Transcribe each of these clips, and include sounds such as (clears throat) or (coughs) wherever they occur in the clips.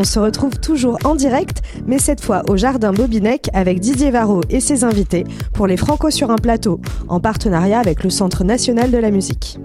on se retrouve toujours en direct, mais cette fois au Jardin Bobinec avec Didier Varro et ses invités pour les Franco sur un plateau, en partenariat avec le Centre national de la musique.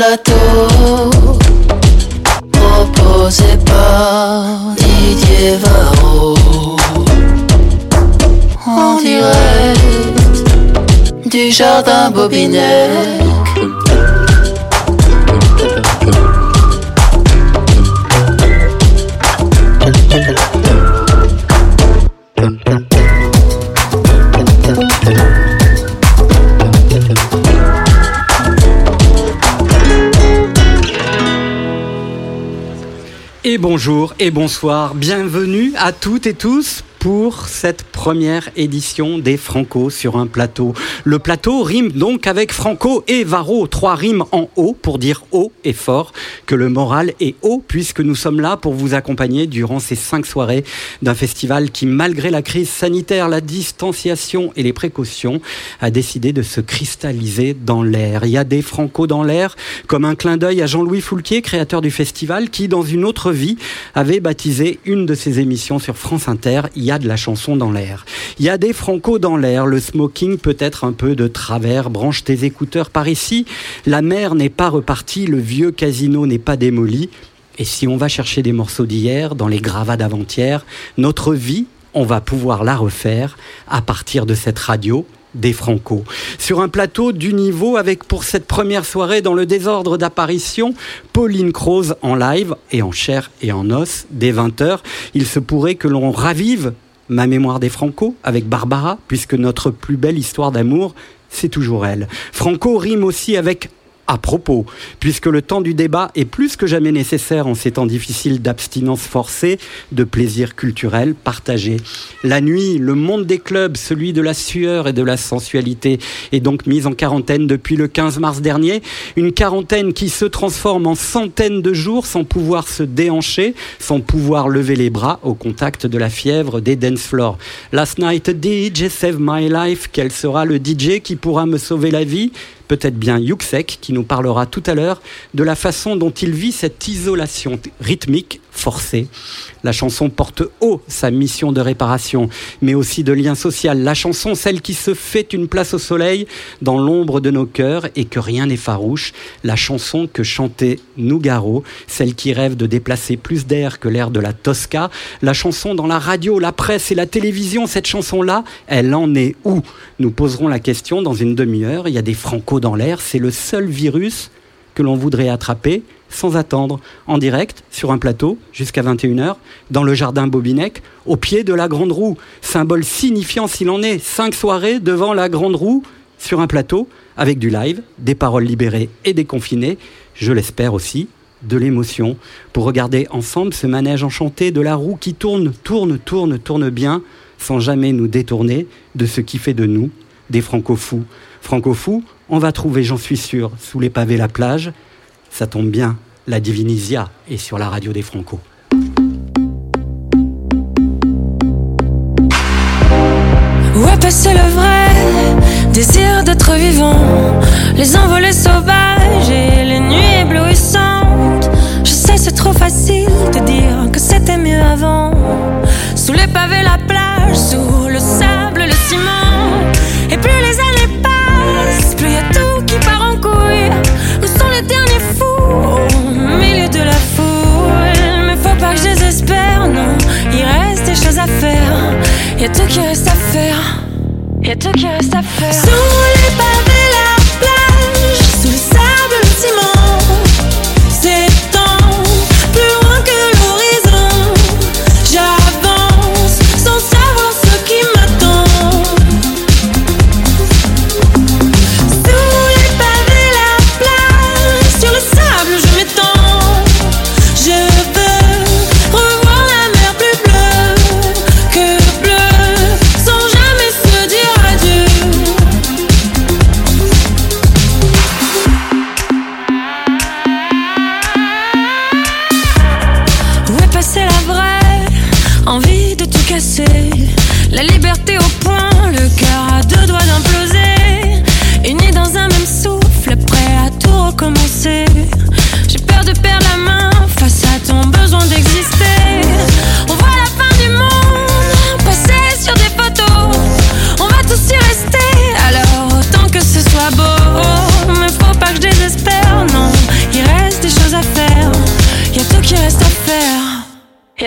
Plateau proposé par Didier Varro en direct du jardin Bobinec. Bonjour et bonsoir, bienvenue à toutes et tous pour cette première édition des Franco sur un plateau. Le plateau rime donc avec Franco et Varro, trois rimes en haut pour dire haut et fort, que le moral est haut puisque nous sommes là pour vous accompagner durant ces cinq soirées d'un festival qui, malgré la crise sanitaire, la distanciation et les précautions, a décidé de se cristalliser dans l'air. Il y a des Franco dans l'air, comme un clin d'œil à Jean-Louis Foulquier, créateur du festival, qui, dans une autre vie, avait baptisé une de ses émissions sur France Inter y a de la chanson dans l'air. Il y a des franco dans l'air, le smoking peut être un peu de travers, branche tes écouteurs par ici, la mer n'est pas repartie, le vieux casino n'est pas démoli, et si on va chercher des morceaux d'hier dans les gravats d'avant-hier, notre vie, on va pouvoir la refaire à partir de cette radio des Franco. Sur un plateau du niveau avec pour cette première soirée dans le désordre d'apparition, Pauline Croze en live et en chair et en os dès 20h. Il se pourrait que l'on ravive ma mémoire des Franco avec Barbara, puisque notre plus belle histoire d'amour, c'est toujours elle. Franco rime aussi avec à propos, puisque le temps du débat est plus que jamais nécessaire en ces temps difficiles d'abstinence forcée, de plaisir culturel partagé. La nuit, le monde des clubs, celui de la sueur et de la sensualité, est donc mis en quarantaine depuis le 15 mars dernier. Une quarantaine qui se transforme en centaines de jours sans pouvoir se déhancher, sans pouvoir lever les bras au contact de la fièvre des dance floors. Last night DJ save my life. Quel sera le DJ qui pourra me sauver la vie? Peut-être bien Yuxek qui nous parlera tout à l'heure de la façon dont il vit cette isolation rythmique forcée. La chanson porte haut sa mission de réparation, mais aussi de lien social. La chanson, celle qui se fait une place au soleil dans l'ombre de nos cœurs et que rien n'est farouche. La chanson que chantait Nougaro, celle qui rêve de déplacer plus d'air que l'air de la Tosca. La chanson dans la radio, la presse et la télévision, cette chanson-là, elle en est où? Nous poserons la question dans une demi-heure. Il y a des franco dans l'air, c'est le seul virus que l'on voudrait attraper sans attendre, en direct, sur un plateau, jusqu'à 21h, dans le jardin Bobinec, au pied de la Grande Roue. Symbole signifiant s'il en est, cinq soirées devant la Grande Roue, sur un plateau, avec du live, des paroles libérées et déconfinées, je l'espère aussi, de l'émotion, pour regarder ensemble ce manège enchanté de la roue qui tourne, tourne, tourne, tourne bien, sans jamais nous détourner de ce qui fait de nous des franco-fous. Franco-fous, on va trouver, j'en suis sûr, sous les pavés la plage, ça tombe bien, la Divinisia est sur la radio des Franco. Où est passé le vrai désir d'être vivant? Les envolées sauvages et les nuits éblouissantes. Je sais c'est trop facile de dire que c'était mieux avant. Sous les pavés la plage, sous le sable, le ciment. Et plus les plus y a tout qui part en couille. Nous sommes les derniers fous au milieu de la foule. Mais faut pas que je désespère, non. Il reste des choses à faire. Y a tout qui reste à faire. Y'a tout qui reste à faire. Sous les pavés,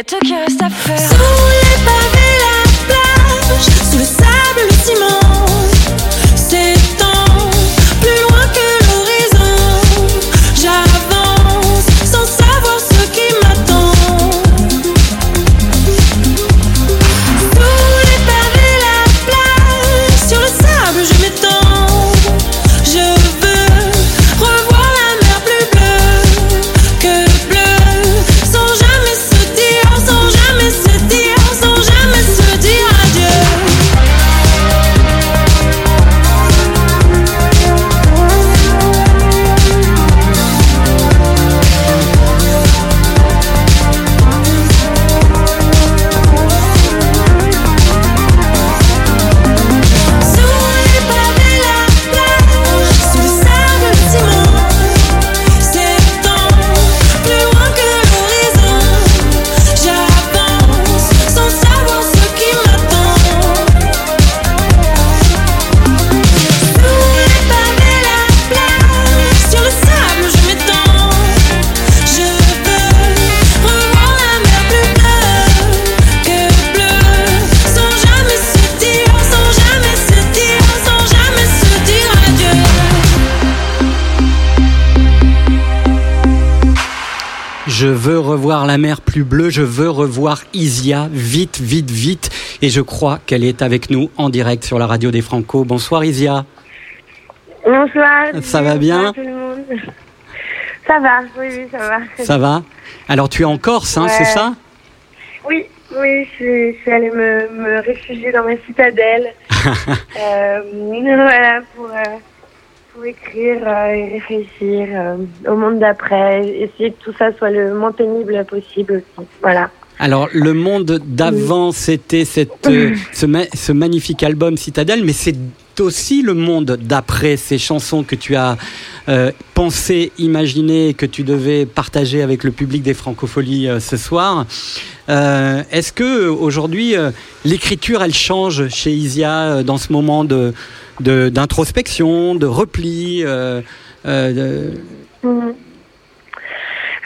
a tout qui reste à faire. La mer plus bleue, je veux revoir Isia, vite, vite, vite. Et je crois qu'elle est avec nous en direct sur la radio des Franco. Bonsoir Isia. Bonsoir. Ça va bien Bonsoir tout le monde. Ça va, oui, oui, ça va. Ça va Alors tu es en Corse, hein, Ouais. c'est ça Oui, oui, je suis, je suis allée me, me réfugier dans ma citadelle. (laughs) euh, voilà, pour, euh, pour écrire euh, et réfléchir euh, au monde d'après, essayer que tout ça soit le moins pénible possible aussi. Voilà. Alors le monde d'avant, c'était cette, euh, (coughs) ce, ma- ce magnifique album Citadelle, mais c'est aussi le monde d'après, ces chansons que tu as euh, pensé, imaginé, que tu devais partager avec le public des Francopholies ce soir. Est-ce que aujourd'hui l'écriture, elle change chez Isia dans ce moment de- d'introspection, de, repli euh, euh, Mhm.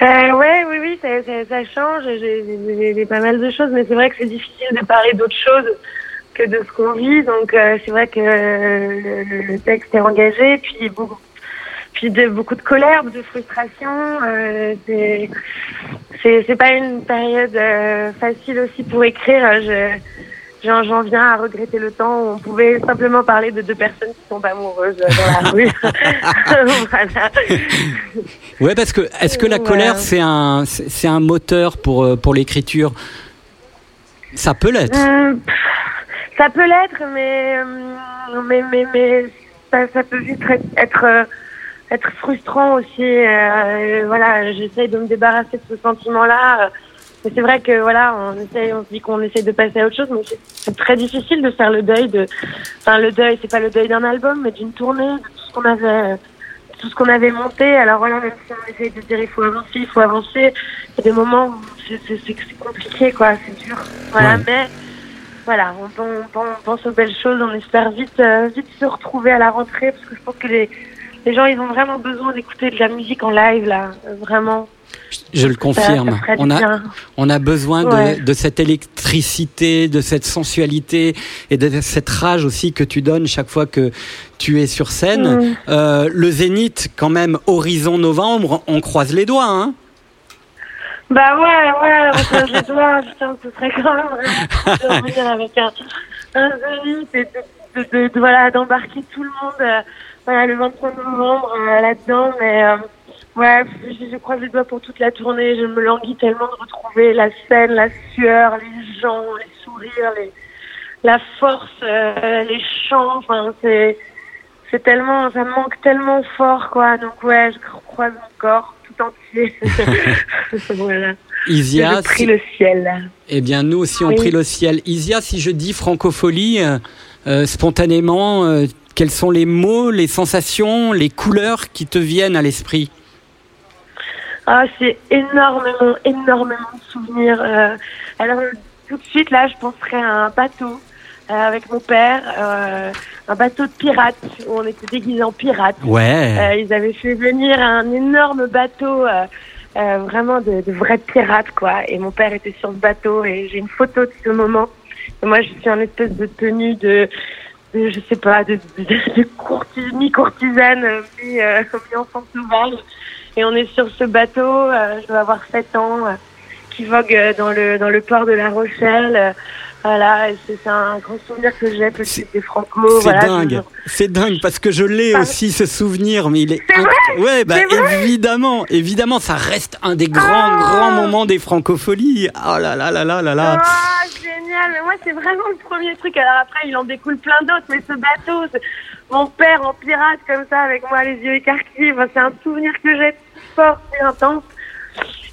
Euh, ouais, oui, oui, ça, change. J'ai pas mal de choses, mais c'est vrai que c'est difficile de parler d'autre chose que de ce qu'on vit. Donc, euh, c'est vrai que le, texte est engagé, puis beaucoup, puis de beaucoup de colère, de frustration. C'est c'est pas une période facile aussi pour écrire. Je J'en j'en viens à regretter le temps où on pouvait simplement parler de deux personnes qui tombent amoureuses euh, dans la rue. (laughs) voilà. Ouais, parce que est-ce que la Ouais. colère c'est un c'est c'est un moteur pour euh, pour l'écriture? Ça peut l'être. Pff, ça peut l'être, mais, hum, mais, mais, mais ça, ça peut vite être, être, euh, être frustrant aussi. euh, voilà, j'essaye de me débarrasser de ce sentiment-là. C'est vrai que voilà, on essaye, on se dit qu'on essaye de passer à autre chose, mais c'est- très difficile de faire le deuil de. Enfin, le deuil, c'est pas le deuil d'un album, mais d'une tournée, de tout ce qu'on avait, tout ce qu'on avait monté. Alors voilà, même si on essaye de dire il faut avancer, il faut avancer, il y a des moments où c'est compliqué, quoi, c'est dur. Voilà, Ouais. mais voilà, on, pen- on pen- on pense aux belles choses, on espère vite, euh, vite se retrouver à la rentrée, parce que je pense que les, les gens, ils ont vraiment besoin d'écouter de la musique en live, là, vraiment. Je le confirme. ça on a on a besoin de, Ouais. de cette électricité, de cette sensualité et de cette rage aussi que tu donnes chaque fois que tu es sur scène. Mm. Euh, le Zénith, quand même, horizon novembre, on croise les doigts. Hein Bah ouais, ouais, on croise les doigts, (laughs) putain, ce serait quand même de revenir avec un, un zénith et de, de, de- de- voilà, d'embarquer tout le monde, euh, voilà, le 23 novembre euh, là-dedans, mais euh, ouais, je, je croise les doigts pour toute la tournée, je me languis tellement de retrouver la scène, la sueur, les gens, les sourires, les, la force, euh, les chants, enfin, c'est, c'est tellement, ça me manque tellement fort, quoi, donc ouais, je croise mon corps tout entier. (laughs) voilà. Isia, Je prie si- le ciel. eh bien nous aussi on Oui. prie le ciel. Isia, si je dis francophonie, euh, euh, spontanément, euh, quels sont les mots, les sensations, les couleurs qui te viennent à l'esprit? Ah, c'est énormément, énormément de souvenirs. euh. alors, tout de suite, là, je penserais à un bateau euh, avec mon père, euh, un bateau de pirates, où on était déguisés en pirates. Ouais. Euh, ils avaient fait venir un énorme bateau euh, euh, vraiment de, de vrais pirates, quoi. Et mon père était sur ce bateau et j'ai une photo de ce moment. Et moi, je suis en espèce de tenue de, de je sais pas, de, de, de courtis- mi-courtisane, euh, mi, euh, (laughs) mi-enfant sauvage. Et on est sur ce bateau, euh, je dois avoir 7 ans, euh, qui vogue euh, dans le, dans le port de La Rochelle. voilà, c'est un grand souvenir que j'ai, des Franco. C'est voilà, dingue, c'est dingue parce que je l'ai Ah. aussi ce souvenir, mais il est. Vrai ouais, bah vrai évidemment, évidemment, ça reste un des grands, Ah. grands moments des francopholies. Oh là là là là là là. Ah, génial. Mais moi, c'est vraiment le premier truc. Alors après, il en découle plein d'autres. Mais ce bateau, mon père en pirate comme ça, avec moi les yeux écarquillés, enfin, c'est un souvenir que j'ai fort intense.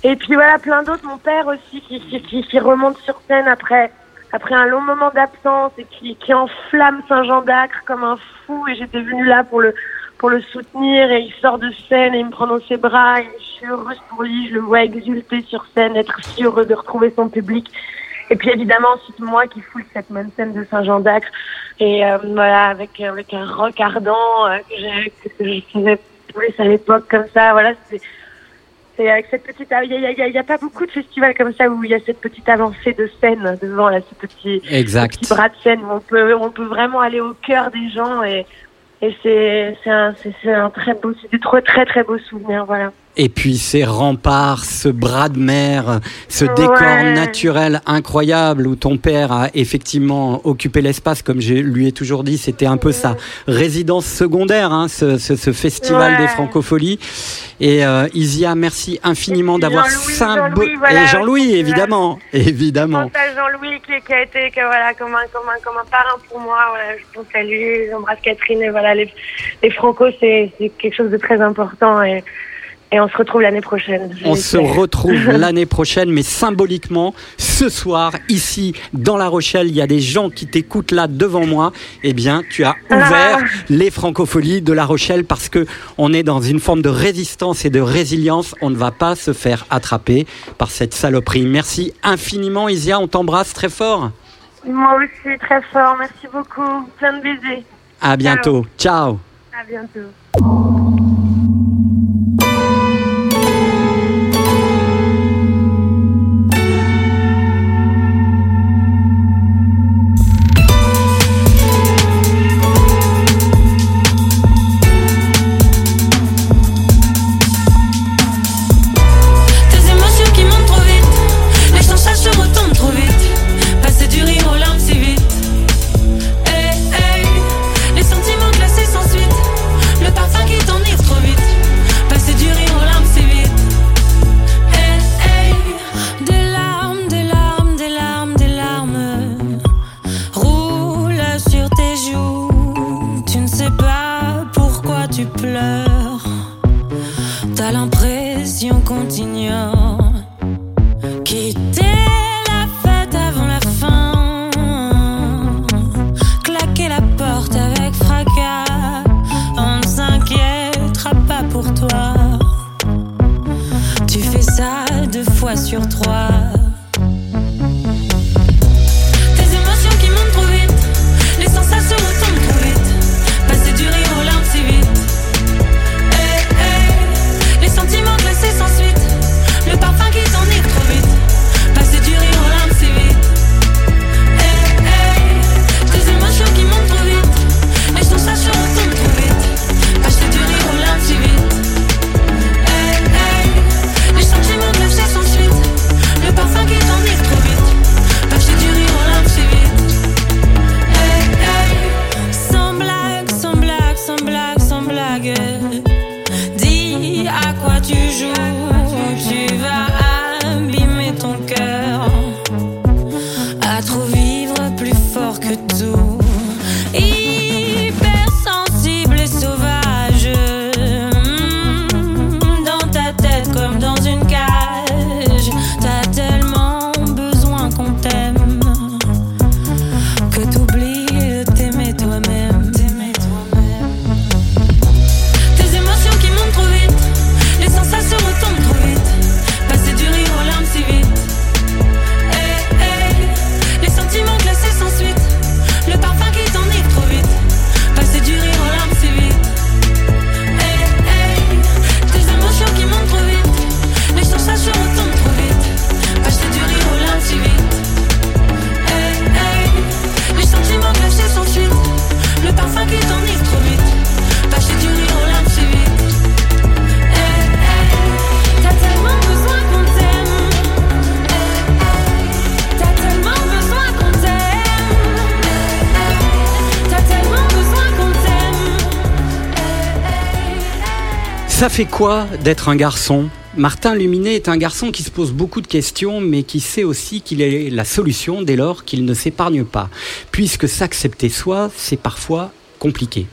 Et puis voilà, plein d'autres. Mon père aussi qui, remonte sur scène après, après un long moment d'absence et qui, qui enflamme Saint-Jean d'Acre comme un fou. Et j'étais venue là pour le, pour le soutenir. Et il sort de scène et il me prend dans ses bras. Et je suis heureuse pour lui. Je le vois exulter sur scène, être si heureux de retrouver son public. Et puis évidemment ensuite moi qui foule cette même scène de Saint-Jean d'Acre et euh, voilà avec avec un rock ardent euh, que, j'ai- que je faisais plus à l'époque comme ça voilà c'est avec cette petite il y a, y a- il y a pas beaucoup de festivals comme ça où il y a cette petite avancée de scène devant là ce petit Exact. petit bras de scène où on peut on peut vraiment aller au cœur des gens et et c'est c'est un un très beau c'est des très très beaux souvenirs voilà Et puis ces remparts, ce bras de mer, ce décor naturel incroyable où ton père a effectivement occupé l'espace, comme je lui ai toujours dit, c'était un peu sa résidence secondaire, hein, ce, ce- ce festival Ouais. des francopholies. Et euh, Isia, merci infiniment d'avoir Jean-Louis, symbo- Jean-Louis, voilà, Et Jean-Louis, évidemment, évidemment. Je Jean-Louis qui, qui a été que, voilà, comme, un, comme, un, comme un parrain pour moi. Voilà, je pense à lui, j'embrasse Catherine. Et voilà, les, les Franco, c'est c'est quelque chose de très important. Et, et on se retrouve l'année prochaine. On se retrouve (laughs) l'année prochaine, mais symboliquement, ce soir, ici, dans La Rochelle, il y a des gens qui t'écoutent là devant moi. Eh bien, tu as ouvert Ah. les francopholies de La Rochelle parce que on est dans une forme de résistance et de résilience. On ne va pas se faire attraper par cette saloperie. Merci infiniment, Isia. On t'embrasse très fort. Moi aussi, très fort. Merci beaucoup. Plein de baisers. À bientôt. Ciao. À bientôt. Fait quoi d'être un garçon? Martin Luminet est un garçon qui se pose beaucoup de questions, mais qui sait aussi qu'il est la solution dès lors qu'il ne s'épargne pas, puisque s'accepter soi, c'est parfois compliqué.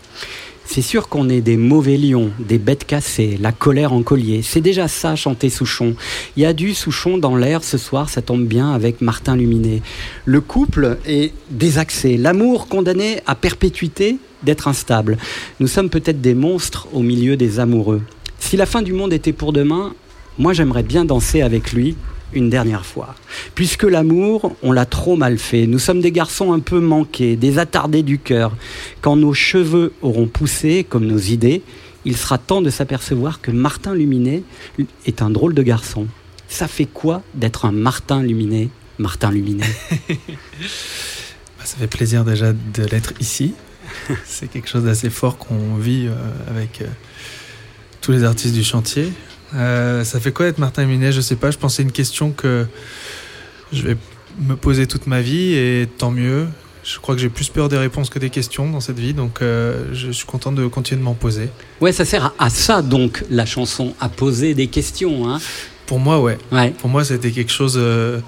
C'est sûr qu'on est des mauvais lions, des bêtes cassées, la colère en collier. C'est déjà ça, chanter Souchon. Il y a du Souchon dans l'air ce soir, ça tombe bien avec Martin Luminet. Le couple est désaxé, l'amour condamné à perpétuité d'être instable. Nous sommes peut-être des monstres au milieu des amoureux. Si la fin du monde était pour demain, moi j'aimerais bien danser avec lui une dernière fois. Puisque l'amour, on l'a trop mal fait. Nous sommes des garçons un peu manqués, des attardés du cœur. Quand nos cheveux auront poussé, comme nos idées, il sera temps de s'apercevoir que Martin Luminet est un drôle de garçon. Ça fait quoi d'être un Martin Luminet Martin Luminet (laughs) bah, Ça fait plaisir déjà de l'être ici. (laughs) C'est quelque chose d'assez fort qu'on vit euh, avec euh, tous les artistes du chantier. Euh, ça fait quoi être Martin Luminet Je sais pas, je pensais une question que je vais me poser toute ma vie et tant mieux. Je crois que j'ai plus peur des réponses que des questions dans cette vie, donc euh, je suis content de continuer de m'en poser. Ouais, ça sert à, ça donc la chanson, à poser des questions. Hein. Pour moi, ouais. ouais. Pour moi, c'était quelque chose. Euh,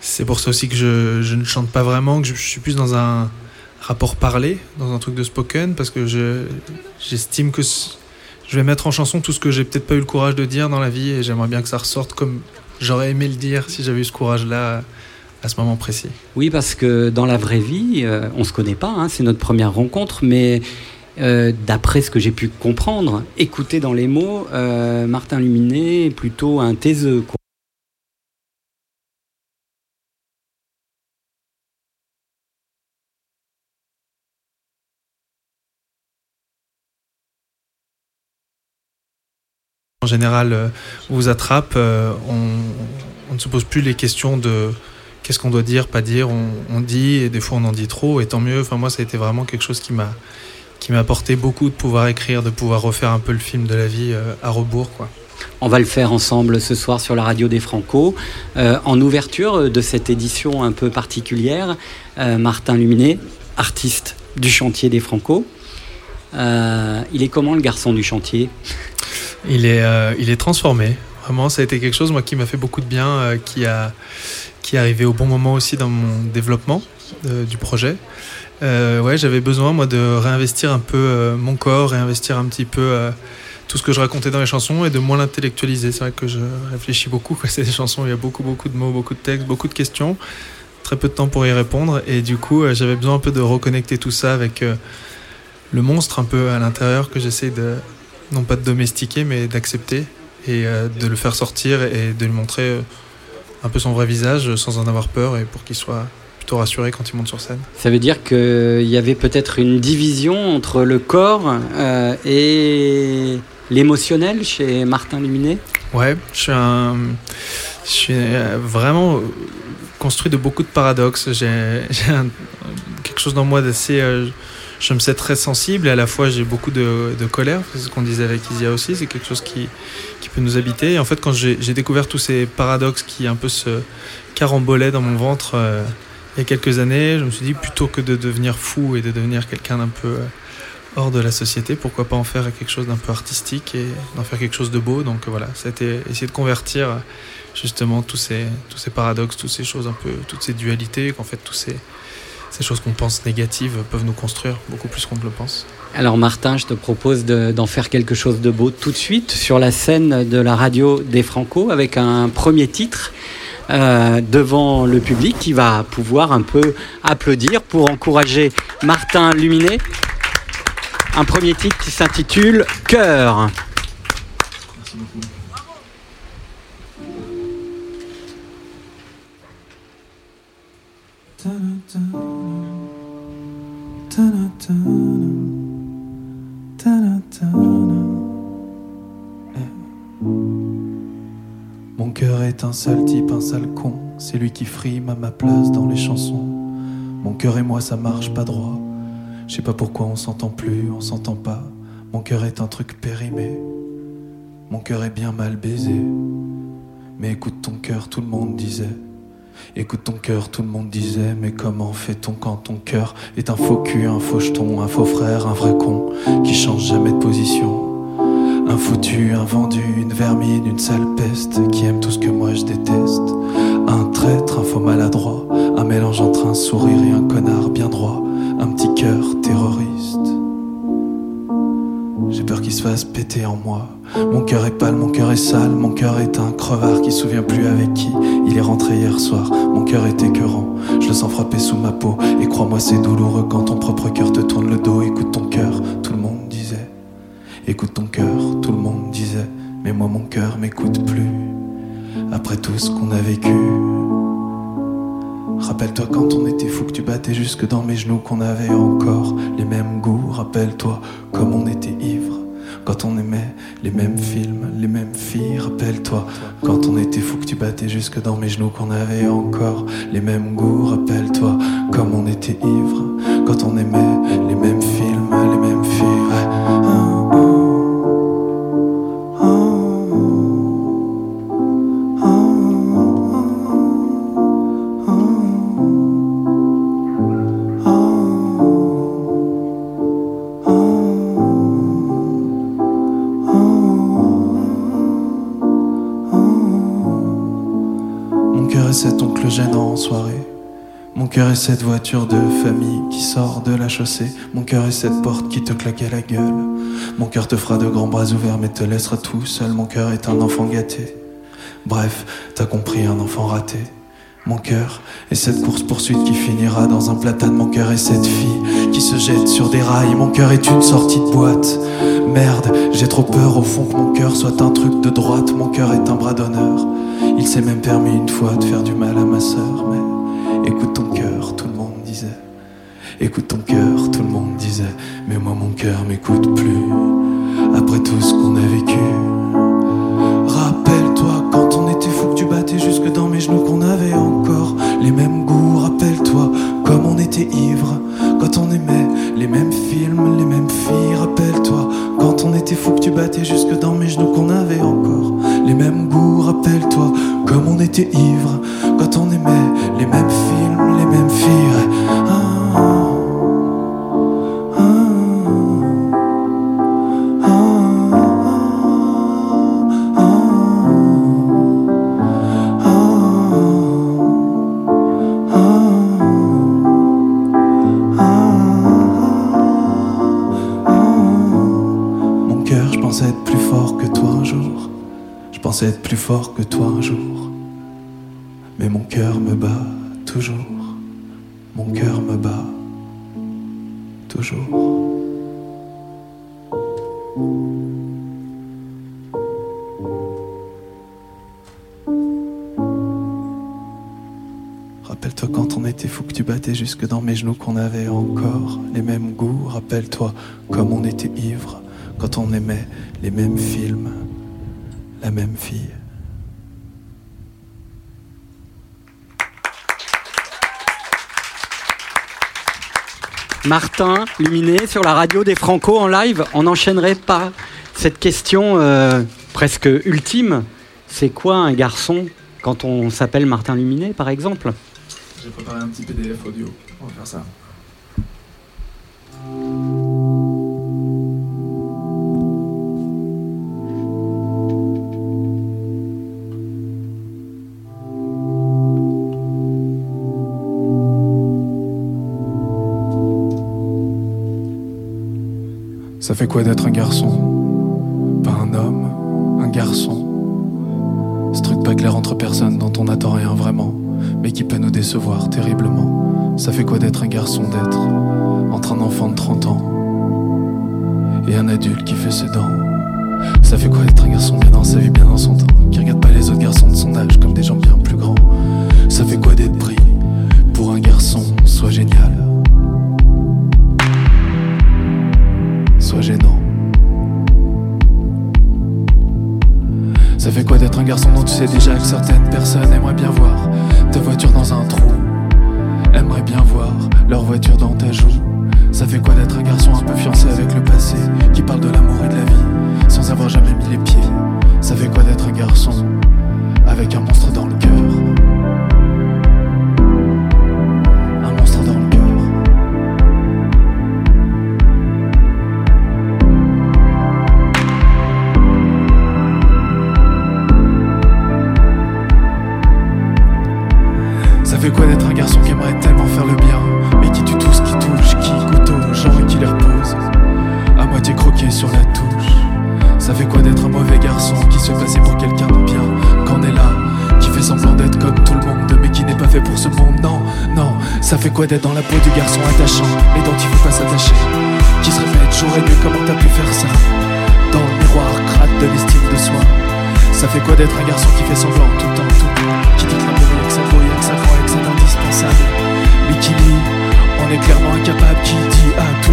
c'est pour ça aussi que je, je, ne chante pas vraiment, que je, je, suis plus dans un rapport parlé, dans un truc de spoken, parce que j'estime que je vais mettre en chanson tout ce que j'ai peut-être pas eu le courage de dire dans la vie et j'aimerais bien que ça ressorte comme j'aurais aimé le dire si j'avais eu ce courage-là à ce moment précis. Oui, parce que dans la vraie vie, euh, on se connaît pas, hein, c'est notre première rencontre, mais euh, d'après ce que j'ai pu comprendre, écouter dans les mots, euh, Martin Luminet est plutôt un taiseux. Général, euh, vous attrape, euh, on, ne se pose plus les questions de qu'est-ce qu'on doit dire, pas dire. On, dit et des fois on en dit trop et tant mieux. Enfin moi, ça a été vraiment quelque chose qui m'a qui apporté beaucoup de pouvoir écrire, de pouvoir refaire un peu le film de la vie euh, à rebours. On va le faire ensemble ce soir sur la radio des Franco. en ouverture de cette édition un peu particulière, Martin Luminet, artiste du chantier des Franco. Il est comment le garçon du chantier? Il est, euh, il est transformé. Vraiment, ça a été quelque chose moi, qui m'a fait beaucoup de bien, euh, qui, a, qui est arrivé au bon moment aussi dans mon développement euh, du projet. ouais, j'avais besoin moi de réinvestir un peu mon corps, réinvestir un petit peu tout ce que je racontais dans les chansons et de moins l'intellectualiser. C'est vrai que je réfléchis beaucoup (laughs) c'est des chansons, il y a beaucoup beaucoup de mots, beaucoup de textes, beaucoup de questions, très peu de temps pour y répondre et du coup j'avais besoin un peu de reconnecter tout ça avec le monstre un peu à l'intérieur que j'essaie de, non pas de domestiquer, mais d'accepter et euh, de le faire sortir et de lui montrer euh, un peu son vrai visage sans en avoir peur et pour qu'il soit plutôt rassuré quand il monte sur scène. Ça veut dire qu'il y avait peut-être une division entre le corps euh, et l'émotionnel chez Martin Luminet? Ouais, je suis, un, je suis vraiment construit de beaucoup de paradoxes. J'ai (laughs) quelque chose dans moi d'assez je me sais très sensible et à la fois j'ai beaucoup de, colère, c'est ce qu'on disait avec Isia aussi, c'est quelque chose qui, qui peut nous habiter. Et en fait, quand j'ai découvert tous ces paradoxes qui un peu se carambolaient dans mon ventre euh, il y a quelques années, je me suis dit plutôt que de devenir fou et de devenir quelqu'un d'un peu euh, hors de la société, pourquoi pas en faire quelque chose d'un peu artistique et d'en faire quelque chose de beau. Donc voilà, été essayer de convertir justement tous ces, tous ces paradoxes, toutes ces choses un peu, toutes ces dualités, qu'en fait tous ces ces choses qu'on pense négatives peuvent nous construire beaucoup plus qu'on ne le pense. Alors Martin, je te propose d'en faire quelque chose de beau tout de suite sur la scène de la radio des Franco avec un premier titre. Euh, devant le public qui va pouvoir un peu applaudir pour encourager Martin Luminet. Un premier titre qui s'intitule Cœur. Merci beaucoup. Mon cœur est un sale type, un sale con. C'est lui qui frime à ma place dans les chansons. Mon cœur et moi, ça marche pas droit. Je sais pas pourquoi on s'entend plus, on s'entend pas. Mon cœur est un truc périmé. Mon cœur est bien mal baisé. Mais écoute ton cœur, tout le monde disait. Écoute ton cœur, tout le monde disait, mais comment fait-on quand ton cœur est un faux cul, un faux jeton, un faux frère, un vrai con, qui change jamais de position, un foutu un vendu, une vermine, une sale peste qui aime tout ce que moi je déteste. Un traître, un faux maladroit, un mélange entre un sourire et un connard bien droit, un petit cœur terroriste. J'ai peur qu'il se fasse péter en moi. Mon cœur est pâle, mon cœur est sale, mon cœur est un crevard qui se souvient plus avec qui il est rentré hier soir. Mon cœur est écœurant, je le sens frapper sous ma peau. Et crois-moi, c'est douloureux quand ton propre cœur te tourne le dos. Écoute ton cœur, tout le monde disait. Écoute ton cœur, tout le monde disait. Mais moi, mon cœur m'écoute plus. Après tout ce qu'on a vécu. Rappelle-toi quand on était fou que tu battais jusque dans mes genoux, qu'on avait encore les mêmes goûts. Rappelle-toi comme on était ivre. Quand on aimait les mêmes films, les mêmes filles, rappelle-toi. Quand on était fou que tu battais jusque dans mes genoux, qu'on avait encore les mêmes goûts, rappelle-toi. Comme on était ivre. Quand on aimait les mêmes films, est cette voiture de famille qui sort de la chaussée. Mon cœur est cette porte qui te claque à la gueule. Mon cœur te fera de grands bras ouverts mais te laissera tout seul. Mon cœur est un enfant gâté. Bref, t'as compris, un enfant raté. Mon cœur est cette course-poursuite qui finira dans un platane. Mon cœur est cette fille qui se jette sur des rails. Mon cœur est une sortie de boîte. Merde, j'ai trop peur au fond que mon cœur soit un truc de droite. Mon cœur est un bras d'honneur. Il s'est même permis une fois de faire du mal à ma sœur. Écoute ton cœur, tout le monde disait. Mais moi, mon cœur m'écoute plus. Après tout ce qu'on a vécu. Rappelle-toi quand on était fou que tu battais jusque dans mes genoux qu'on avait encore les mêmes goûts. Rappelle-toi comme on était ivre quand on aimait les mêmes films, les mêmes filles. Rappelle-toi quand on était fou que tu battais jusque dans mes genoux qu'on avait encore les mêmes goûts. Rappelle-toi comme on était ivre Martin Luminé sur la radio des Franco en live. On n'enchaînerait pas cette question euh, presque ultime. C'est quoi un garçon quand on s'appelle Martin Luminé, par exemple? J'ai préparé un petit PDF audio. On va faire ça. Fait quoi d'être un garçon? Pas un homme, un garçon. Ce truc pas clair entre personnes dont on n'attend rien vraiment, mais qui peut nous décevoir terriblement. Ça fait quoi d'être un garçon d'être entre un enfant de 30 ans et un adulte qui fait ses dents? Ça fait quoi d'être un garçon bien dans sa vie, bien dans son temps, qui regarde pas les autres garçons de son âge comme des gens bien plus grands? Ça fait quoi d'être pris pour un garçon? Soit génial, Ça fait quoi d'être un garçon dont tu sais déjà que certaines personnes aimeraient bien voir ta voiture dans un trou Aimeraient bien voir leur voiture dans ta joue? Ça fait quoi d'être un garçon un peu fiancé avec le passé Qui parle de l'amour et de la vie sans avoir jamais mis les pieds? Ça fait quoi d'être un garçon avec un monstre dans le cœur? Ça fait quoi d'être un garçon qui aimerait tellement faire le bien, mais qui tue tout ce qui touche, qui goûte aux gens et qui les repose, à moitié croqué sur la touche. Ça fait quoi d'être un mauvais garçon qui se passait pour quelqu'un de bien, qu'on est là, qui fait semblant d'être comme tout le monde, mais qui n'est pas fait pour ce monde, non, non. Ça fait quoi d'être dans la peau du garçon attachant et dont il faut pas s'attacher, qui se répète jour et comment t'as pu faire ça, dans le miroir crade de l'estime de soi. Ça fait quoi d'être un garçon qui fait semblant tout le temps, tout le temps, qui dit que l'amour est que indispensable Mais qui lui, on est clairement incapable Qui dit à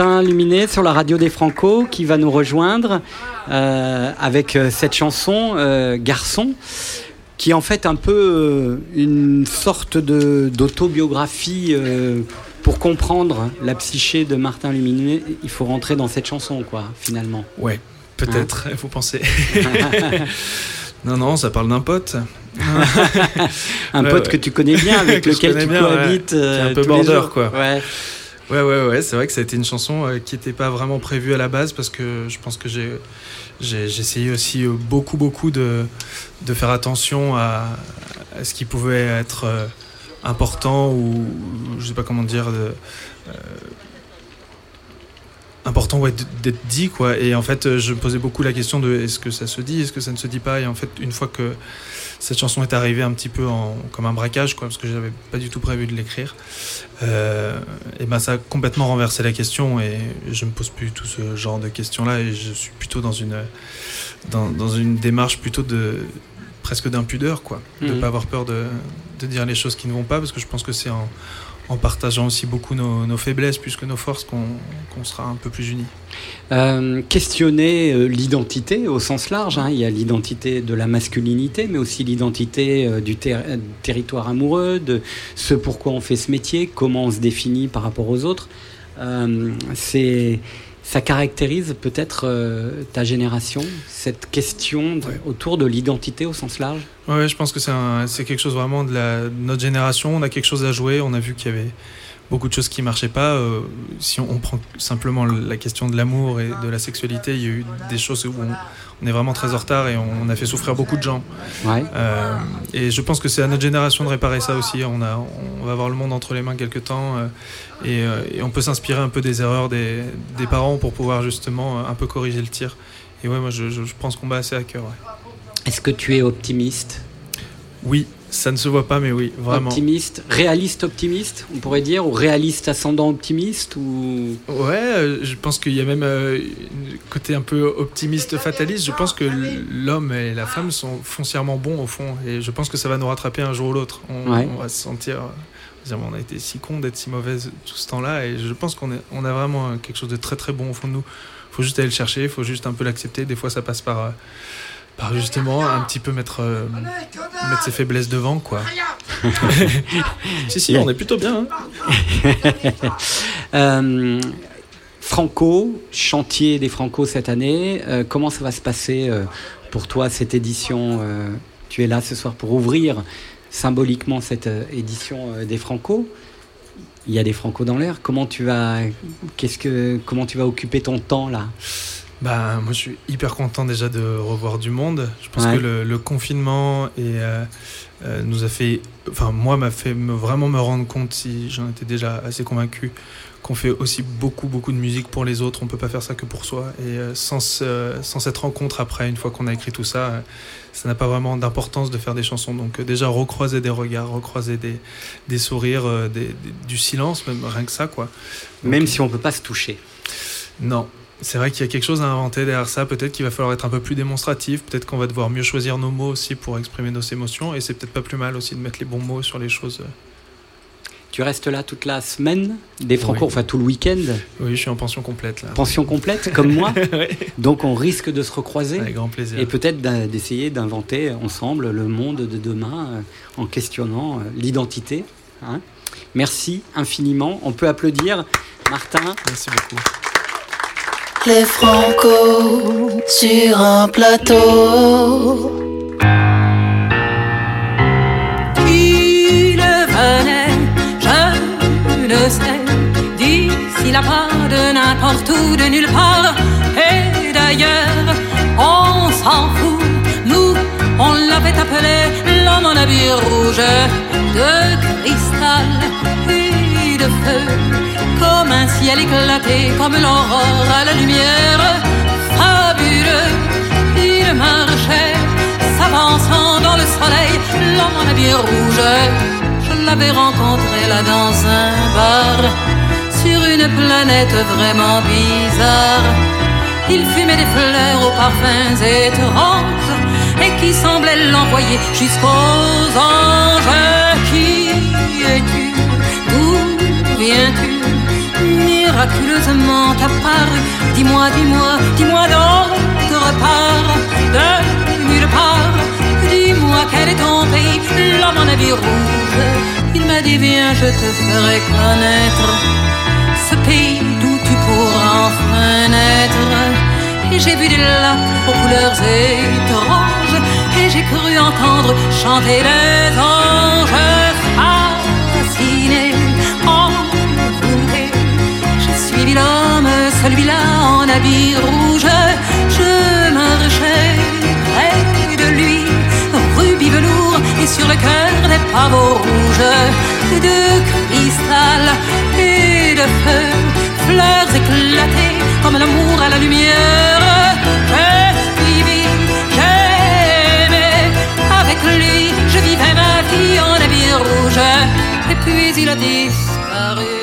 Martin Luminet sur la radio des Franco qui va nous rejoindre euh, avec euh, cette chanson euh, Garçon qui est en fait un peu une sorte de- d'autobiographie pour comprendre la psyché de Martin Luminet. Il faut rentrer dans cette chanson quoi finalement. Ouais, peut-être, il faut penser. (laughs) non, non, ça parle d'un pote. (laughs) Un Ouais, pote ouais. que tu connais bien avec (laughs) lequel tu bien, cohabites un peu border, quoi. Ouais. Ouais, ouais, c'est vrai que ça a été une chanson euh, qui n'était pas vraiment prévue à la base parce que je pense que j'ai essayé aussi euh, beaucoup, beaucoup de, de faire attention à, à ce qui pouvait être euh, important ou je sais pas comment dire, important ouais, d'être dit quoi. Et en fait, je me posais beaucoup la question de est-ce que ça se dit, est-ce que ça ne se dit pas? Et en fait, une fois que cette chanson est arrivée un petit peu en, comme un braquage, quoi, parce que j'avais pas du tout prévu de l'écrire. Euh, et ben ça a complètement renversé la question et je me pose plus tout ce genre de questions là et je suis plutôt dans une dans, dans une démarche plutôt de presque d'impudeur quoi de Mhm. pas avoir peur de, de dire les choses qui ne vont pas parce que je pense que c'est en, en partageant aussi beaucoup nos, faiblesses plus que nos forces qu'on sera un peu plus unis Euh, questionner euh, l'identité au sens large. hein. Il y a l'identité de la masculinité, mais aussi l'identité euh, du ter- territoire amoureux, de ce pourquoi on fait ce métier, comment on se définit par rapport aux autres. C'est ça caractérise peut-être euh, ta génération, cette question de- Ouais. autour de l'identité au sens large? Ouais, je pense que c'est quelque chose vraiment de, la, de notre génération. On a quelque chose à jouer. On a vu qu'il y avait beaucoup de choses qui marchaient pas. Euh, si on, on prend simplement la question de l'amour et de la sexualité, il y a eu des choses où on, on est vraiment très en retard et on, a fait souffrir beaucoup de gens. Ouais. Euh, et je pense que c'est à notre génération de réparer ça aussi. On, a, on va avoir le monde entre les mains quelque temps euh, et, et on peut s'inspirer un peu des erreurs des, des parents pour pouvoir justement un peu corriger le tir. Et ouais, moi je, je, je prends ce combat assez à cœur. ouais. Est-ce que tu es optimiste? Oui, ça ne se voit pas, mais oui, vraiment. Optimiste, réaliste optimiste, on pourrait dire, ou réaliste ascendant optimiste, ou Ouais, euh, je pense qu'il y a même euh, côté un peu optimiste fataliste. Je pense que l'homme et la femme sont foncièrement bons au fond, et je pense que ça va nous rattraper un jour ou l'autre. On, Ouais. on va se sentir, dire, on a été si con d'être si mauvaise tout ce temps-là, et je pense qu'on on a vraiment quelque chose de très très bon au fond de nous. Faut juste aller le chercher, faut juste un peu l'accepter. Des fois, ça passe par, euh, par justement un petit peu mettre, euh, mettre ses faiblesses devant, quoi. (laughs) si si, on est plutôt bien. hein. (laughs) Euh, Franco, chantier des Franco cette année, euh, comment ça va se passer euh, pour toi cette édition euh, Tu es là ce soir pour ouvrir symboliquement cette euh, édition euh, des Franco. il y a des Franco dans l'air. Comment tu vas, qu'est-ce que, comment tu vas occuper ton temps là? Bah, moi, je suis hyper content déjà de revoir du monde. Je pense Ouais. que le, le confinement et, euh, euh, nous a fait, enfin, moi, m'a fait me- vraiment me rendre compte, si j'en étais déjà assez convaincu, qu'on fait aussi beaucoup, beaucoup de musique pour les autres. On peut pas faire ça que pour soi. Et euh, sans, sans cette rencontre après, une fois qu'on a écrit tout ça, ça n'a pas vraiment d'importance de faire des chansons. Donc, déjà, recroiser des regards, recroiser des, des sourires, des- des- du silence, même rien que ça, quoi. Donc, Même si on peut pas se toucher. non. C'est vrai qu'il y a quelque chose à inventer derrière ça. Peut-être qu'il va falloir être un peu plus démonstratif. Peut-être qu'on va devoir mieux choisir nos mots aussi pour exprimer nos émotions. Et c'est peut-être pas plus mal aussi de mettre les bons mots sur les choses. Tu restes là toute la semaine des Franco, Oui. enfin tout le week-end, Oui, je suis en pension complète là. pension complète comme moi. (laughs) Donc on risque de se recroiser. Avec grand plaisir. Et peut-être d'essayer d'inventer ensemble le monde de demain euh, en questionnant euh, l'identité. hein. Merci infiniment. On peut applaudir Martin. Merci beaucoup. Les Franco sur un plateau. Il venait, je le sais, d'ici là-bas, de n'importe où, de nulle part. Et d'ailleurs, on s'en fout. Nous, on l'avait appelé l'homme en habit rouge, de cristal feu, comme un ciel éclaté, comme l'aurore à la lumière. Fabuleux, il marchait s'avançant dans le soleil, l'homme en habit rouge. Je l'avais rencontré là dans un bar, sur une planète vraiment bizarre. Il fumait des fleurs aux parfums étranges et qui semblaient l'envoyer jusqu'aux anges. Viens-tu Miraculeusement apparu, dis-moi, dis-moi, dis-moi d'autre part, de nulle part. Dis-moi quel est ton pays, l'homme en habit rouge. Il m'a dit viens, je te ferai connaître ce pays d'où tu pourras enfin naître. Et j'ai vu des lacs aux couleurs étranges, et j'ai cru entendre chanter les anges. L'homme, celui-là en habit rouge. Je marchais près de lui, rubis velours et sur le cœur des pavots rouges de cristal et de feu, fleurs éclatées comme l'amour à la lumière. J'ai suivi, j'ai aimé, avec lui je vivais ma vie en habit rouge, et puis il a disparu.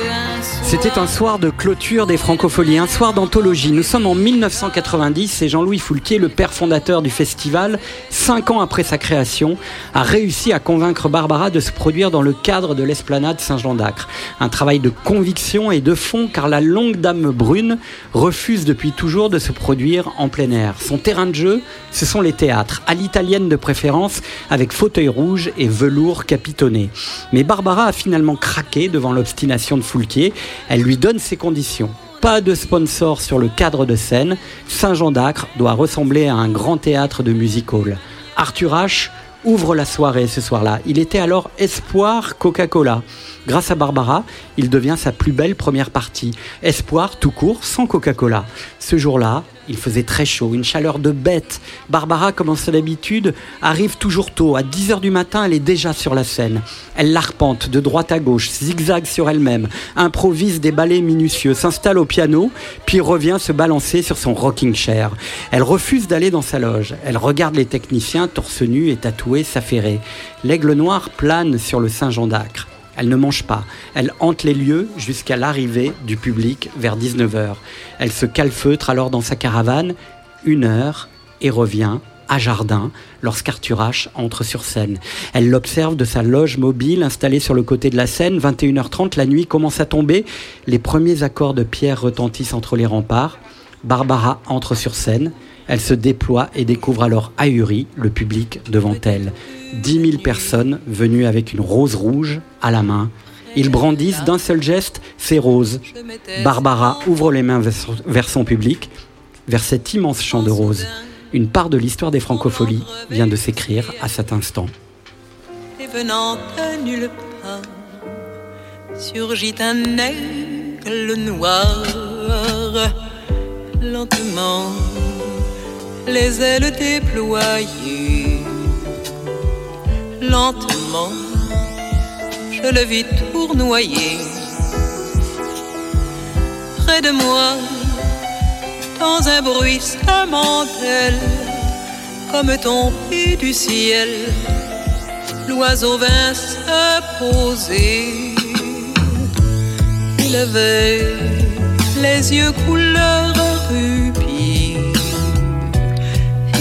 C'était un soir de clôture des Francopholies, un soir d'anthologie. Nous sommes en 1990 et Jean-Louis Foulquier, le père fondateur du festival, cinq ans après sa création, a réussi à convaincre Barbara de se produire dans le cadre de l'esplanade Saint-Jean d'Acre. Un travail de conviction et de fond car la longue dame brune refuse depuis toujours de se produire en plein air. Son terrain de jeu, ce sont les théâtres, à l'italienne de préférence, avec fauteuil rouge et velours capitonné. Mais Barbara a finalement craqué devant l'obstination de Foulquier. Elle lui donne ses conditions. Pas de sponsor sur le cadre de scène. Saint-Jean d'Acre doit ressembler à un grand théâtre de music hall. Arthur H ouvre la soirée ce soir-là. Il était alors espoir Coca-Cola. Grâce à Barbara, il devient sa plus belle première partie. Espoir tout court, sans Coca-Cola. Ce jour-là, il faisait très chaud, une chaleur de bête. Barbara, comme en son habitude, arrive toujours tôt. À 10h du matin, elle est déjà sur la scène. Elle l'arpente de droite à gauche, zigzague sur elle-même, improvise des ballets minutieux, s'installe au piano, puis revient se balancer sur son rocking chair. Elle refuse d'aller dans sa loge. Elle regarde les techniciens, torse nu et tatoué, s'affairer. L'aigle noir plane sur le Saint-Jean d'Acre. Elle ne mange pas. Elle hante les lieux jusqu'à l'arrivée du public vers 19h. Elle se calfeutre alors dans sa caravane une heure et revient à Jardin lorsqu'Arthur H entre sur scène. Elle l'observe de sa loge mobile installée sur le côté de la scène. 21h30, la nuit commence à tomber. Les premiers accords de pierre retentissent entre les remparts. Barbara entre sur scène. Elle se déploie et découvre alors ahuri le public devant elle. 10 000 personnes venues avec une rose rouge à la main. Ils brandissent d'un seul geste ces roses. Barbara ouvre les mains vers son- public, vers cet immense champ de roses. Une part de l'histoire des francopholies vient de s'écrire à cet instant. et venant nulle part, surgit un aigle noir. Les ailes déployées. Lentement, je le vis tournoyer. Près de moi, dans un bruit bruissement comme tombé du ciel, l'oiseau vint se poser. Il avait les yeux couleur et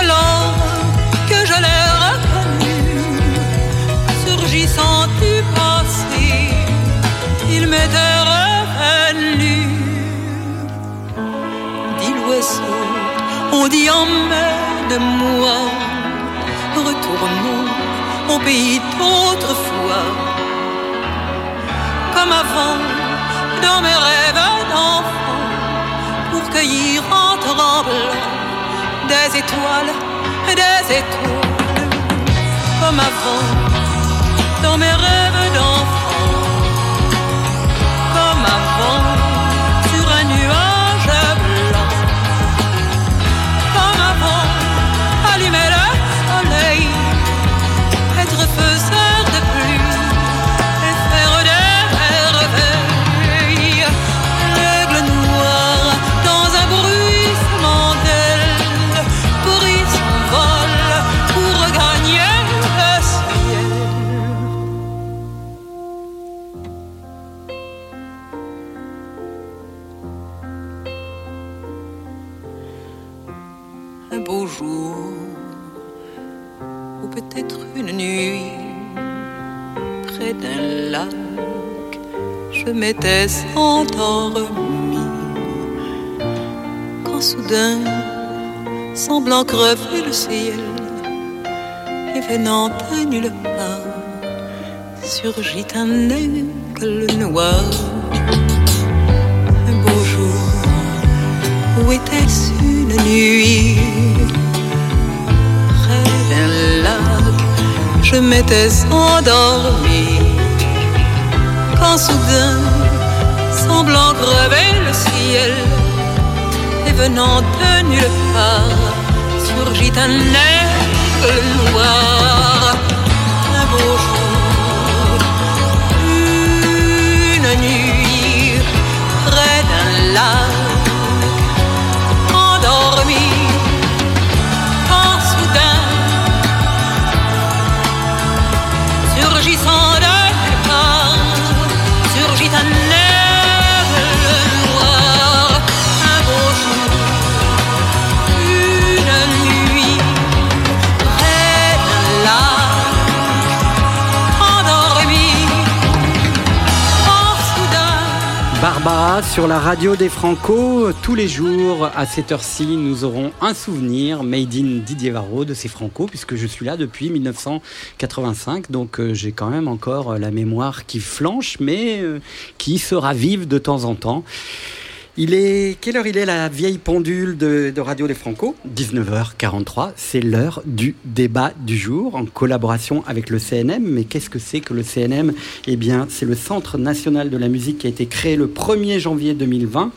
alors que je l'ai reconnu, surgissant du passé. Il m'était revenu. Dit l'oiseau on dit emmène-moi, retournons au pays d'autrefois. Comme avant, dans mes rêves d'enfant, pour cueillir en tremblant des étoiles, des étoiles. Comme avant, dans mes rêves Quand soudain, semblant crever le ciel, et venant de nulle part, surgit un aigle noir. Un beau jour, où était-ce une nuit? Près d'un lac, je m'étais endormi. Quand soudain, semblant crever le ciel, et venant de nulle part, surgit un aigle noir. Sur la radio des Franco. Tous les jours à cette heure-ci, nous aurons un souvenir made in Didier Varro de ces Franco, puisque je suis là depuis 1985. Donc euh, j'ai quand même encore euh, la mémoire qui flanche, mais euh, qui se ravive de temps en temps. Il est quelle heure il est la vieille pendule de, Radio des Franco? 19h43. C'est l'heure du débat du jour en collaboration avec le CNM. Mais qu'est-ce que c'est que le CNM Eh bien, c'est le Centre national de la musique qui a été créé le 1er janvier 2020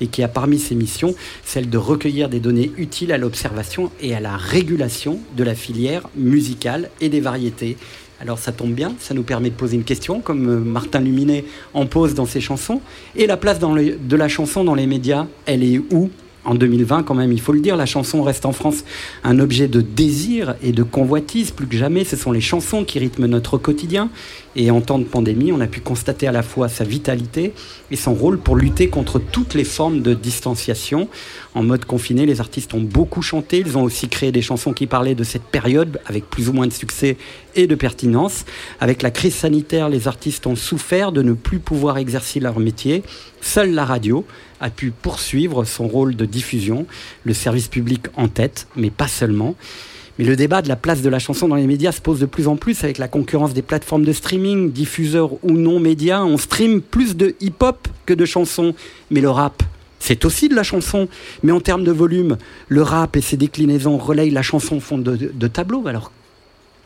et qui a parmi ses missions celle de recueillir des données utiles à l'observation et à la régulation de la filière musicale et des variétés. Alors ça tombe bien, ça nous permet de poser une question, comme euh, Martin Luminet en pose dans ses chansons. Et la place de la chanson dans les médias, elle est où? En 2020 quand même, il faut le dire, la chanson reste en France un objet de désir et de convoitise plus que jamais. Ce sont les chansons qui rythment notre quotidien. Et en temps de pandémie, on a pu constater à la fois sa vitalité et son rôle pour lutter contre toutes les formes de distanciation. En mode confiné, les artistes ont beaucoup chanté. Ils ont aussi créé des chansons qui parlaient de cette période avec plus ou moins de succès et de pertinence. Avec la crise sanitaire, les artistes ont souffert de ne plus pouvoir exercer leur métier. Seule la radio a pu poursuivre son rôle de diffusion, le service public en tête, mais pas seulement. Mais le débat de la place de la chanson dans les médias se pose de plus en plus avec la concurrence des plateformes de streaming, diffuseurs ou non médias. On stream plus de hip-hop que de chansons. Mais le rap, c'est aussi de la chanson. Mais en termes de volume, le rap et ses déclinaisons relayent la chanson au fond de, tableau. Alors,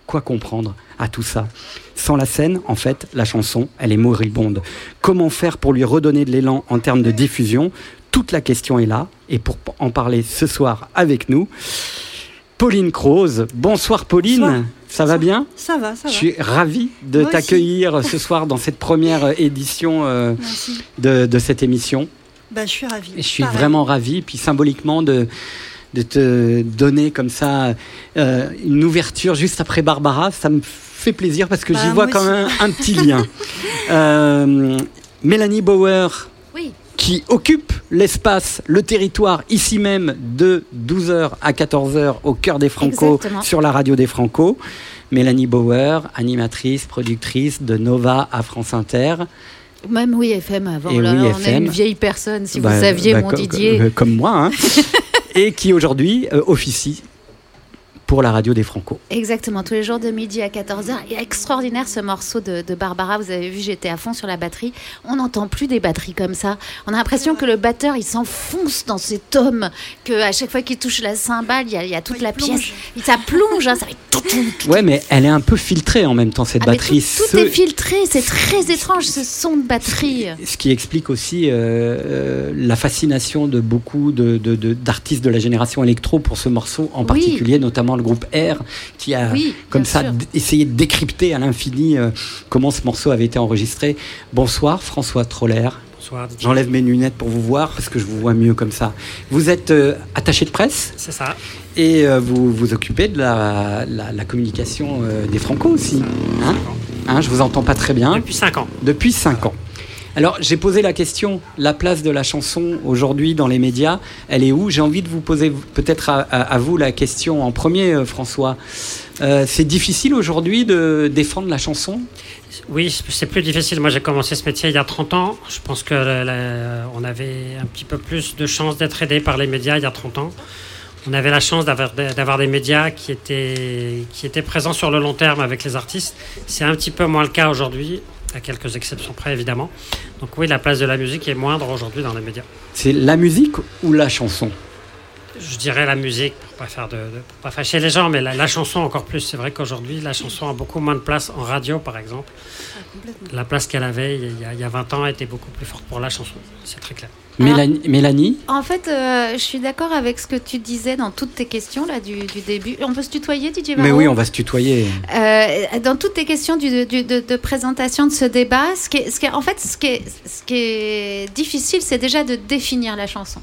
quoi comprendre à tout ça Sans la scène, en fait, la chanson, elle est moribonde. Comment faire pour lui redonner de l'élan en termes de diffusion? Toute la question est là. Et pour en parler ce soir avec nous, Pauline Croze. Bonsoir Pauline. Bonsoir. Ça va bien? Ça va, ça Je va. suis ravi de t'accueillir ce soir dans cette première édition euh, de, de cette émission? Bah, je suis ravie. Je suis Pareil. vraiment ravi, puis symboliquement de, de te donner comme ça euh, une ouverture juste après Barbara. Ça me fait plaisir parce que Bah, j'y vois moi quand même un petit lien. (laughs) Euh, Mélanie Bauer, Oui. qui occupe l'espace, le territoire ici même de 12h à 14h au cœur des Franco Exactement. sur la radio des Franco. Mélanie Bauer, animatrice, productrice de Nova à France Inter. Même oui FM avant. Et là, oui on est une vieille personne, si Bah, vous saviez, bah, mon Didier. co- comme moi, hein. (laughs) et qui aujourd'hui euh, officie pour la radio des Franco. Exactement, tous les jours de midi à 14h. Et extraordinaire ce morceau de, de Barbara. Vous avez vu, j'étais à fond sur la batterie. On n'entend plus des batteries comme ça. On a l'impression que le batteur, il s'enfonce dans cet homme, que à chaque fois qu'il touche la cymbale, il y a, il y a toute Ouais, il la plonge. pièce. Et ça plonge, hein, ça fait tout, tout, tout. Ouais, mais elle est un peu filtrée en même temps, cette Ah, batterie. tout, tout Ce- est filtré, c'est très étrange ce son de batterie. Ce qui explique aussi euh, euh, la fascination de beaucoup de- de- de- d'artistes de, la génération électro pour ce morceau, en Oui. particulier notamment le groupe R, qui a Oui, comme ça sûr. essayé de décrypter à l'infini euh, comment ce morceau avait été enregistré. Bonsoir François Troller. Bonsoir, Didier. J'enlève mes lunettes pour vous voir parce que je vous vois mieux comme ça. Vous êtes euh, attaché de presse C'est ça. et euh, vous vous occupez de la, la- la communication euh, des Franco aussi. Hein? Hein, je vous entends pas très bien. Depuis 5 ans. Depuis 5 ans. Alors, j'ai posé la question, la place de la chanson aujourd'hui dans les médias, elle est où? J'ai envie de vous poser peut-être à, vous la question en premier, euh, François. Euh, c'est difficile aujourd'hui de défendre la chanson? Oui, c'est plus difficile. Moi, j'ai commencé ce métier il y a 30 ans. Je pense que avait un petit peu plus de chances d'être aidé par les médias il y a 30 ans. On avait la chance d'avoir des médias qui étaient présents sur le long terme avec les artistes. C'est un petit peu moins le cas aujourd'hui, à quelques exceptions près évidemment. Donc oui, la place de la musique est moindre aujourd'hui dans les médias. C'est la musique ou la chanson? Je dirais la musique, pour pas faire de, de- pour pas fâcher les gens, mais la, la chanson encore plus. C'est vrai qu'aujourd'hui, la chanson a beaucoup moins de place en radio, par exemple. La place qu'elle avait il y, a, il y a 20 ans était beaucoup plus forte pour la chanson. C'est très clair. Mélanie, Mélanie En fait, euh, je suis d'accord avec ce que tu disais dans toutes tes questions là du, du début. On peut se tutoyer, Didier Mais oui, on va se tutoyer. Euh, dans toutes tes questions du- du- de, de présentation de ce débat, ce qui est, ce qui est- en fait, ce qui est, ce qui est difficile, c'est déjà de définir la chanson.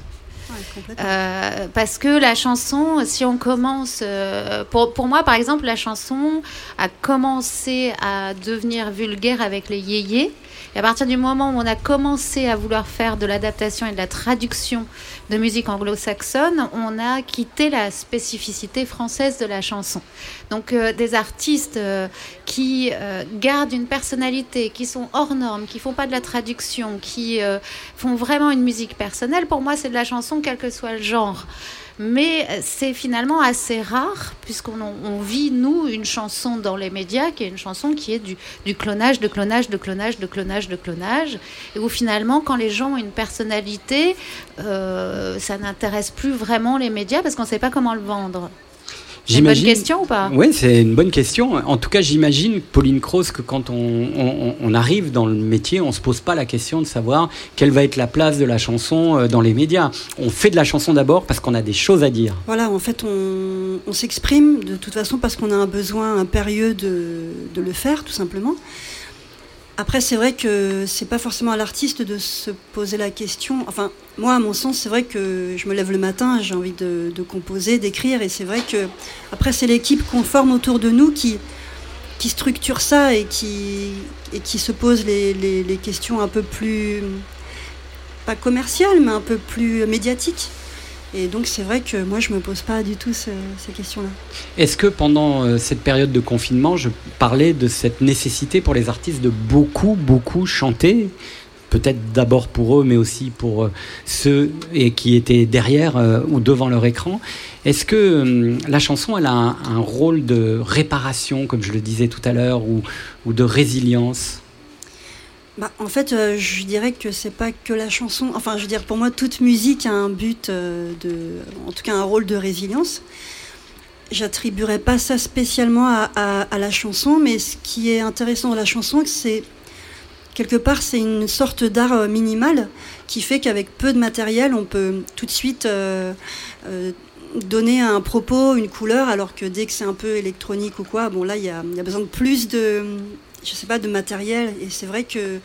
Ouais. Euh, parce que la chanson, si on commence, euh, pour, pour moi par exemple, la chanson a commencé à devenir vulgaire avec les yéyés. Et à partir du moment où on a commencé à vouloir faire de l'adaptation et de la traduction de musique anglo-saxonne, on a quitté la spécificité française de la chanson. Donc euh, des artistes euh, qui euh, gardent une personnalité, qui sont hors normes, qui font pas de la traduction, qui euh, font vraiment une musique personnelle, pour moi c'est de la chanson quel que soit le genre. Mais euh, c'est finalement assez rare, puisqu'on on- on vit, nous, une chanson dans les médias, qui est une chanson qui est du, du clonage, de clonage, de clonage, de clonage, de clonage, et où finalement, quand les gens ont une personnalité, euh, ça n'intéresse plus vraiment les médias, parce qu'on ne sait pas comment le vendre. C'est une bonne J'imagine- question ou pas Oui, c'est une bonne question. En tout cas, j'imagine, Pauline Croce, que quand on, on- on arrive dans le métier, on ne se pose pas la question de savoir quelle va être la place de la chanson euh, dans les médias. On fait de la chanson d'abord parce qu'on a des choses à dire. Voilà, en fait, on, on s'exprime de toute façon parce qu'on a un besoin impérieux de, de le faire, tout simplement. Après, c'est vrai que c'est pas forcément à l'artiste de se poser la question. Enfin, moi, à mon sens, c'est vrai que je me lève le matin, j'ai envie de, composer, d'écrire, et c'est vrai que après, c'est l'équipe qu'on forme autour de nous qui, qui structure ça et qui, et qui se pose les, les- questions un peu plus, pas commerciales, mais un peu plus médiatiques. Et donc c'est vrai que moi je me pose pas du tout ce- ces questions-là. Est-ce que pendant euh, cette période de confinement, je parlais de cette nécessité pour les artistes de beaucoup, beaucoup chanter? Peut-être d'abord pour eux, mais aussi pour euh, ceux et qui étaient derrière euh, ou devant leur écran. Est-ce que hum, la chanson, elle a un, rôle de réparation, comme je le disais tout à l'heure, ou, de résilience? Bah, en fait, euh, je dirais que c'est pas que la chanson. Enfin, je veux dire, pour moi, toute musique a un but de, en tout cas, un rôle de résilience. J'attribuerais pas ça spécialement à, à- à la chanson, mais ce qui est intéressant dans la chanson, c'est quelque part, c'est une sorte d'art euh, minimal qui fait qu'avec peu de matériel, on peut tout de suite euh, euh, donner un propos, une couleur, alors que dès que c'est un peu électronique ou quoi, bon là, il y y a besoin de plus de, je sais pas, de matériel. Et c'est vrai que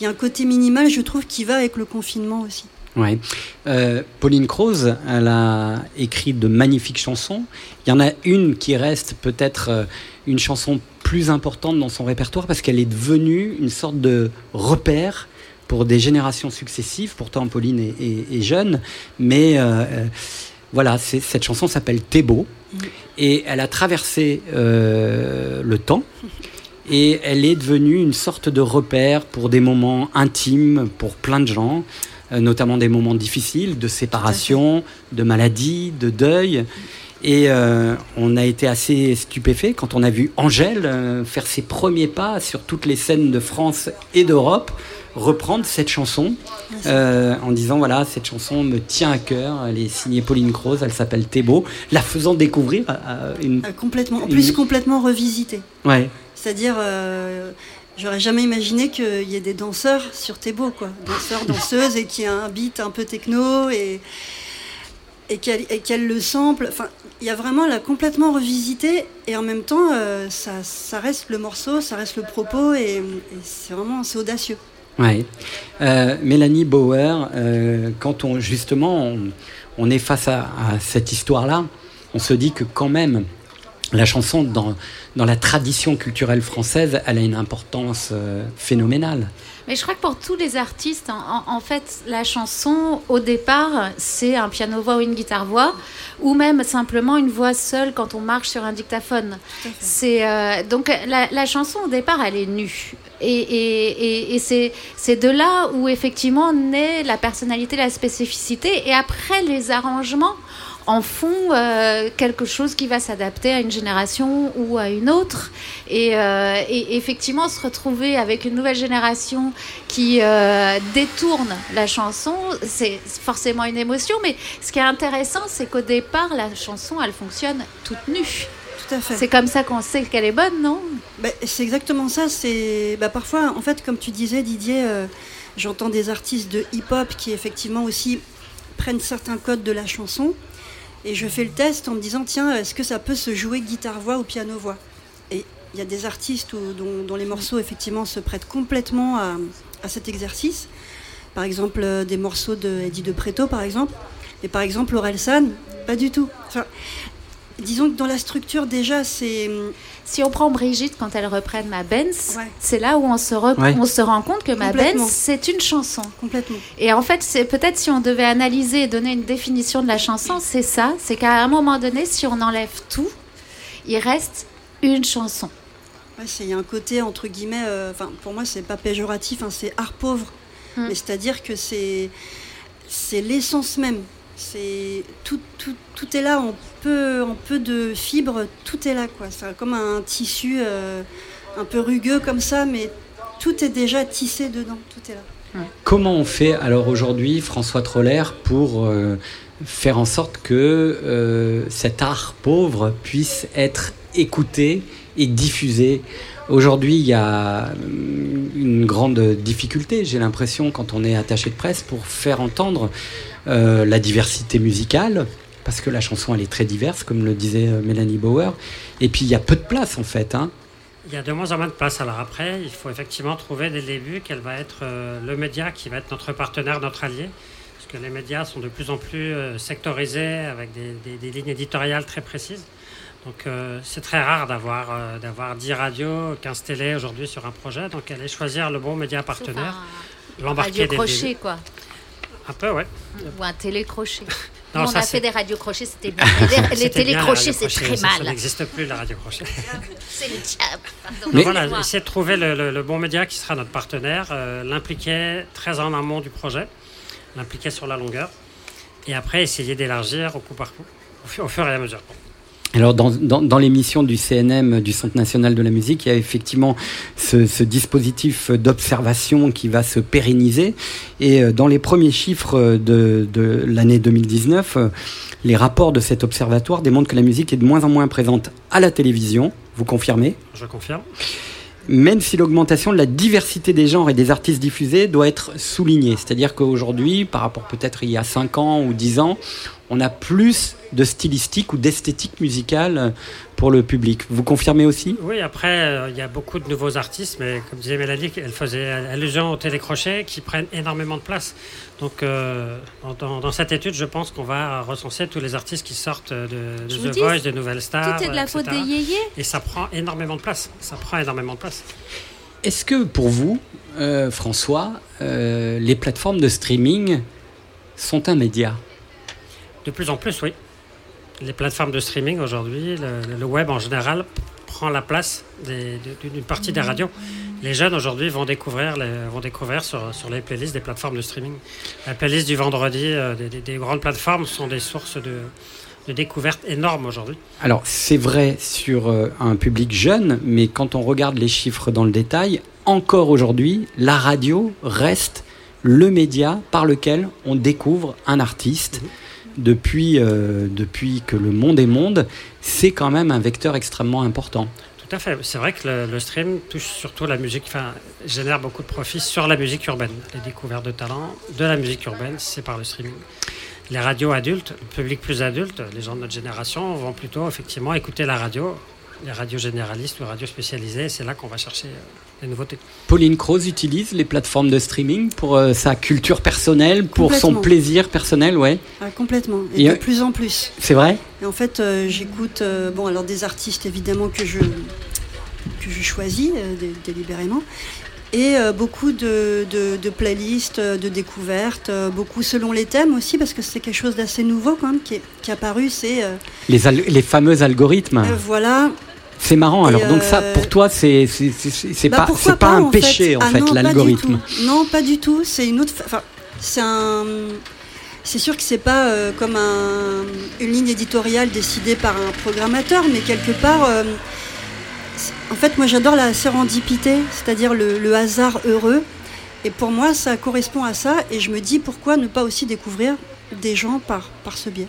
il y a un côté minimal, je trouve, qui va avec le confinement aussi. Ouais. Euh, Pauline Croze, elle a écrit de magnifiques chansons. Il y en a une qui reste peut-être euh, une chanson plus importante dans son répertoire parce qu'elle est devenue une sorte de repère pour des générations successives. Pourtant, Pauline est, est- est jeune, mais euh, euh, voilà, cette chanson s'appelle beau et elle a traversé euh, le temps. Et elle est devenue une sorte de repère pour des moments intimes pour plein de gens, notamment des moments difficiles, de séparation, de maladie, de deuil. Et euh, on a été assez stupéfait quand on a vu Angèle euh, faire ses premiers pas sur toutes les scènes de France et d'Europe, reprendre cette chanson euh, en disant voilà, cette chanson me tient à cœur. Elle est signée Pauline Croze, elle s'appelle Thébault, la faisant découvrir à, une. Complètement, en plus une- complètement revisité. Ouais. C'est-à-dire, j'aurais jamais imaginé qu'il y ait des danseurs sur Thébault, quoi. Danseurs, (laughs) danseuses, et qu'il y a un beat un peu techno, et, et qu'elle le sample. Enfin, il y a vraiment la complètement revisité, et en même temps, euh, ça, reste le morceau, ça reste le propos, et, c'est vraiment c'est audacieux. Ouais. Euh, Mélanie Bauer, euh, quand on justement on, est face à, à cette histoire-là, on se dit que quand même la chanson dans, dans la tradition culturelle française, elle a une importance phénoménale. Mais je crois que pour tous les artistes, en, fait, la chanson, au départ, c'est un piano-voix ou une guitare-voix, ou même simplement une voix seule quand on marche sur un dictaphone. C'est euh, donc la, la chanson au départ, elle est nue. Et, et, et, et c'est c'est de là où effectivement naît la personnalité, la spécificité, et après les arrangements en font euh, quelque chose qui va s'adapter à une génération ou à une autre. Et, euh, et effectivement, se retrouver avec une nouvelle génération qui euh, détourne la chanson, c'est forcément une émotion. Mais ce qui est intéressant, c'est qu'au départ, la chanson, elle fonctionne toute nue. Tout à fait. C'est comme ça qu'on sait qu'elle est bonne, non? Bah, c'est exactement ça. C'est bah, parfois, en fait, comme tu disais, Didier, j'entends des artistes de hip-hop qui effectivement aussi prennent certains codes de la chanson, et je fais le test en me disant tiens, est-ce que ça peut se jouer guitare-voix ou piano-voix? Et il y a des artistes dont, les morceaux effectivement se prêtent complètement à, à cet exercice. Par exemple, euh, des morceaux de de Preto, par exemple. Et par exemple, Aurel San, pas du tout. Disons que dans la structure, déjà, c'est. Si on prend Brigitte quand elle reprenne Ma Benz, Ouais. c'est là où on se, re- Ouais. on se rend compte que Ma. Benz, c'est une chanson. Complètement. Et en fait, c'est peut-être si on devait analyser et donner une définition de la chanson, c'est ça. C'est qu'à un moment donné, si on enlève tout, il reste une chanson. Ouais, c'est- il y a un côté entre guillemets, euh, enfin pour moi c'est pas péjoratif, hein, c'est art pauvre. Mm. Mais c'est-à-dire que c'est c'est l'essence même. C'est tout, tout, tout est là en peu en peu de fibres, tout est là quoi. C'est comme un tissu euh, un peu rugueux comme ça, mais tout est déjà tissé dedans, tout est là. Comment on fait alors aujourd'hui, François Troller, pour euh, faire en sorte que euh, cet art pauvre puisse être écouté et diffusé? Aujourd'hui, il y a hum, une grande difficulté, j'ai l'impression, quand on est attaché de presse, pour faire entendre euh, la diversité musicale, parce que la chanson, elle est très diverse, comme le disait euh, Mélanie Bauer. Et puis, il y a peu de place, en fait. Hein. Il y a de moins en moins de place. Alors après, il faut effectivement trouver dès le début quel va être euh, le média qui va être notre partenaire, notre allié. Parce que les médias sont de plus en plus euh, sectorisés avec des, des- des lignes éditoriales très précises. Donc euh, c'est très rare d'avoir euh, d'avoir 10 radios, 15 télés aujourd'hui sur un projet. Donc aller choisir le bon média partenaire, l'embarquer dès le début. quoi. Un peu, ouais. Ou un télécrochet. (laughs) Nous, on ça, a fait des radios crochets, c'était (laughs) bien. Les, télécrochets, c'est très ça, Ça mal. n'existe plus, la radio crochet. (laughs) C'est le diable. Pardon. Mais voilà, essayer de trouver le, le- le bon média qui sera notre partenaire, euh, l'impliquer très en amont du projet, l'impliquer sur la longueur, et après essayer d'élargir au coup par coup, au fur, au fur et à mesure. Alors, dans, dans, dans l'émission du CNM, du Centre national de la musique, il y a effectivement ce, ce dispositif d'observation qui va se pérenniser. Et euh, dans les premiers chiffres de, de l'année 2019, euh, les rapports de cet observatoire démontrent que la musique est de moins en moins présente à la télévision. Vous confirmez? Je confirme. même si l'augmentation de la diversité des genres et des artistes diffusés doit être soulignée. C'est-à-dire qu'aujourd'hui, par rapport peut-être il y a 5 ans ou 10 ans, on a plus de stylistique ou d'esthétique musicale pour le public. Vous confirmez aussi? Oui, après, euh, il y a beaucoup de nouveaux artistes, mais comme disait Mélanie, elle faisait allusion au télécrochet qui prennent énormément de place. Donc, euh, dans, dans cette étude, je pense qu'on va recenser tous les artistes qui sortent de, The dis, Voice, des nouvelles stars. Tout est de la etc. faute des yéyés. Et ça prend énormément de place. Ça prend énormément de place. Est-ce que pour vous, euh, François, euh, les plateformes de streaming sont un média? De plus en plus, oui. Les plateformes de streaming aujourd'hui, le, le web en général, prend la place d'une partie des radios. Les jeunes aujourd'hui vont découvrir, les- vont découvrir sur, sur les playlists des plateformes de streaming. La playlist du vendredi euh, des, des- des grandes plateformes sont des sources de, de découvertes énormes aujourd'hui. Alors, c'est vrai sur euh, un public jeune, mais quand on regarde les chiffres dans le détail, encore aujourd'hui, la radio reste le média par lequel on découvre un artiste. Depuis, euh, depuis que le monde est monde, c'est quand même un vecteur extrêmement important. Tout à fait. C'est vrai que le, le stream touche surtout la musique, enfin, génère beaucoup de profits sur la musique urbaine. Les découvertes de talents de la musique urbaine, c'est par le streaming. Les radios adultes, le public plus adulte, les gens de notre génération vont plutôt effectivement écouter la radio, les radios généralistes ou radios spécialisées. C'est là qu'on va chercher euh, les nouveautés. Pauline Croze utilise les plateformes de streaming pour euh, sa culture personnelle, pour son plaisir personnel, ouais. Ah, complètement. Et Et, de euh, plus en plus. C'est vrai? Et en fait, euh, j'écoute euh, bon, alors des artistes évidemment que je, que je choisis euh, dé- délibérément. Et euh, beaucoup de, de- de playlists, euh, de découvertes, euh, beaucoup selon les thèmes aussi, parce que c'est quelque chose d'assez nouveau quand même qui est, qui est apparu. C'est euh, les, les fameux algorithmes. euh, voilà. C'est marrant. Et, Alors, donc, ça, pour toi, c'est c'est- Bah, pas, c'est pas un en fait? péché, en Ah fait, pas l'algorithme. Non, pas du tout. C'est une autre. Enfin, c'est un. C'est sûr que c'est pas comme un- une ligne éditoriale décidée par un programmateur, mais quelque part. Euh, en fait, moi, j'adore la sérendipité, c'est-à-dire le, hasard heureux. Et pour moi, ça correspond à ça. Et je me dis pourquoi ne pas aussi découvrir des gens par, par ce biais?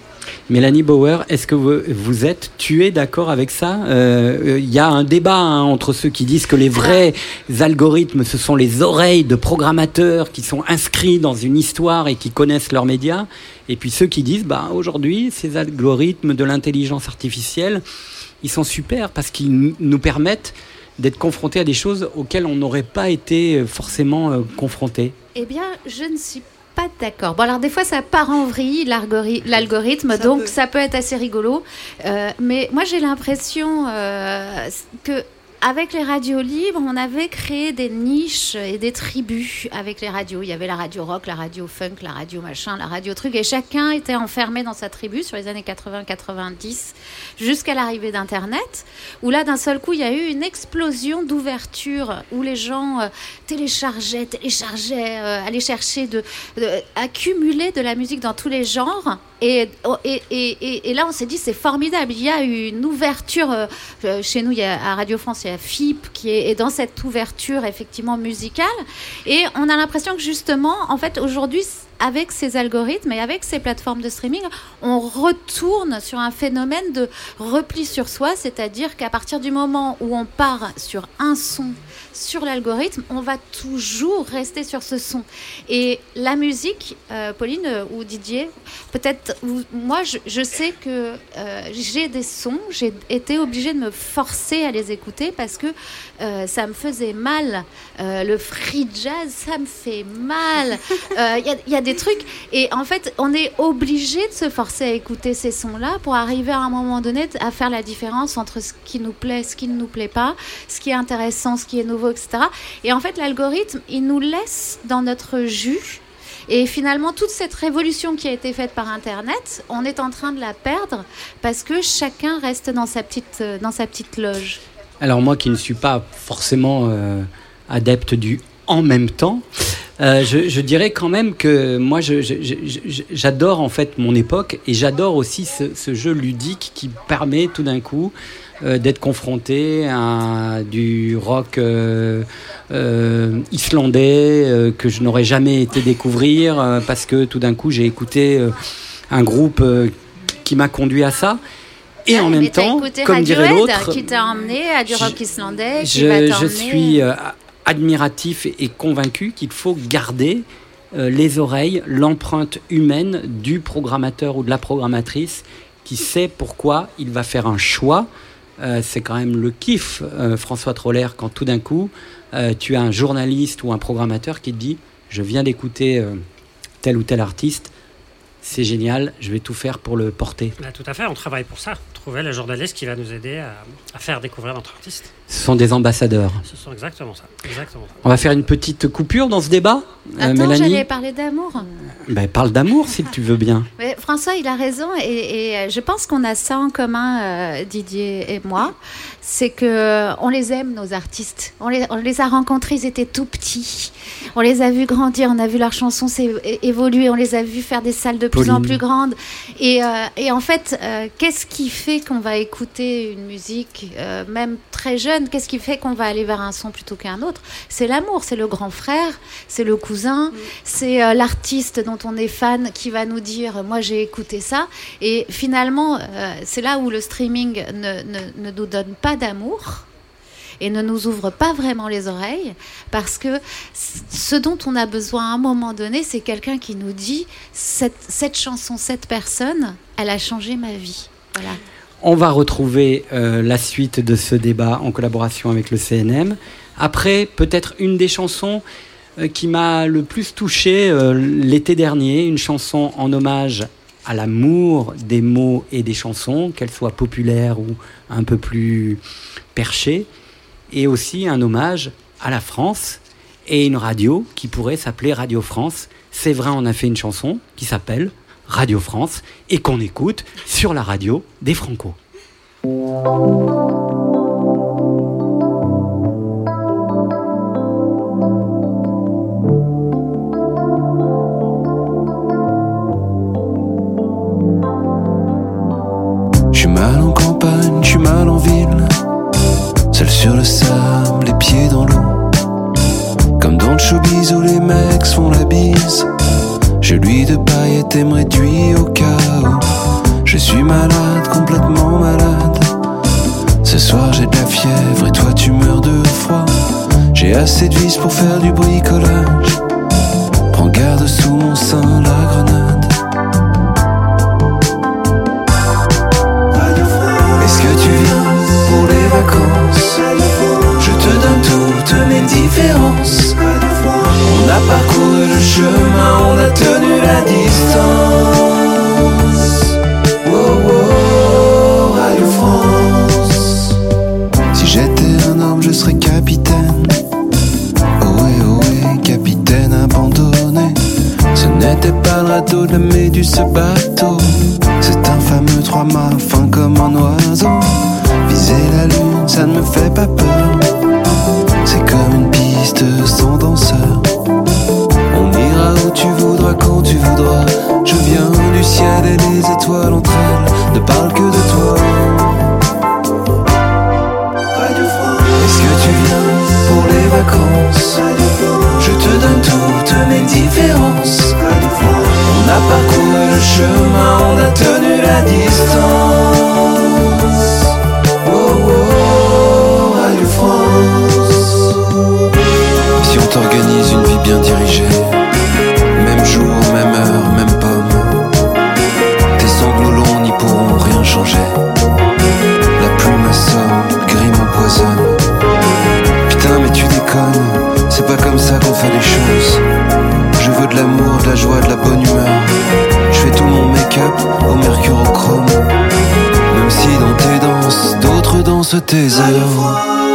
Mélanie Bauer, est-ce que vous, êtes, tu es d'accord avec ça? Euh, Il y a un débat hein, entre ceux qui disent que les vrais algorithmes, ce sont les oreilles de programmateurs qui sont inscrits dans une histoire et qui connaissent leurs médias, et puis ceux qui disent, bah, aujourd'hui, ces algorithmes de l'intelligence artificielle, ils sont super parce qu'ils nous- permettent d'être confrontés à des choses auxquelles on n'aurait pas été euh, forcément euh, confrontés. Eh bien, je ne suis pas d'accord. Bon, alors des fois, ça part en vrille, l'algorithme, donc peut. ça peut être assez rigolo. Euh, mais moi, j'ai l'impression euh, que avec les radios libres, on avait créé des niches et des tribus avec les radios. Il y avait la radio rock, la radio funk, la radio machin, la radio truc, et chacun était enfermé dans sa tribu sur les années 80-90 jusqu'à l'arrivée d'Internet, où là, d'un seul coup, il y a eu une explosion d'ouverture où les gens euh, téléchargeaient, téléchargeaient, euh, allaient chercher de, de- accumuler de la musique dans tous les genres. Et, oh, là, on s'est dit, c'est formidable. Il y a eu une ouverture. euh, chez nous, il y a, à Radio France, FIP qui est, est dans cette ouverture, effectivement, musicale. Et on a l'impression que, justement, en fait, aujourd'hui, avec ces algorithmes et avec ces plateformes de streaming, on retourne sur un phénomène de repli sur soi, c'est-à-dire qu'à partir du moment où on part sur un son, sur l'algorithme, on va toujours rester sur ce son. Et la musique, euh, Pauline ou Didier, peut-être, moi je, je sais que euh, j'ai des sons, j'ai été obligée de me forcer à les écouter parce que euh, ça me faisait mal. Le free jazz, ça me fait mal. Il (laughs) y, y a des trucs. Et en fait, on est obligé de se forcer à écouter ces sons-là pour arriver à un moment donné à faire la différence entre ce qui nous plaît, ce qui ne nous plaît pas, ce qui est intéressant, ce qui est nouveau, etc. Et en fait, l'algorithme, il nous laisse dans notre jus. Et finalement, toute cette révolution qui a été faite par Internet, on est en train de la perdre parce que chacun reste dans sa petite, euh, dans sa petite loge. Alors moi qui ne suis pas forcément euh, adepte du en même temps, euh, je, dirais quand même que moi j'adore en fait mon époque et j'adore aussi ce, ce jeu ludique qui permet tout d'un coup euh, d'être confronté à du rock euh, euh, islandais que je n'aurais jamais été découvrir parce que tout d'un coup j'ai écouté un groupe qui m'a conduit à ça. Et en Mais même temps, comme dirait Radiohead, l'autre, qui t'a emmené à du je- rock islandais, qui va je, je suis admiratif et, convaincu qu'il faut garder les oreilles, l'empreinte humaine du programmateur ou de la programmatrice qui sait pourquoi il va faire un choix. Euh, c'est quand même le kiff, euh, François Troller, quand tout d'un coup, euh, tu as un journaliste ou un programmateur qui te dit Je viens d'écouter tel ou tel artiste, c'est génial, je vais tout faire pour le porter. Bah, tout à fait, on travaille pour ça. Trouver le journaliste qui va nous aider à faire découvrir notre artiste. Ce sont des ambassadeurs. Ce sont exactement ça. Exactement ça. On va faire une petite coupure dans ce débat, euh, Attends, Mélanie. j'allais parler d'amour. Ben, parle d'amour si tu veux bien. Mais François, il a raison et, et, euh, je pense qu'on a ça en commun, euh, Didier et moi. C'est que euh, on les aime, nos artistes. On les, on les a rencontrés, ils étaient tout petits. On les a vus grandir, on a vu leurs chansons évoluer, on les a vus faire des salles de plus en plus grandes. Et, euh, et en fait, euh, qu'est-ce qui fait qu'on va écouter une musique, euh, même très jeune, qu'est-ce qui fait qu'on va aller vers un son plutôt qu'un autre? C'est l'amour, c'est le grand frère, c'est le cousin, c'est euh, l'artiste dont on est fan qui va nous dire moi j'ai écouté ça. Et finalement euh, c'est là où le streaming ne, ne- ne nous donne pas d'amour et ne nous ouvre pas vraiment les oreilles parce que ce dont on a besoin à un moment donné c'est quelqu'un qui nous dit cette, cette chanson cette personne elle a changé ma vie. Voilà On va retrouver euh, la suite de ce débat en collaboration avec le CNM. Après, peut-être une des chansons euh, qui m'a le plus touché euh, l'été dernier, une chanson en hommage à l'amour des mots et des chansons, qu'elles soient populaires ou un peu plus perchées, et aussi un hommage à la France et une radio qui pourrait s'appeler Radio France. C'est vrai, on a fait une chanson qui s'appelle Radio France et qu'on écoute sur la radio des Franco. Je suis mal en campagne, je suis mal en ville. Seul sur le sable, les pieds dans l'eau. Comme dans le showbiz où les mecs font la bise. Je lui de paillettes et me réduit au chaos. Je suis malade, complètement malade. Ce soir j'ai de la fièvre et toi tu meurs de froid. J'ai assez de vis pour faire du bricolage. Prends garde sous mon sein la grenade. Est-ce que tu viens pour les vacances? Je te donne toutes mes différences. On a parcouru le chemin, on a tenu la distance. Wow, wow, Radio France. Si j'étais un homme, je serais capitaine. Ohé, ohé, capitaine abandonné. Ce n'était pas le radeau de la méduse, ce bateau. C'est un fameux trois mâts, fin comme un oiseau. Viser la lune, ça ne me fait pas peur. C'est comme une piste sans danseur. On ira où tu voudras, quand tu voudras. Je viens du ciel et les étoiles entre elles ne parlent que de toi. Est-ce que tu viens pour les vacances? Je te donne toutes mes différences. On a parcouru le chemin, on a tenu la distance. Si on t'organise une vie bien dirigée, même jour, même heure, même pomme, tes sanglots longs n'y pourront rien changer. La plume assomme, gris m'empoisonne. Putain, mais tu déconnes, c'est pas comme ça qu'on fait les choses. Je veux de l'amour, de la joie, de la bonne humeur. Je fais tout mon make-up au mercurochrome. Même si dans tes danses, d'autres dansent tes heures.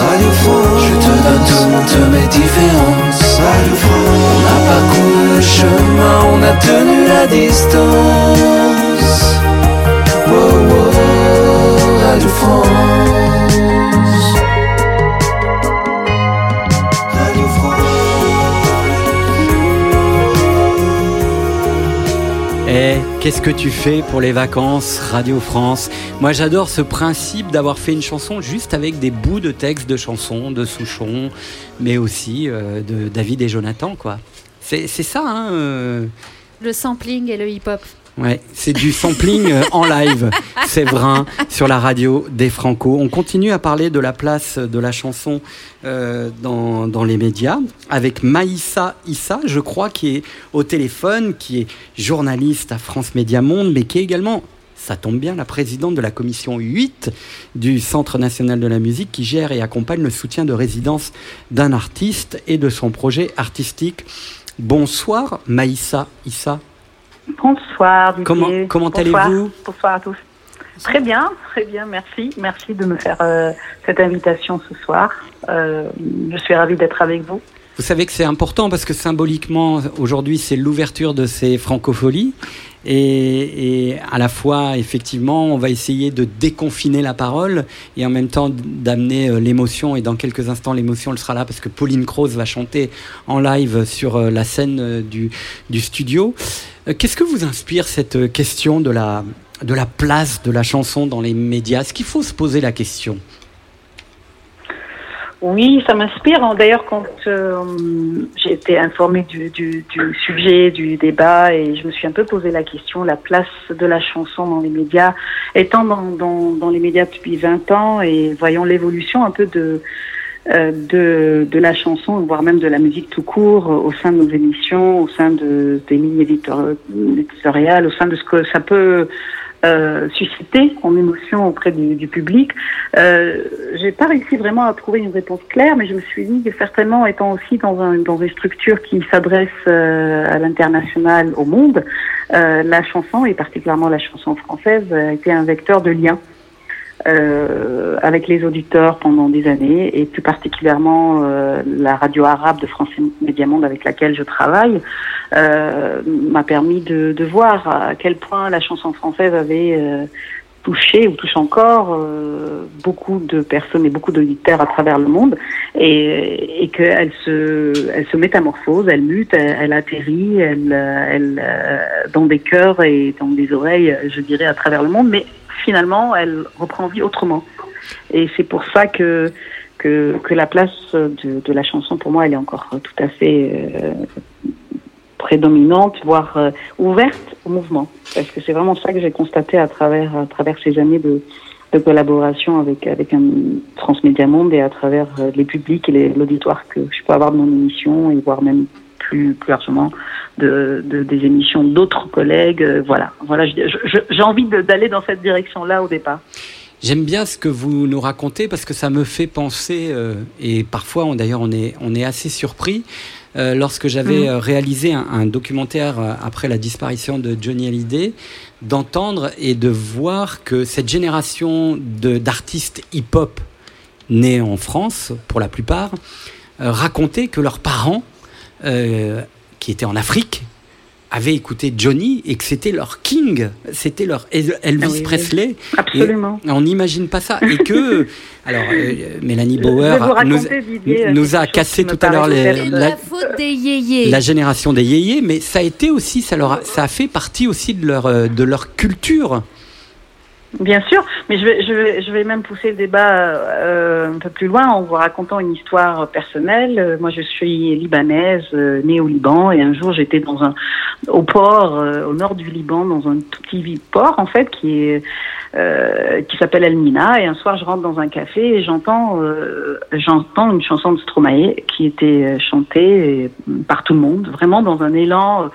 Radio France. Je te donne toutes mes différences. Radio France. On a parcouru le chemin, on a tenu la distance. Oh, oh, Radio France. Qu'est-ce que tu fais pour les vacances, Radio France? Moi, j'adore ce principe d'avoir fait une chanson juste avec des bouts de texte de chansons, de Souchon, mais aussi euh, de David et Jonathan, quoi. C'est c'est ça, hein euh, Le sampling et le hip-hop. Ouais, c'est du sampling euh, en live, c'est vrai, sur la radio des Franco. On continue à parler de la place de la chanson euh, dans, dans les médias avec Maïssa Issa, je crois, qui est au téléphone, qui est journaliste à France Média Monde, mais qui est également, ça tombe bien, la présidente de la commission 8 du Centre national de la musique qui gère et accompagne le soutien de résidence d'un artiste et de son projet artistique. Bonsoir Maïssa Issa. Bonsoir Didier. Comment- allez-vous Bonsoir à tous. Très bien, très bien, merci. Merci de me faire euh, cette invitation ce soir. Euh, je suis ravie d'être avec vous. Vous savez que c'est important parce que symboliquement, aujourd'hui, c'est l'ouverture de ces francopholies. Et, à la fois, effectivement, on va essayer de déconfiner la parole et en même temps d'amener euh, l'émotion. Et dans quelques instants, l'émotion sera là parce que Pauline Croze va chanter en live sur euh, la scène euh, du, du studio. Qu'est-ce que vous inspire cette question de la, de la place de la chanson dans les médias? Est-ce qu'il faut se poser la question? Oui, ça m'inspire. D'ailleurs, quand euh, j'ai été informée du, du, du sujet, du débat, et je me suis un peu posé la question, la place de la chanson dans les médias, étant dans, dans, dans les médias depuis 20 ans et voyant l'évolution un peu de, euh, de, de la chanson, voire même de la musique tout court, euh, au sein de nos émissions, au sein de, des lignes éditor- éditoriales, au sein de ce que ça peut euh, susciter en émotion auprès du, public. Euh, j'ai pas réussi vraiment à trouver une réponse claire, mais je me suis dit que certainement étant aussi dans, un, dans une structure qui s'adresse euh, à l'international, au monde, euh, la chanson, et particulièrement la chanson française, a été un vecteur de lien. Euh, avec les auditeurs pendant des années et plus particulièrement euh, la radio arabe de France Média Monde avec laquelle je travaille euh, m'a permis de, de voir à quel point la chanson française avait euh, touché ou touche encore euh, beaucoup de personnes et beaucoup d'auditeurs à travers le monde et, et qu'elle se, elle se métamorphose, elle mute, elle, atterrit, elle, elle, euh, dans des cœurs et dans des oreilles, je dirais, à travers le monde, mais finalement, elle reprend vie autrement. Et c'est pour ça que, que, la place de, la chanson, pour moi, elle est encore tout à fait euh, prédominante, voire euh, ouverte au mouvement. Parce que c'est vraiment ça que j'ai constaté à travers, à travers ces années de, de collaboration avec, avec un Transmédia Monde et à travers euh, les publics et l'auditoire que je peux avoir de mon émission et voire même plus, plus largement de, de- des émissions d'autres collègues. Euh, Voilà, voilà j'ai envie d'aller dans cette direction-là au départ. J'aime bien ce que vous nous racontez parce que ça me fait penser, euh, et parfois d'ailleurs on est, on est assez surpris, euh, lorsque j'avais euh, réalisé un, un documentaire après la disparition de Johnny Hallyday, d'entendre et de voir que cette génération d'artistes hip-hop nés en France, pour la plupart, euh, racontaient que leurs parents, euh, qui étaient en Afrique, avaient écouté Johnny et que c'était leur king, c'était leur El- Elvis Ah oui. Presley. Absolument. Et on n'imagine pas ça. Et que, (laughs) alors, euh, Mélanie Bauer nous, Didier, a chose cassé tout à l'heure la, La faute des yéyés. la génération des yéyés, mais ça a été aussi, ça, leur a, ça a fait partie aussi de leur, euh, de leur culture. Bien sûr, mais je vais, je vais, je vais même pousser le débat euh, un peu plus loin en vous racontant une histoire personnelle. Euh, Moi, je suis libanaise, euh, née au Liban, et un jour, j'étais dans un au port euh, au nord du Liban, dans un tout petit port en fait qui est euh, qui s'appelle El Mina. Et un soir, je rentre dans un café et j'entends euh, j'entends une chanson de Stromae qui était chantée euh, par tout le monde, vraiment dans un élan.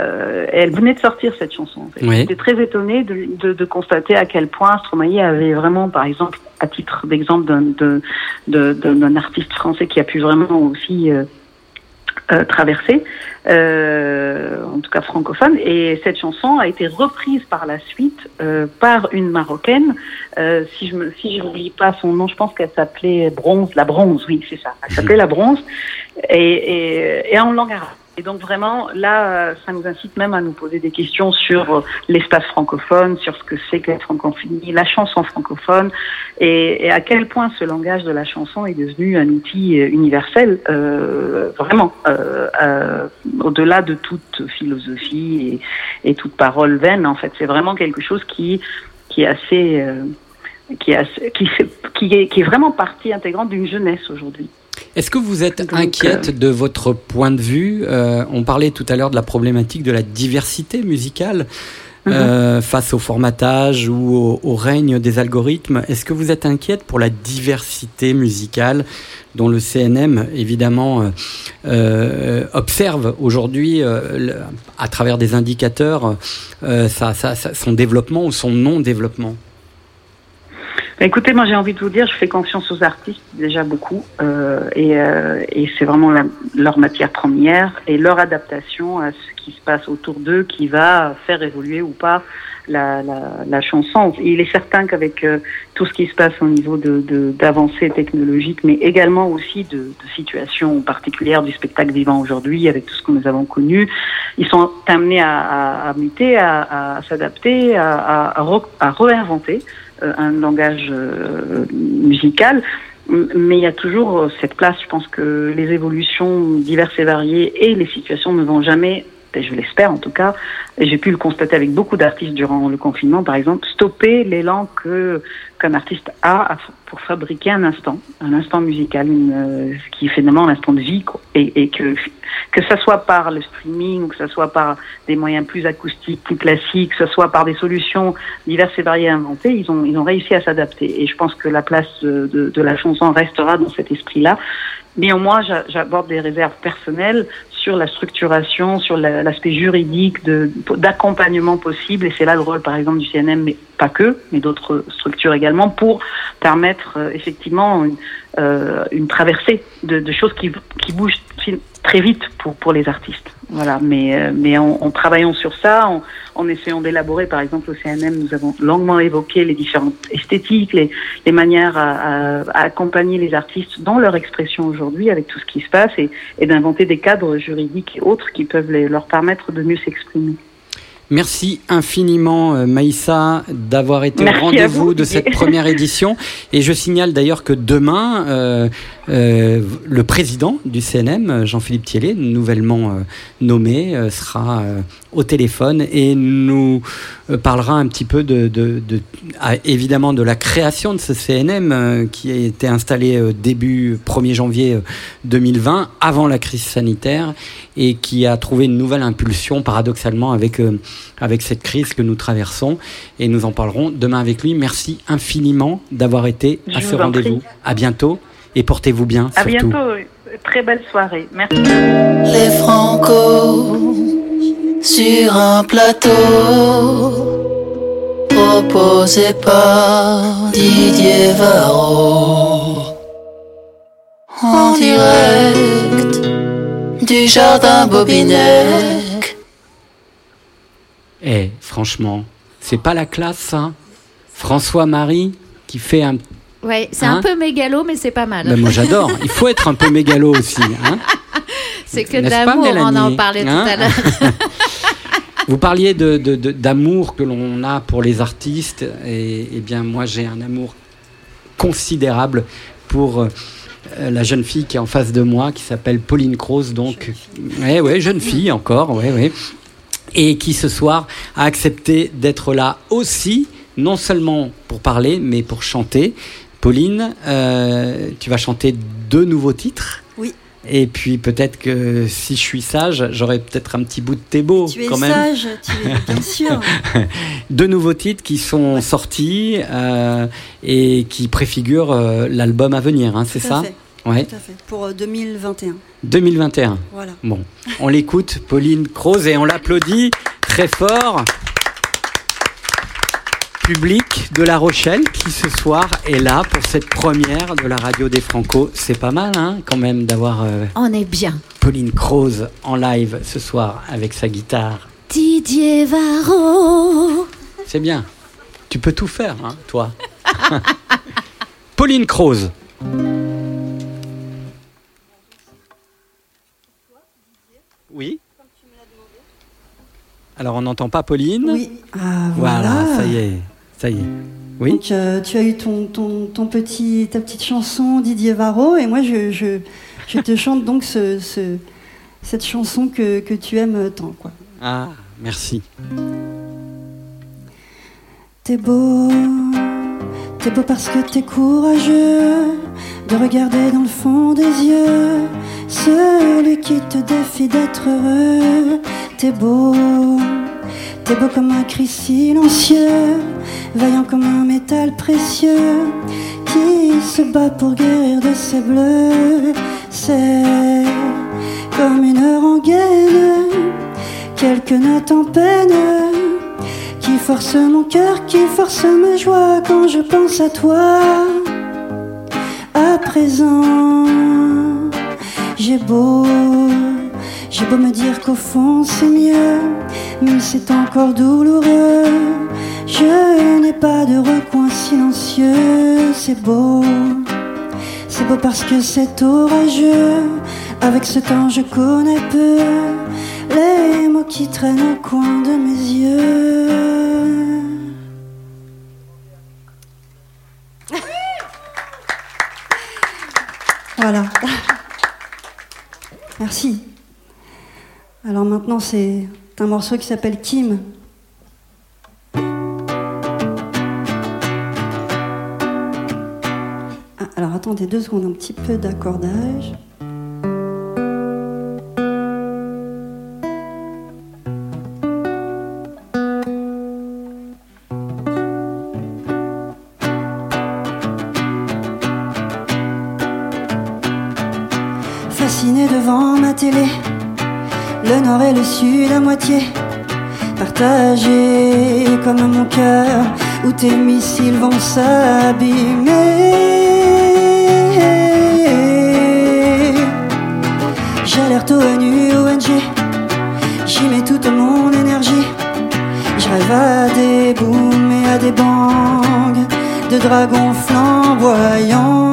Euh, et elle venait de sortir cette chanson. En fait. Oui. J'étais très étonnée de, de, de constater à quel point Stromae avait vraiment, par exemple, à titre d'exemple d'un artiste français qui a pu vraiment aussi euh, euh, traversée, euh, en tout cas francophone. Et cette chanson a été reprise par la suite par une marocaine. Si je me, si je n'oublie pas son nom, je pense qu'elle s'appelait Bronze, la Bronze, oui, c'est ça. Elle s'appelait la Bronze et, et, et en langue arabe. Et donc vraiment, là, euh, ça nous incite même à nous poser des questions sur euh, l'espace francophone, sur ce que c'est que la francophonie, la chanson francophone, et, à quel point ce langage de la chanson est devenu un outil euh, universel, euh, vraiment, euh, euh, au-delà de toute philosophie et, toute parole vaine. En fait, c'est vraiment quelque chose qui qui est assez, qui est qui est qui est vraiment partie intégrante d'une jeunesse aujourd'hui. Est-ce que vous êtes Donc, inquiète euh, de votre point de vue Euh, On parlait tout à l'heure de la problématique de la diversité musicale Mhm. euh, face au formatage ou au, au règne des algorithmes. Est-ce que vous êtes inquiète pour la diversité musicale dont le CNM évidemment euh, observe aujourd'hui à travers des indicateurs son développement ou son non-développement? Écoutez, moi j'ai envie de vous dire, je fais confiance aux artistes déjà beaucoup, euh, et, euh, et c'est vraiment leur matière première et leur adaptation à ce qui se passe autour d'eux qui va faire évoluer ou pas la, la, la chanson. Il est certain qu'avec euh, tout ce qui se passe au niveau de de- d'avancées technologiques, mais également aussi de, de situations particulières du spectacle vivant aujourd'hui, avec tout ce que nous avons connu, ils sont amenés à, à, à muter, à, à s'adapter, à, à, à réinventer un langage euh, musical. Mais il y a toujours euh, cette place. Je pense que les évolutions diverses et variées et les situations ne vont jamais, je l'espère en tout cas, j'ai pu le constater avec beaucoup d'artistes durant le confinement, par exemple, stopper l'élan que qu'un artiste a pour fabriquer un instant, un instant musical, euh, qui est finalement un instant de vie, et, que que ça soit par le streaming, que ça soit par des moyens plus acoustiques, plus classiques, que ce soit par des solutions diverses et variées inventées, ils ont, ils ont réussi à s'adapter. Et je pense que la place de, la chanson restera dans cet esprit-là. Néanmoins, j'a- j'aborde des réserves personnelles sur la structuration, sur la- l'aspect juridique d'accompagnement possible. Et c'est là le rôle, par exemple, du CNM, mais pas que, mais d'autres structures également, pour permettre euh, effectivement une, euh, une traversée de, de choses qui, qui bougent très vite pour, pour les artistes. Voilà, mais, euh, mais en, en travaillant sur ça, en, en essayant d'élaborer, par exemple au CNM, nous avons longuement évoqué les différentes esthétiques, les, les manières à, à- à accompagner les artistes dans leur expression aujourd'hui avec tout ce qui se passe et, et d'inventer des cadres juridiques et autres qui peuvent leur permettre de mieux s'exprimer. Merci infiniment euh, Maïssa d'avoir été Merci au rendez-vous vous, de cette première édition. Et je signale d'ailleurs que demain, euh, euh, le président du CNM, Jean-Philippe Thiellet, nouvellement euh, nommé, sera au téléphone et nous parlera un petit peu de, de- de- ah, évidemment de la création de ce CNM qui a été installé début 1er janvier euh, 2020, avant la crise sanitaire, et qui a trouvé une nouvelle impulsion paradoxalement avec, avec cette crise que nous traversons. Et nous en parlerons demain avec lui. Merci infiniment d'avoir été à Je ce vous en rendez-vous. À bientôt et portez-vous bien. À surtout. bientôt. Très belle soirée. Merci. Les Franco sur un plateau proposé par Didier Varro en direct du jardin Bobinec. Eh, franchement, c'est pas la classe, ça François-Marie qui fait un. Ouais, c'est Hein un peu mégalo, mais c'est pas mal. Ben, moi j'adore. Il faut être un peu mégalo aussi. Hein (laughs) c'est que l'amour, on en parlait Hein tout à l'heure. (laughs) Vous parliez de, de- de- d'amour que l'on a pour les artistes, et, eh bien moi j'ai un amour considérable pour euh, la jeune fille qui est en face de moi, qui s'appelle Pauline Croze, donc ouais, ouais, jeune fille encore, ouais, ouais, et qui ce soir a accepté d'être là aussi, non seulement pour parler, mais pour chanter. Pauline, euh, tu vas chanter deux nouveaux titres. Oui. Et puis peut-être que si je suis sage, j'aurai peut-être un petit bout de beaux Tu es quand même. sage, tu es bien (laughs) sûr. Deux nouveaux titres qui sont sortis euh, et qui préfigurent euh, l'album à venir, hein, c'est ça? fait. Ouais. Tout à fait. Pour euh, 2021. 2021. Voilà. Bon, on l'écoute, Pauline Croze, et on l'applaudit très fort. Public de La Rochelle qui ce soir est là pour cette première de la radio des Franco. C'est pas mal, hein, quand même, d'avoir. euh, On est bien. Pauline Croze en live ce soir avec sa guitare. Didier Varro. C'est bien. Tu peux tout faire, hein, toi. (laughs) Pauline Croze. Oui. Alors on n'entend pas Pauline Oui. Ah, Voilà, voilà. ça y est, ça y est. Oui. Donc, euh, tu as eu ton, ton, ton petit, ta petite chanson Didier Varro et moi je, je, je te chante donc ce, ce- cette chanson que, que tu aimes tant. Quoi. Ah, merci. T'es beau, t'es beau parce que t'es courageux de regarder dans le fond des yeux celui qui te défie d'être heureux. T'es beau, t'es beau comme un cri silencieux, vaillant comme un métal précieux qui se bat pour guérir de ses bleus. C'est comme une rengaine, quelques notes en peine qui force mon cœur, qui force ma joie quand je pense à toi. À présent, j'ai beau, j'ai beau me dire qu'au fond c'est mieux, mais c'est encore douloureux. Je n'ai pas de recoin silencieux, c'est beau, c'est beau parce que c'est orageux. Avec ce temps, je connais peu les mots qui traînent au coin de mes yeux. Maintenant, c'est un morceau qui s'appelle Kim. Ah, alors attendez deux secondes, un petit peu d'accordage. Comme mon cœur, où tes missiles vont s'abîmer. J'alerte ONU, ONG, j'y mets toute mon énergie. Je rêve à des booms et à des bangs de dragons flamboyants.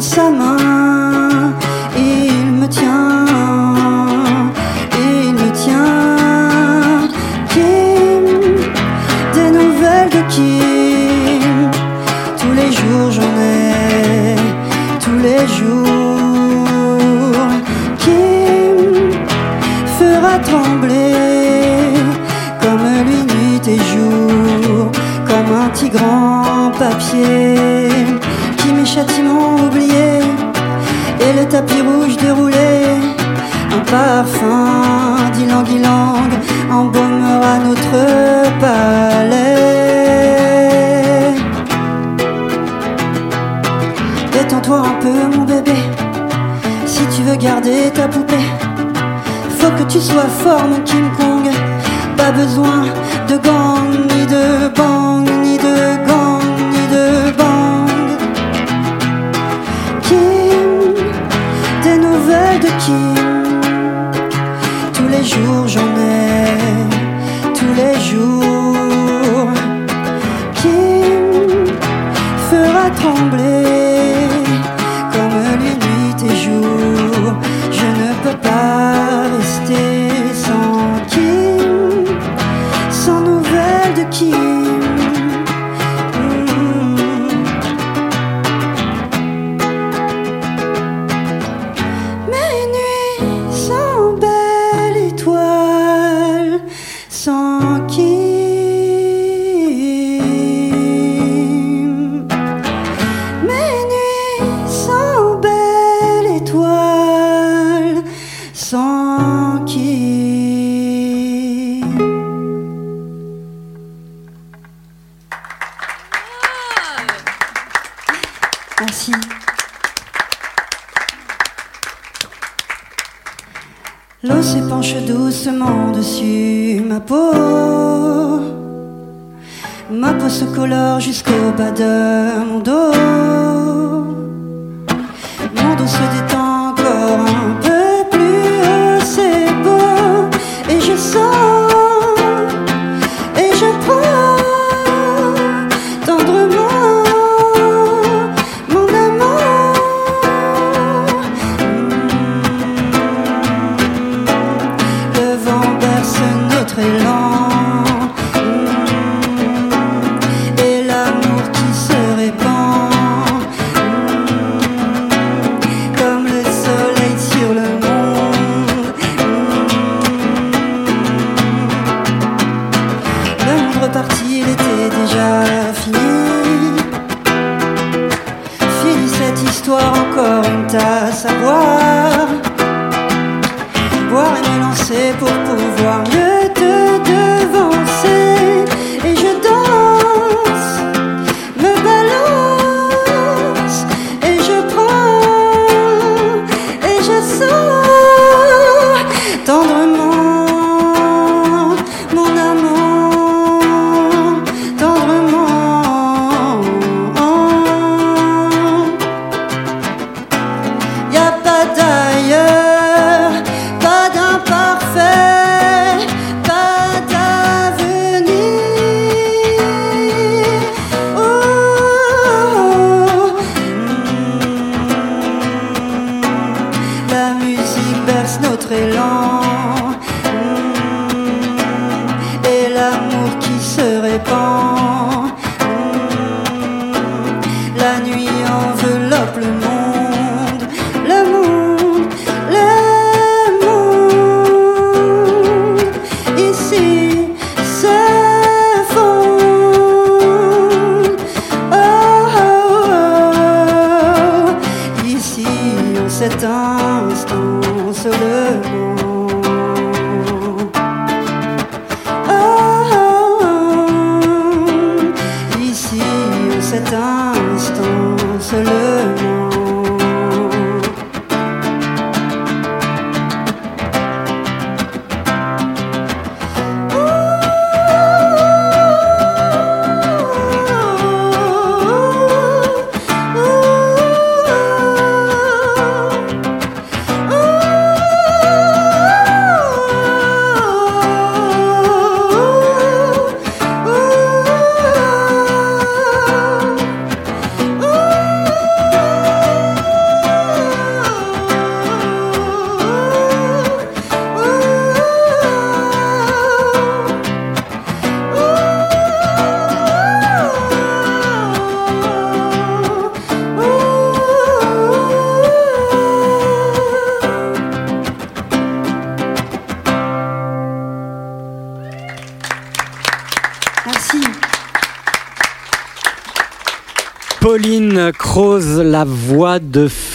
Me Merci. L'eau s'épanche doucement dessus ma peau. Ma peau se colore jusqu'au bas de mon dos. Mon dos se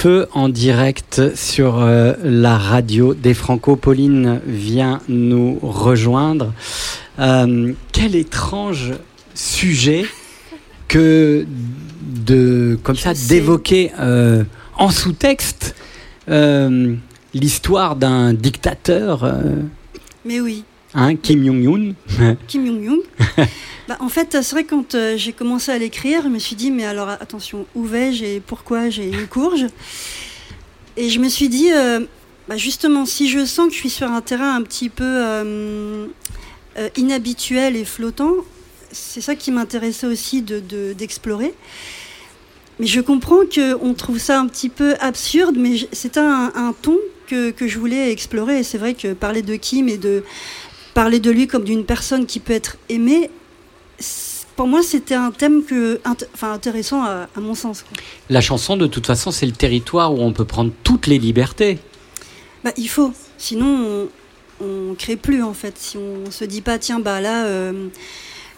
feu en direct sur euh, la radio des Franco. Pauline vient nous rejoindre. Euh, quel étrange sujet que de comme ça d'évoquer euh, en sous-texte l'histoire d'un dictateur, Mais oui. Hein, Kim Jong-un. (laughs) Kim Jong-un. (laughs) bah, en fait, c'est vrai que quand euh, j'ai commencé à l'écrire, je me suis dit, mais alors attention, où vais-je et pourquoi j'ai une courge? Et je me suis dit, euh, bah, justement, si je sens que je suis sur un terrain un petit peu euh, inhabituel et flottant, c'est ça qui m'intéressait aussi de- de- d'explorer. mais je comprends qu'on trouve ça un petit peu absurde, mais c'était un, un ton que, que je voulais explorer. Et c'est vrai que parler de Kim et de parler de lui comme d'une personne qui peut être aimée, pour moi, c'était un thème que, int- enfin, intéressant à, à mon sens. quoi. La chanson, de toute façon, c'est le territoire où on peut prendre toutes les libertés. Bah, il faut, sinon on, on crée plus en fait. Si on se dit pas, tiens, bah là, euh,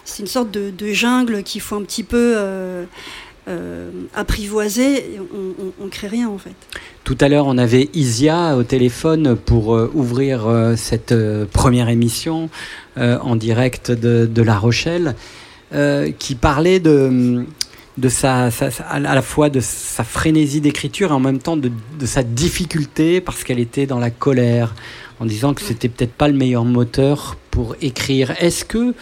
c'est une sorte de, de jungle qu'il faut un petit peu euh, euh, apprivoisé, on, on crée rien en fait. Tout à l'heure, on avait Isia au téléphone pour euh, ouvrir euh, cette euh, première émission en direct de, de La Rochelle, qui parlait de, de sa, sa- sa- à la fois de sa frénésie d'écriture et en même temps de, de sa difficulté parce qu'elle était dans la colère, en disant que c'était peut-être pas le meilleur moteur pour écrire. Est-ce que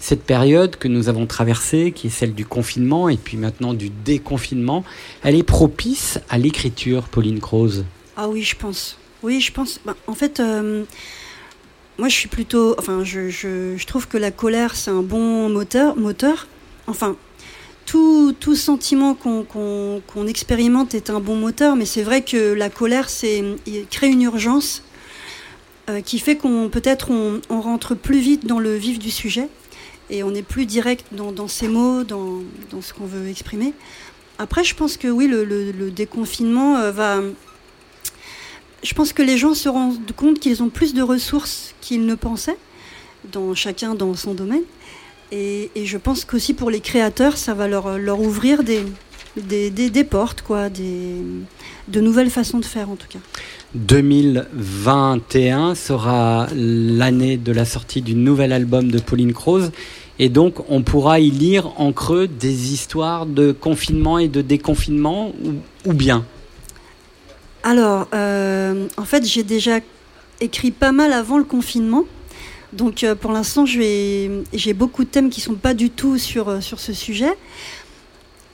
cette période que nous avons traversée, qui est celle du confinement et puis maintenant du déconfinement, elle est propice à l'écriture, Pauline Croze Ah oui, je pense. Oui, je pense. Ben, en fait, euh, moi, je suis plutôt. Enfin, je, trouve que la colère, c'est un bon moteur. moteur. Enfin, tout, sentiment qu'on expérimente est un bon moteur, mais c'est vrai que la colère, c'est crée une urgence euh, qui fait qu'on peut-être on rentre plus vite dans le vif du sujet et on est plus direct dans, dans ses mots, dans, ce qu'on veut exprimer. Après, je pense que oui, le, déconfinement euh, va. Je pense que les gens se rendent compte qu'ils ont plus de ressources qu'ils ne pensaient, dans chacun dans son domaine. Et, je pense qu'aussi pour les créateurs, ça va leur, ouvrir des portes, quoi, des, de nouvelles façons de faire en tout cas. 2021 sera l'année de la sortie du nouvel album de Pauline Croze. Et donc, on pourra y lire en creux des histoires de confinement et de déconfinement, ou, ou bien Alors, euh, en fait, j'ai déjà écrit pas mal avant le confinement. Donc, euh, pour l'instant, j'ai beaucoup de thèmes qui sont pas du tout sur, euh, sur ce sujet.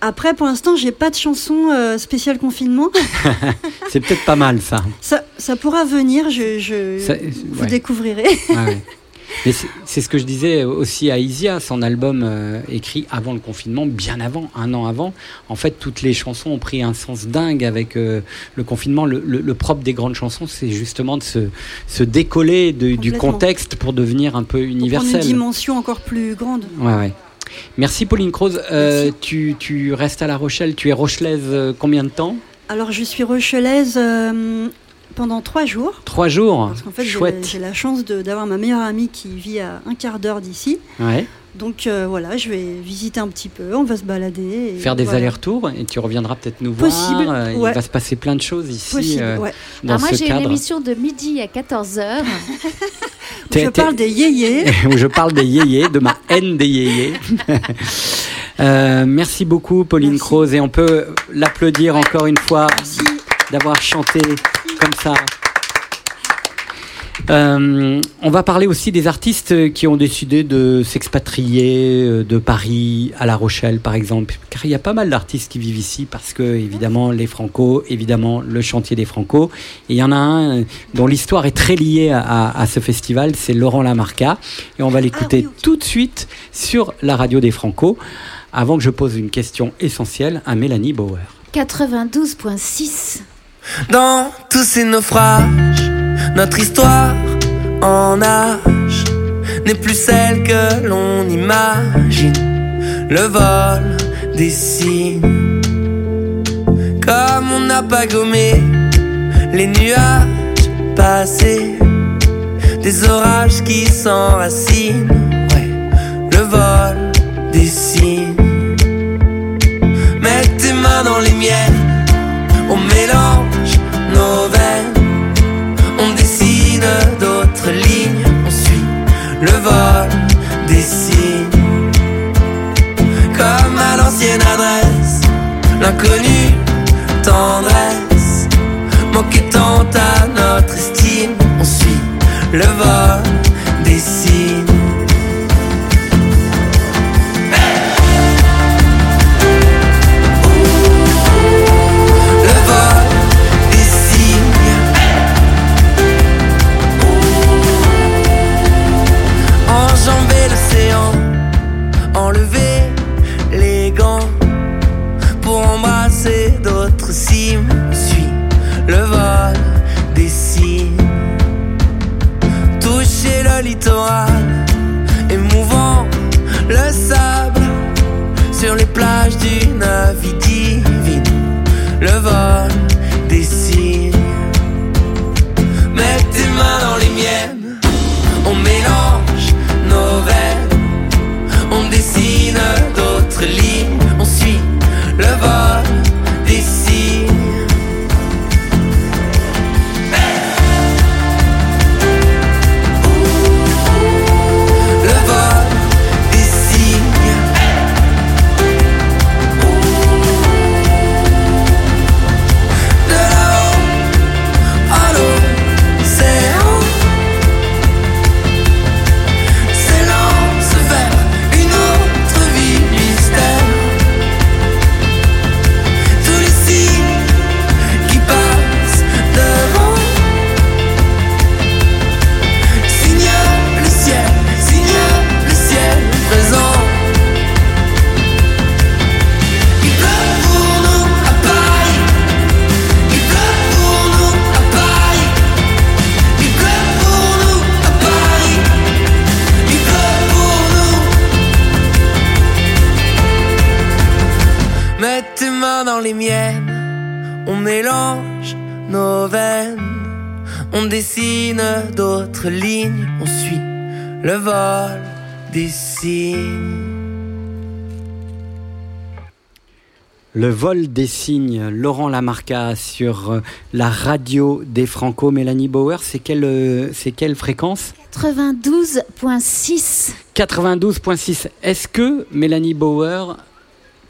Après, pour l'instant, j'ai pas de chanson euh, spéciale confinement. (laughs) C'est peut-être pas mal, ça. ça, ça pourra venir, je, je- Ça- vous ouais. découvrirez. Ouais. (laughs) Mais c'est ce que je disais aussi à Isia, son album euh, écrit avant le confinement, bien avant, un an avant. En fait, toutes les chansons ont pris un sens dingue avec euh, le confinement. Le, le- le propre des grandes chansons, c'est justement de se, se décoller de- du contexte pour devenir un peu prendre une universel. dimension encore plus grande. Ouais, ouais. Merci Pauline Croze. Euh, tu, tu restes à La Rochelle. Tu es rochelaise combien de temps? Alors, je suis rochelaise pendant trois jours. Trois jours. Parce qu'en fait, j'ai la, Chouette. j'ai la chance de- d'avoir ma meilleure amie qui vit à un quart d'heure d'ici. Ouais. Donc euh, voilà, je vais visiter un petit peu, on va se balader. et Faire des voilà. allers-retours et tu reviendras peut-être nous Possible, voir. Euh, ouais. Il va se passer plein de choses ici Possible, euh, ouais. dans Alors moi, ce j'ai une émission de midi à 14h. (laughs) (laughs) T'es- Je t'es- parle des yéyés. (laughs) où je parle des yéyés, de ma haine des yéyés. Euh, merci beaucoup, Pauline Croze, et on peut l'applaudir encore une fois d'avoir chanté comme ça. Euh, on va parler aussi des artistes qui ont décidé de s'expatrier euh, de Paris à La Rochelle, par exemple. Car il y a pas mal d'artistes qui vivent ici parce que, évidemment, les Franco, évidemment, le chantier des Franco. Et il y en a un euh, dont l'histoire est très liée à, à- à ce festival, c'est Laurent Lamarca. Et on va l'écouter tout de suite sur la radio des Franco, avant que je pose une question essentielle à Mélanie Bauer. 92.6. Dans tous ces naufrages, notre histoire en nage n'est plus celle que l'on imagine. Le vol des signes, comme on n'a pas gommé les nuages passés, des orages qui s'enracinent. Ouais, le vol des signes. Mets tes mains dans les miennes, on mélange nos veines, on dessine d'autres lignes, on suit le vol des signes. Comme à l'ancienne adresse, l'inconnu tendresse, manquait tant à notre estime, on suit le vol les miennes. On mélange nos veines. On dessine d'autres lignes. On suit le vol des signes. Le vol des signes, Laurent Lamarca sur euh, la radio des Franco. Mélanie Bauer, c'est quelle, euh, c'est quelle fréquence? 92.6. 92.6. Est-ce que, Mélanie Bauer,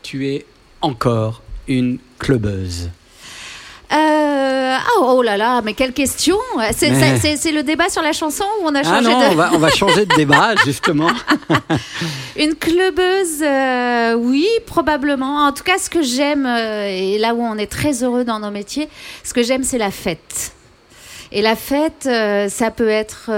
tu es encore une clubeuse Euh, oh, oh là là, mais quelle question C'est Mais- le débat sur la chanson où on a Ah changé non, de... on va, on va changer de débat, (laughs) justement. (laughs) Une clubeuse, euh, oui, probablement. En tout cas, ce que j'aime, euh, et là où on est très heureux dans nos métiers, ce que j'aime, c'est la fête. Et la fête, euh, ça peut être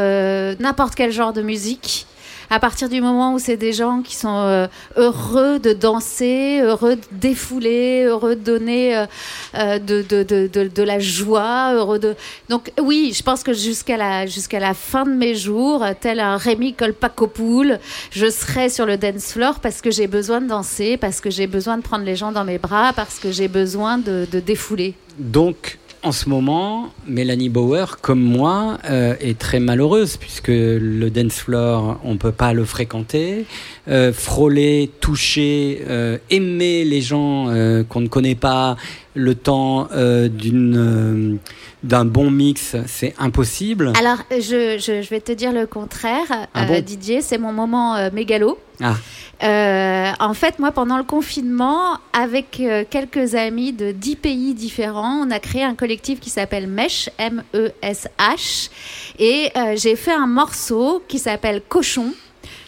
n'importe quel genre de musique. À partir du moment où c'est des gens qui sont euh, heureux de danser, heureux de défouler, heureux de donner euh, euh, de, la joie, heureux de... Donc oui, je pense que jusqu'à la, jusqu'à la fin de mes jours, tel un Rémi Colpacopoul, je serai sur le dance floor parce que j'ai besoin de danser, parce que j'ai besoin de prendre les gens dans mes bras, parce que j'ai besoin de, de défouler. Donc, en ce moment, Mélanie Bauer, comme moi, euh, est très malheureuse puisque le dance floor, on peut pas le fréquenter. Euh, frôler, toucher, euh, aimer les gens euh, qu'on ne connaît pas, le temps d'une d'un bon mix, c'est impossible. Alors, je, je, je vais te dire le contraire, Ah bon Didier, c'est mon moment mégalo. Ah. Euh, en fait, moi, pendant le confinement, avec euh, quelques amis de 10 pays différents, on a créé un collectif qui s'appelle MESH, M-E-S-H. Et euh, j'ai fait un morceau qui s'appelle Cochon.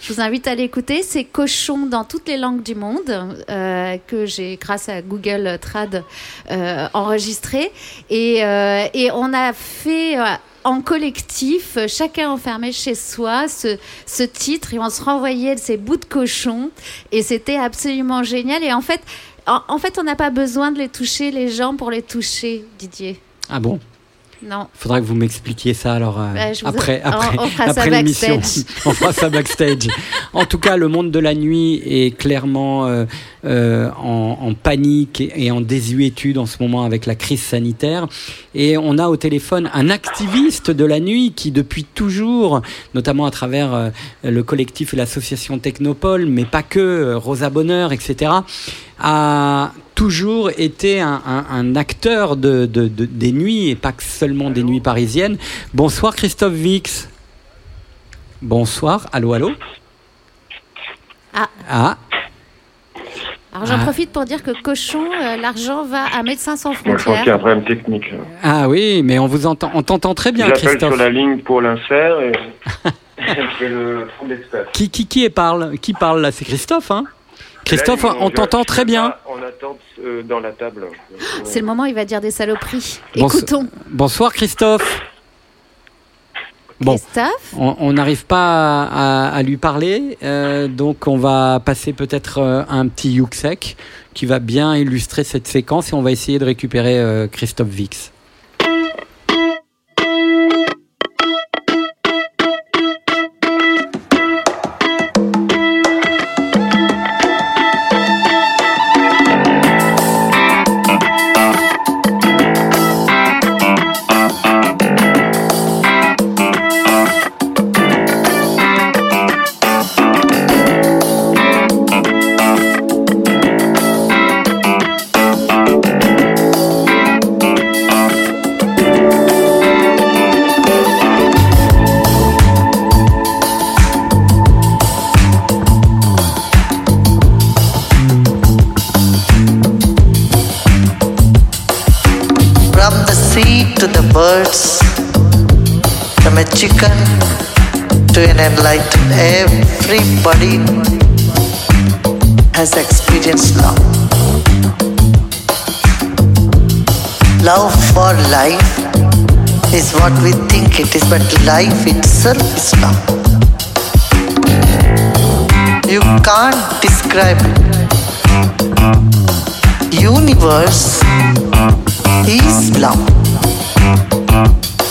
Je vous invite à l'écouter. C'est Cochon dans toutes les langues du monde, euh, que j'ai, grâce à Google Trad, euh, enregistré. Et, euh, et on a fait en collectif, chacun enfermé chez soi, ce, titre, et on se renvoyait ces bouts de cochon. Et c'était absolument génial. Et en fait, en fait on n'a pas besoin de les toucher, les gens, pour les toucher, Didier. Ah bon? Non. Faudra que vous m'expliquiez ça alors euh, Bah, vous- après, on- après, on fera ça après l'émission. (laughs) on fera ça backstage. En tout cas, le monde de la nuit est clairement euh, euh, en, en panique et, et en désuétude en ce moment avec la crise sanitaire. Et on a au téléphone un activiste de la nuit qui, depuis toujours, notamment à travers euh, le collectif et l'association Technopole, mais pas que, euh, Rosa Bonheur, etc., a toujours été un, un- un acteur de, de- de- des nuits et pas seulement des nuits parisiennes. Bonsoir Christophe Vix. Bonsoir, allô, allô. Ah. Ah, Alors j'en Ah. profite pour dire que Cochon, euh, l'argent va à Médecins sans Moi, je pense qu'il y a un frontières. problème technique. ah oui, mais on vous entend, on t'entend très bien, J'appelle Christophe. sur la ligne pour l'insert et (laughs) je fais le fond d'espace. Qui, qui, qui parle Qui parle là? C'est Christophe, hein? Christophe, Là, on t'entend très bien. On attend euh, dans la table. C'est le moment où il va dire des saloperies. Bonso- Écoutons. Bonsoir Christophe. Bon, Christophe on on n'arrive pas à, à lui parler, euh, donc on va passer peut-être euh, un petit Yuxek qui va bien illustrer cette séquence et on va essayer de récupérer euh, Christophe Vix. Has experienced love. Love for life is what we think it is, but life itself is love. You can't describe it. Universe is love.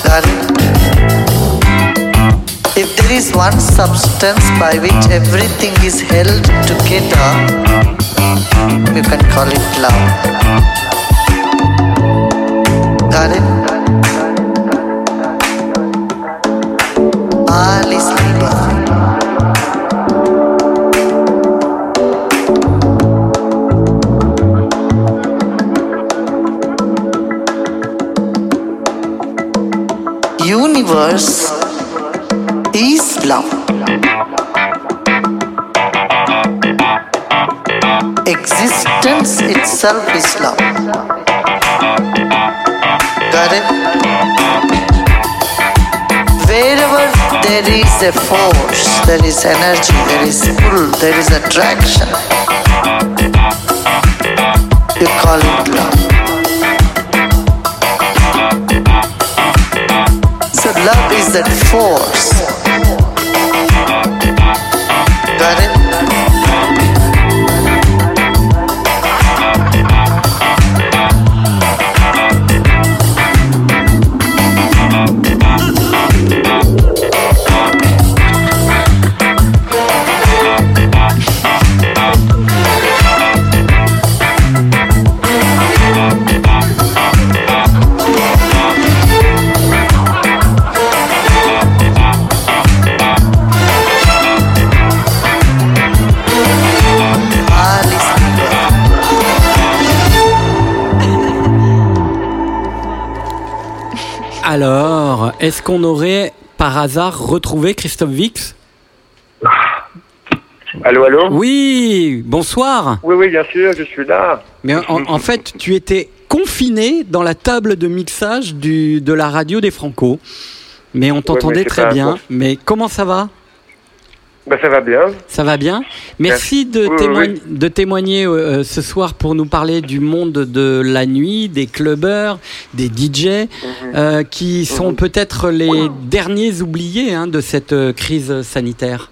Got one substance by which everything is held together, you can call it love. Got it? Ah, Sleeper. Universe is love. Existence itself is love. Got it? Wherever there is a force, there is energy, there is pull, there is attraction. You call it love. So love is that force. Alors, est-ce qu'on aurait par hasard retrouvé Christophe Vix Allô, allô? Oui, bonsoir. Oui, oui, bien sûr, je suis là. Mais en, en fait, tu étais confiné dans la table de mixage du, de la radio des Franco. Mais on t'entendait très bien. Mais comment ça va? Bah, ça va bien. Ça va bien Merci de, Oui, oui, témoign- oui. de témoigner euh, ce soir pour nous parler du monde de la nuit, des clubbers, des DJ, Mhm. euh, qui sont peut-être les derniers oubliés hein, de cette euh, crise sanitaire.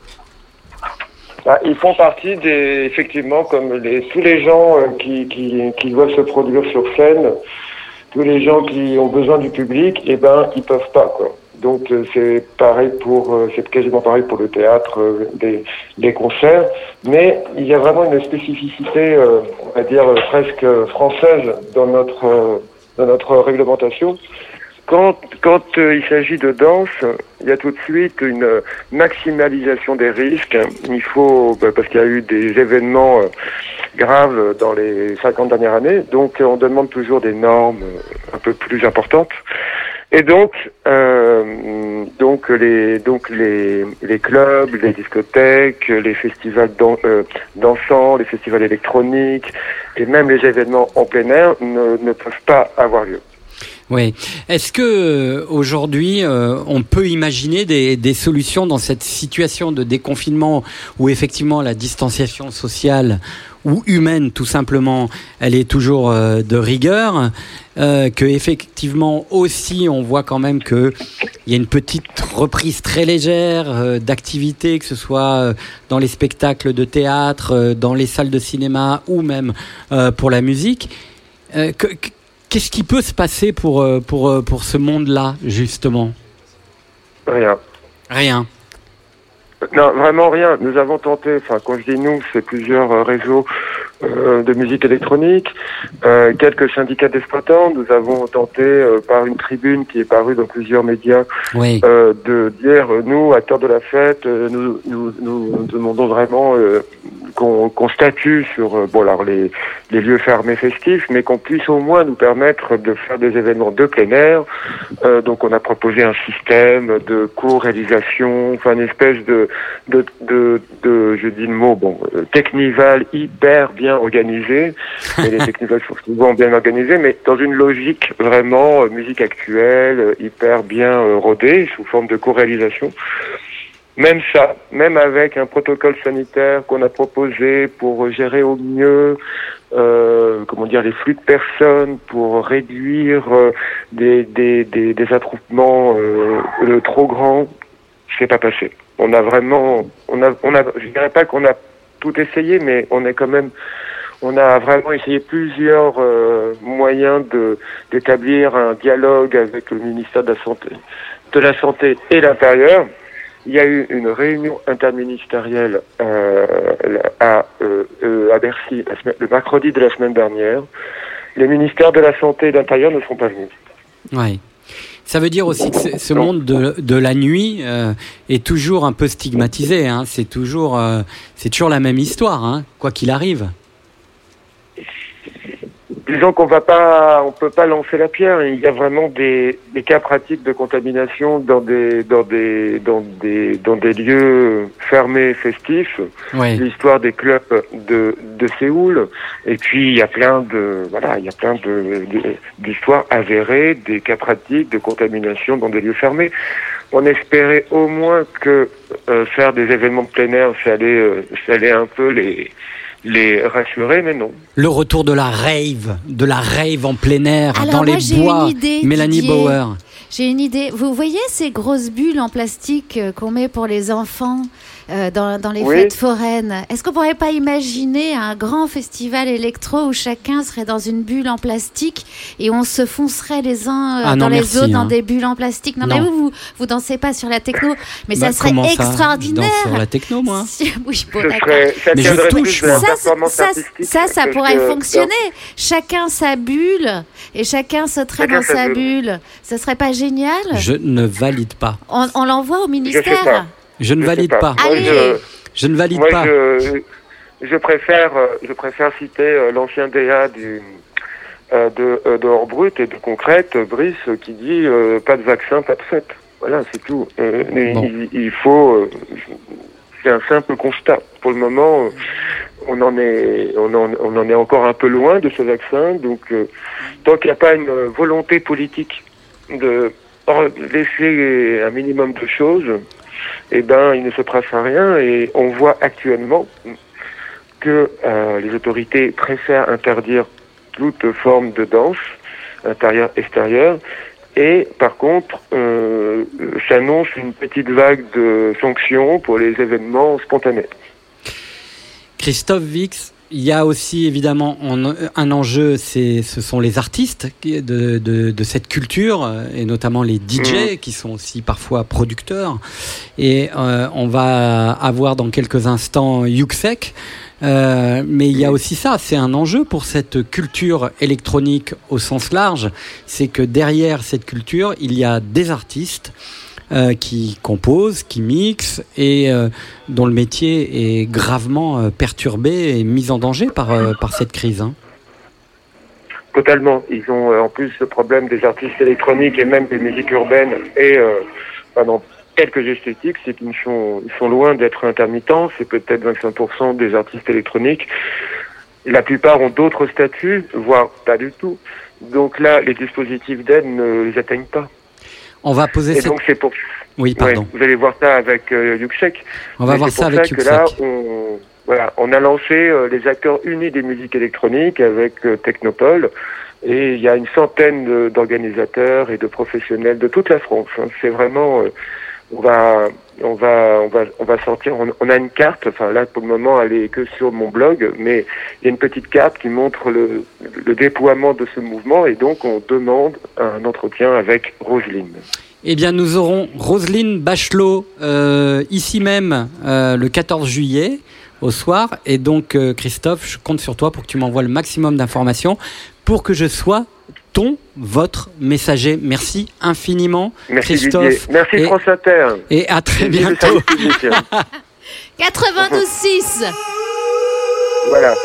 Bah, ils font partie des, effectivement, comme les, tous les gens euh, qui, qui, qui doivent se produire sur scène, tous les gens qui ont besoin du public, eh ben, ils peuvent pas, quoi. Donc euh, c'est pareil pour, euh, c'est quasiment pareil pour le théâtre, euh, des, des concerts, mais il y a vraiment une spécificité, euh, on va dire euh, presque française dans notre euh, dans notre réglementation. Quand, quand euh, il s'agit de danse, il y a tout de suite une euh, maximalisation des risques. Il faut, bah, parce qu'il y a eu des événements euh, graves dans les 50 dernières années, donc euh, on demande toujours des normes euh, un peu plus importantes. Et donc, euh, donc les donc les, les clubs, les discothèques, les festivals dan- euh, les festivals électroniques et même les événements en plein air ne, ne peuvent pas avoir lieu. Oui. Est-ce que euh, aujourd'hui euh, on peut imaginer des, des solutions dans cette situation de déconfinement où effectivement la distanciation sociale ou humaine tout simplement, elle est toujours euh, de rigueur, euh, que effectivement aussi on voit quand même que il y a une petite reprise très légère euh, d'activité, que ce soit euh, dans les spectacles de théâtre, dans les salles de cinéma ou même pour la musique. Que- que- Qu'est-ce qui peut se passer pour, euh, pour, euh, pour ce monde-là, justement? Rien. Rien. Non, vraiment rien. Nous avons tenté, enfin quand je dis nous, c'est plusieurs euh, réseaux de musique électronique, euh, quelques syndicats d'exploitants. Nous avons tenté euh, par une tribune qui est parue dans plusieurs médias Oui. euh, de dire euh, nous, acteurs de la fête, euh, nous, nous, nous demandons vraiment euh, qu'on qu'on statue sur euh, bon alors les, les lieux fermés festifs, mais qu'on puisse au moins nous permettre de faire des événements de plein air. Euh, donc on a proposé un système de co-réalisation, enfin une espèce de de, de, de je dis le mot bon euh, technival hyper bien organisé. (laughs) Et les technivals sont souvent bien organisés, mais dans une logique vraiment euh, musique actuelle, euh, hyper bien euh, rodée, sous forme de co-réalisation. Même ça, même avec un protocole sanitaire qu'on a proposé pour gérer au mieux, euh, comment dire, les flux de personnes, pour réduire euh, des, des, des, des attroupements euh, trop grands, c'est pas passé. On a vraiment, on a, on a, je dirais pas qu'on a tout essayé, mais on est quand même, on a vraiment essayé plusieurs euh, moyens de d'établir un dialogue avec le ministère de la santé, de la santé et l'intérieur. Il y a eu une réunion interministérielle euh, à, euh, à Bercy le mercredi de la semaine dernière. Les ministères de la Santé et de l'Intérieur ne sont pas venus. Ouais. Ça veut dire aussi que ce- monde de, de la nuit euh, est toujours un peu stigmatisé. Hein. C'est toujours, euh, c'est toujours la même histoire, hein, quoi qu'il arrive. Disons qu'on va pas, on peut pas lancer la pierre. Il y a vraiment des, des cas pratiques de contamination dans des, dans des, dans des, dans des lieux fermés festifs. Ouais. L'histoire des clubs de, de Séoul. Et puis il y a plein de, voilà, il y a plein de, de- d'histoires avérées, des cas pratiques de contamination dans des lieux fermés. On espérait au moins que euh, faire des événements de plein air, ça allait, euh, ça allait un peu les, les rassurer, mais non. Le retour de la rave, de la rave en plein air, Alors dans moi, les j'ai bois. une idée, Mélanie Didier. Bauer. J'ai une idée. Vous voyez ces grosses bulles en plastique euh, qu'on met pour les enfants euh, dans, dans les Oui. fêtes foraines Est-ce qu'on pourrait pas imaginer un grand festival électro où chacun serait dans une bulle en plastique et on se foncerait les uns euh, Ah dans non, les merci, autres dans hein. des bulles en plastique? Non, Non. mais vous, vous, vous dansez pas sur la techno, mais Bah, ça serait comment ça? Extraordinaire. Je danse sur la techno, moi. (laughs) Si- oui, bon, Ce d'accord. serait, ça Mais je touche, moi. Ça, ça, pourrait fonctionner. Chacun sa bulle et chacun sauterait dans sa bulle. bulle. Ça serait pas génial? Je ne valide pas. On, on l'envoie au Je sais ministère? Je ne Je valide pas. pas. Moi, Allez. je- Je ne valide Moi, pas. je, je préfère, je préfère citer euh, l'ancien DA du, euh, de, euh, de Hors-Brut et de Concrète, Brice, qui dit euh, pas de vaccin, pas de fête. Voilà, c'est tout. Euh, Bon. il, il faut. c'est un simple constat. Pour le moment, on en est, on en, on en est encore un peu loin de ce vaccin. Donc, euh, tant qu'il n'y a pas une volonté politique de laisser un minimum de choses, eh ben, il ne se passera rien. Et on voit actuellement que euh, les autorités préfèrent interdire toute forme de danse, intérieure, extérieure. Et par contre, euh, s'annonce une petite vague de sanctions pour les événements spontanés. Christophe Vix, il y a aussi évidemment un, enjeu, c'est, ce sont les artistes de, de, de cette culture, et notamment les DJ qui sont aussi parfois producteurs. Et euh, on va avoir dans quelques instants Yuxek. Euh, mais il y a aussi ça, c'est un enjeu pour cette culture électronique au sens large, c'est que derrière cette culture, il y a des artistes euh, qui composent, qui mixent et euh, dont le métier est gravement euh, perturbé et mis en danger par, par cette crise. hein. Totalement. Ils ont en plus ce problème des artistes électroniques et même des musiques urbaines et pendant quelques esthétiques, c'est qu'ils ils sont loin d'être intermittents. C'est peut-être 25% des artistes électroniques. La plupart ont d'autres statuts, voire pas du tout. Donc là, les dispositifs d'aide ne les atteignent pas. On va poser Et cette... donc c'est pour Oui, pardon. Ouais, vous allez voir ça avec euh, Yuxek. On va Mais voir ça avec que là, on, voilà, on a lancé euh, les acteurs unis des musiques électroniques avec euh, Technopole. Et il y a une centaine d'organisateurs et de professionnels de toute la France. hein. C'est vraiment, euh, on va, on va, on va, on va sortir. On, a une carte. Enfin là, pour le moment, elle est que sur mon blog, mais il y a une petite carte qui montre le, le déploiement de ce mouvement. Et donc, on demande un entretien avec Roselyne. Eh bien, nous aurons Roselyne Bachelot euh, ici même euh, le 14 juillet au soir. Et donc, euh, Christophe, je compte sur toi pour que tu m'envoies le maximum d'informations pour que je sois ton, votre messager. Merci infiniment, Merci Christophe. Didier. Merci et, France Inter. et à très bientôt. service public. 92.6 Voilà.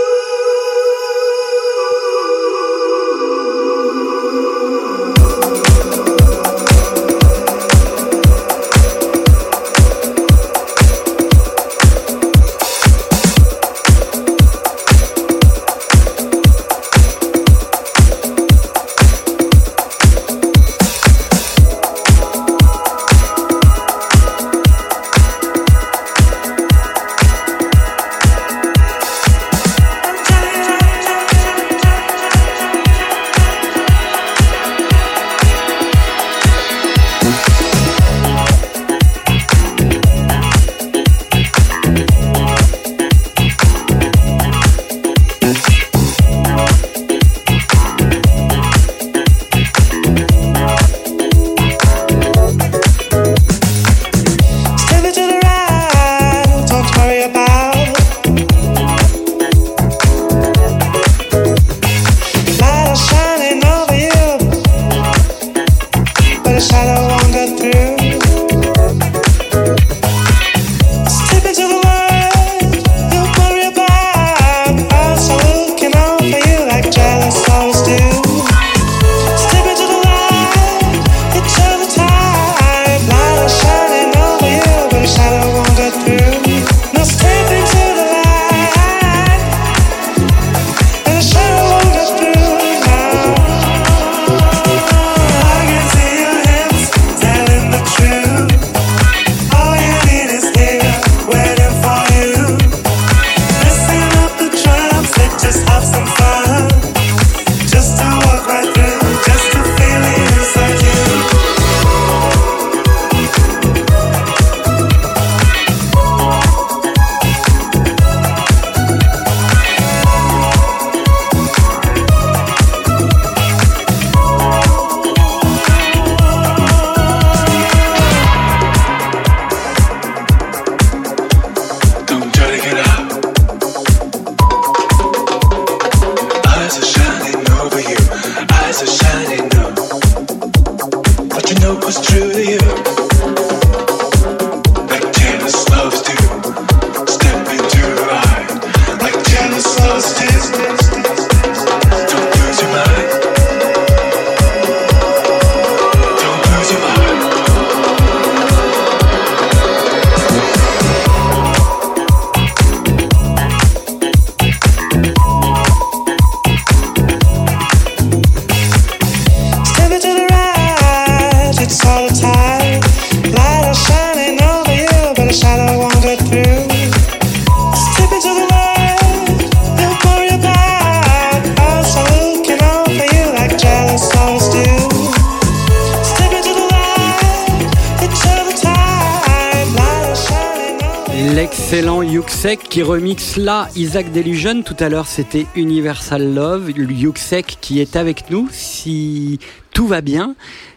Qui remixe là Isaac Delusion. Tout à l'heure, c'était Universal Love. Yuxek qui est avec nous, si tout va bien.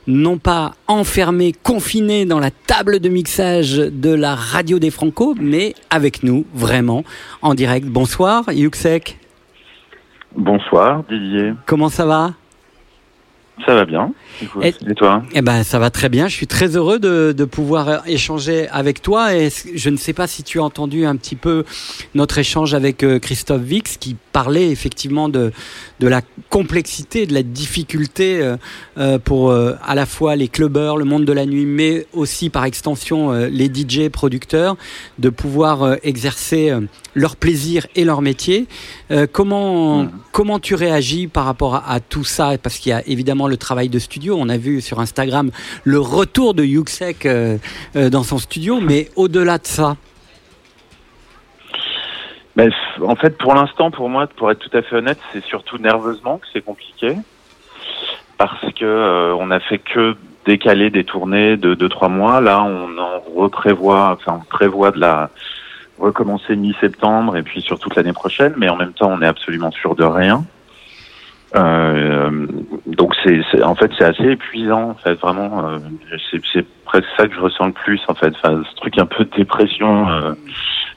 Non pas enfermé, confiné dans la table de mixage de la radio des Franco, mais avec nous, vraiment, en direct. Bonsoir, Yuxek. Bonsoir, Didier. Comment ça va? Ça va bien. Et, et, toi Eh ben, ça va très bien. Je suis très heureux de, de, pouvoir échanger avec toi. Et je ne sais pas si tu as entendu un petit peu notre échange avec euh, Christophe Vix, qui parlait effectivement de, de la complexité, de la difficulté euh, euh, pour euh, à la fois les clubbers, le monde de la nuit, mais aussi par extension euh, les DJ producteurs, de pouvoir euh, exercer leur plaisir et leur métier. comment mmh. comment tu réagis par rapport à, à tout ça? Parce qu'il y a évidemment le travail de studio on a vu sur Instagram le retour de Yuxek euh, euh, dans son studio, mais au-delà de ça ben, En fait, pour l'instant, pour moi, pour être tout à fait honnête, c'est surtout nerveusement que c'est compliqué. Parce que euh, on a fait que décaler des tournées de 2-3 mois. Là, on en reprévoit, enfin, on prévoit de la recommencer mi-septembre et puis sur toute l'année prochaine, mais en même temps, on est absolument sûr de rien. Euh, donc c'est en fait c'est assez épuisant en fait vraiment euh, c'est presque ça que je ressens le plus en fait. Enfin, ce truc un peu dépression euh,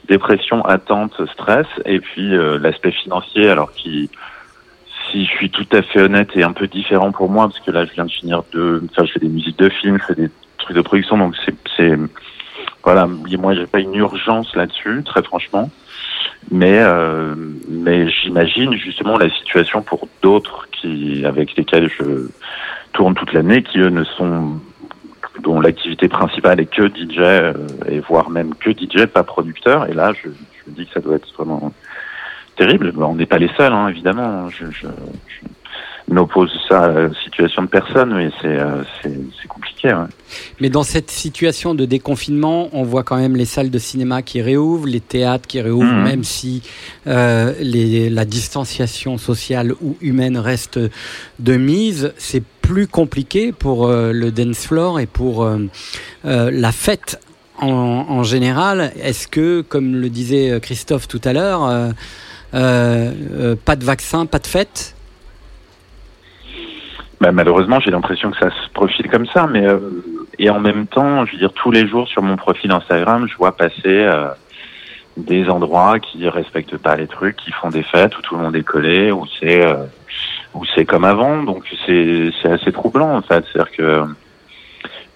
dépression attente stress et puis euh, l'aspect financier alors qui si je suis tout à fait honnête est un peu différent pour moi parce que là je viens de finir de enfin je fais des musiques de films je fais des trucs de production donc c'est c'est voilà moi j'ai pas une urgence là-dessus très franchement mais euh, mais j'imagine justement la situation pour d'autres qui avec lesquels je tourne toute l'année qui eux ne sont dont l'activité principale est que DJ euh, et voire même que DJ pas producteur. Et là je, je me dis que ça doit être vraiment terrible. On n'est pas les seuls hein, évidemment je, je, je n'oppose ça à la situation de personne, mais c'est euh, compliqué. Ouais. Mais dans cette situation de déconfinement, on voit quand même les salles de cinéma qui réouvrent, les théâtres qui réouvrent, mmh. même si euh, les, la distanciation sociale ou humaine reste de mise. C'est plus compliqué pour euh, le dance floor et pour euh, la fête en, en général. Est-ce que, comme le disait Christophe tout à l'heure, pas de vaccin, pas de fête? Bah, malheureusement, j'ai l'impression que ça se profile comme ça, mais euh, et en même temps, je veux dire, tous les jours sur mon profil Instagram, je vois passer euh, des endroits qui respectent pas les trucs, qui font des fêtes où tout le monde est collé, où c'est euh, où c'est comme avant, donc c'est c'est assez troublant en fait. C'est-à-dire que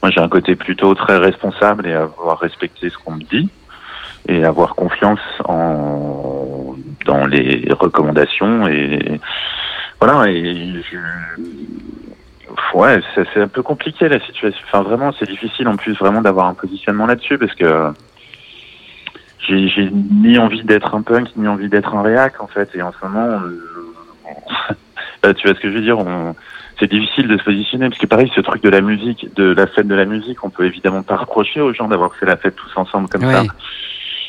moi j'ai un côté plutôt très responsable et avoir respecté ce qu'on me dit et avoir confiance en dans les recommandations et voilà et je ouais, c'est un peu compliqué la situation. Enfin, vraiment, c'est difficile en plus vraiment d'avoir un positionnement là-dessus parce que j'ai ni envie d'être un punk, ni envie d'être un réac en fait. Et en ce moment, (laughs) euh, tu vois ce que je veux dire on... C'est difficile de se positionner parce que pareil, ce truc de la musique, de la fête de la musique, on peut évidemment pas reprocher aux gens d'avoir fait la fête tous ensemble comme ça.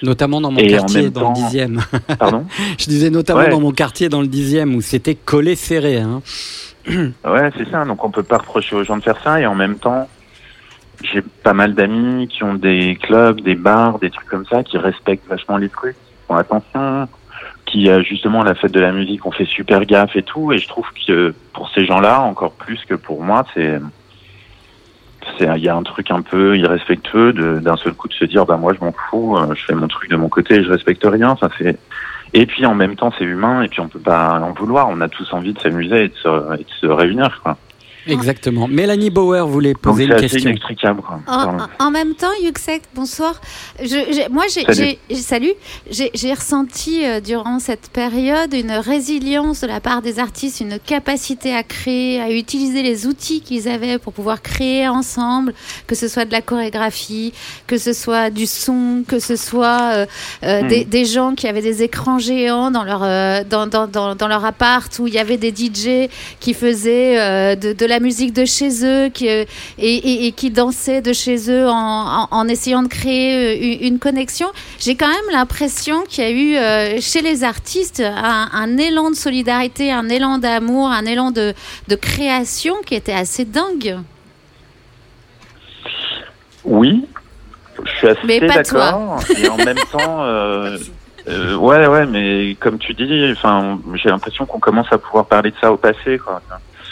Notamment dans mon et quartier, dans temps... le dixième. Pardon (laughs) Je disais notamment ouais. dans mon quartier, dans le dixième, où c'était collé serré. Hein. (clears throat) ouais, c'est ça. Donc on peut pas reprocher aux gens de faire ça et en même temps, j'ai pas mal d'amis qui ont des clubs, des bars, des trucs comme ça, qui respectent vachement les trucs, qui font attention, qui justement à la fête de la musique, on fait super gaffe et tout. Et je trouve que pour ces gens-là, encore plus que pour moi, c'est il y a un truc un peu irrespectueux d'un seul coup de se dire bah moi je m'en fous, je fais mon truc de mon côté, et je respecte rien. Enfin c'est et puis en même temps, c'est humain, et puis on peut pas en vouloir. On a tous envie de s'amuser et, de se, et de se réunir, quoi. Exactement. Mélanie Bauer voulait poser Donc, une question. Inextricable, en, en, même temps, Yuxek, bonsoir. Je, je, moi, j'ai, salut. J'ai ressenti euh, durant cette période une résilience de la part des artistes, une capacité à créer, à utiliser les outils qu'ils avaient pour pouvoir créer ensemble, que ce soit de la chorégraphie, que ce soit du son, que ce soit euh, euh, mmh. des, des, gens qui avaient des écrans géants dans leur, euh, dans, dans, dans, dans, leur appart, où il y avait des DJ qui faisaient euh, de, de la la musique de chez eux qui, et, et, et, qui dansaient de chez eux en, en, en essayant de créer une, une connexion. J'ai quand même l'impression qu'il y a eu euh, chez les artistes un, un, élan de solidarité, un élan d'amour, un élan de, de création qui était assez dingue. Oui, Je suis assez Mais pas toi. d'accord. Et en même temps, euh, (laughs) euh, ouais, ouais, mais comme tu dis, enfin, j'ai l'impression qu'on commence à pouvoir parler de ça au passé, quoi.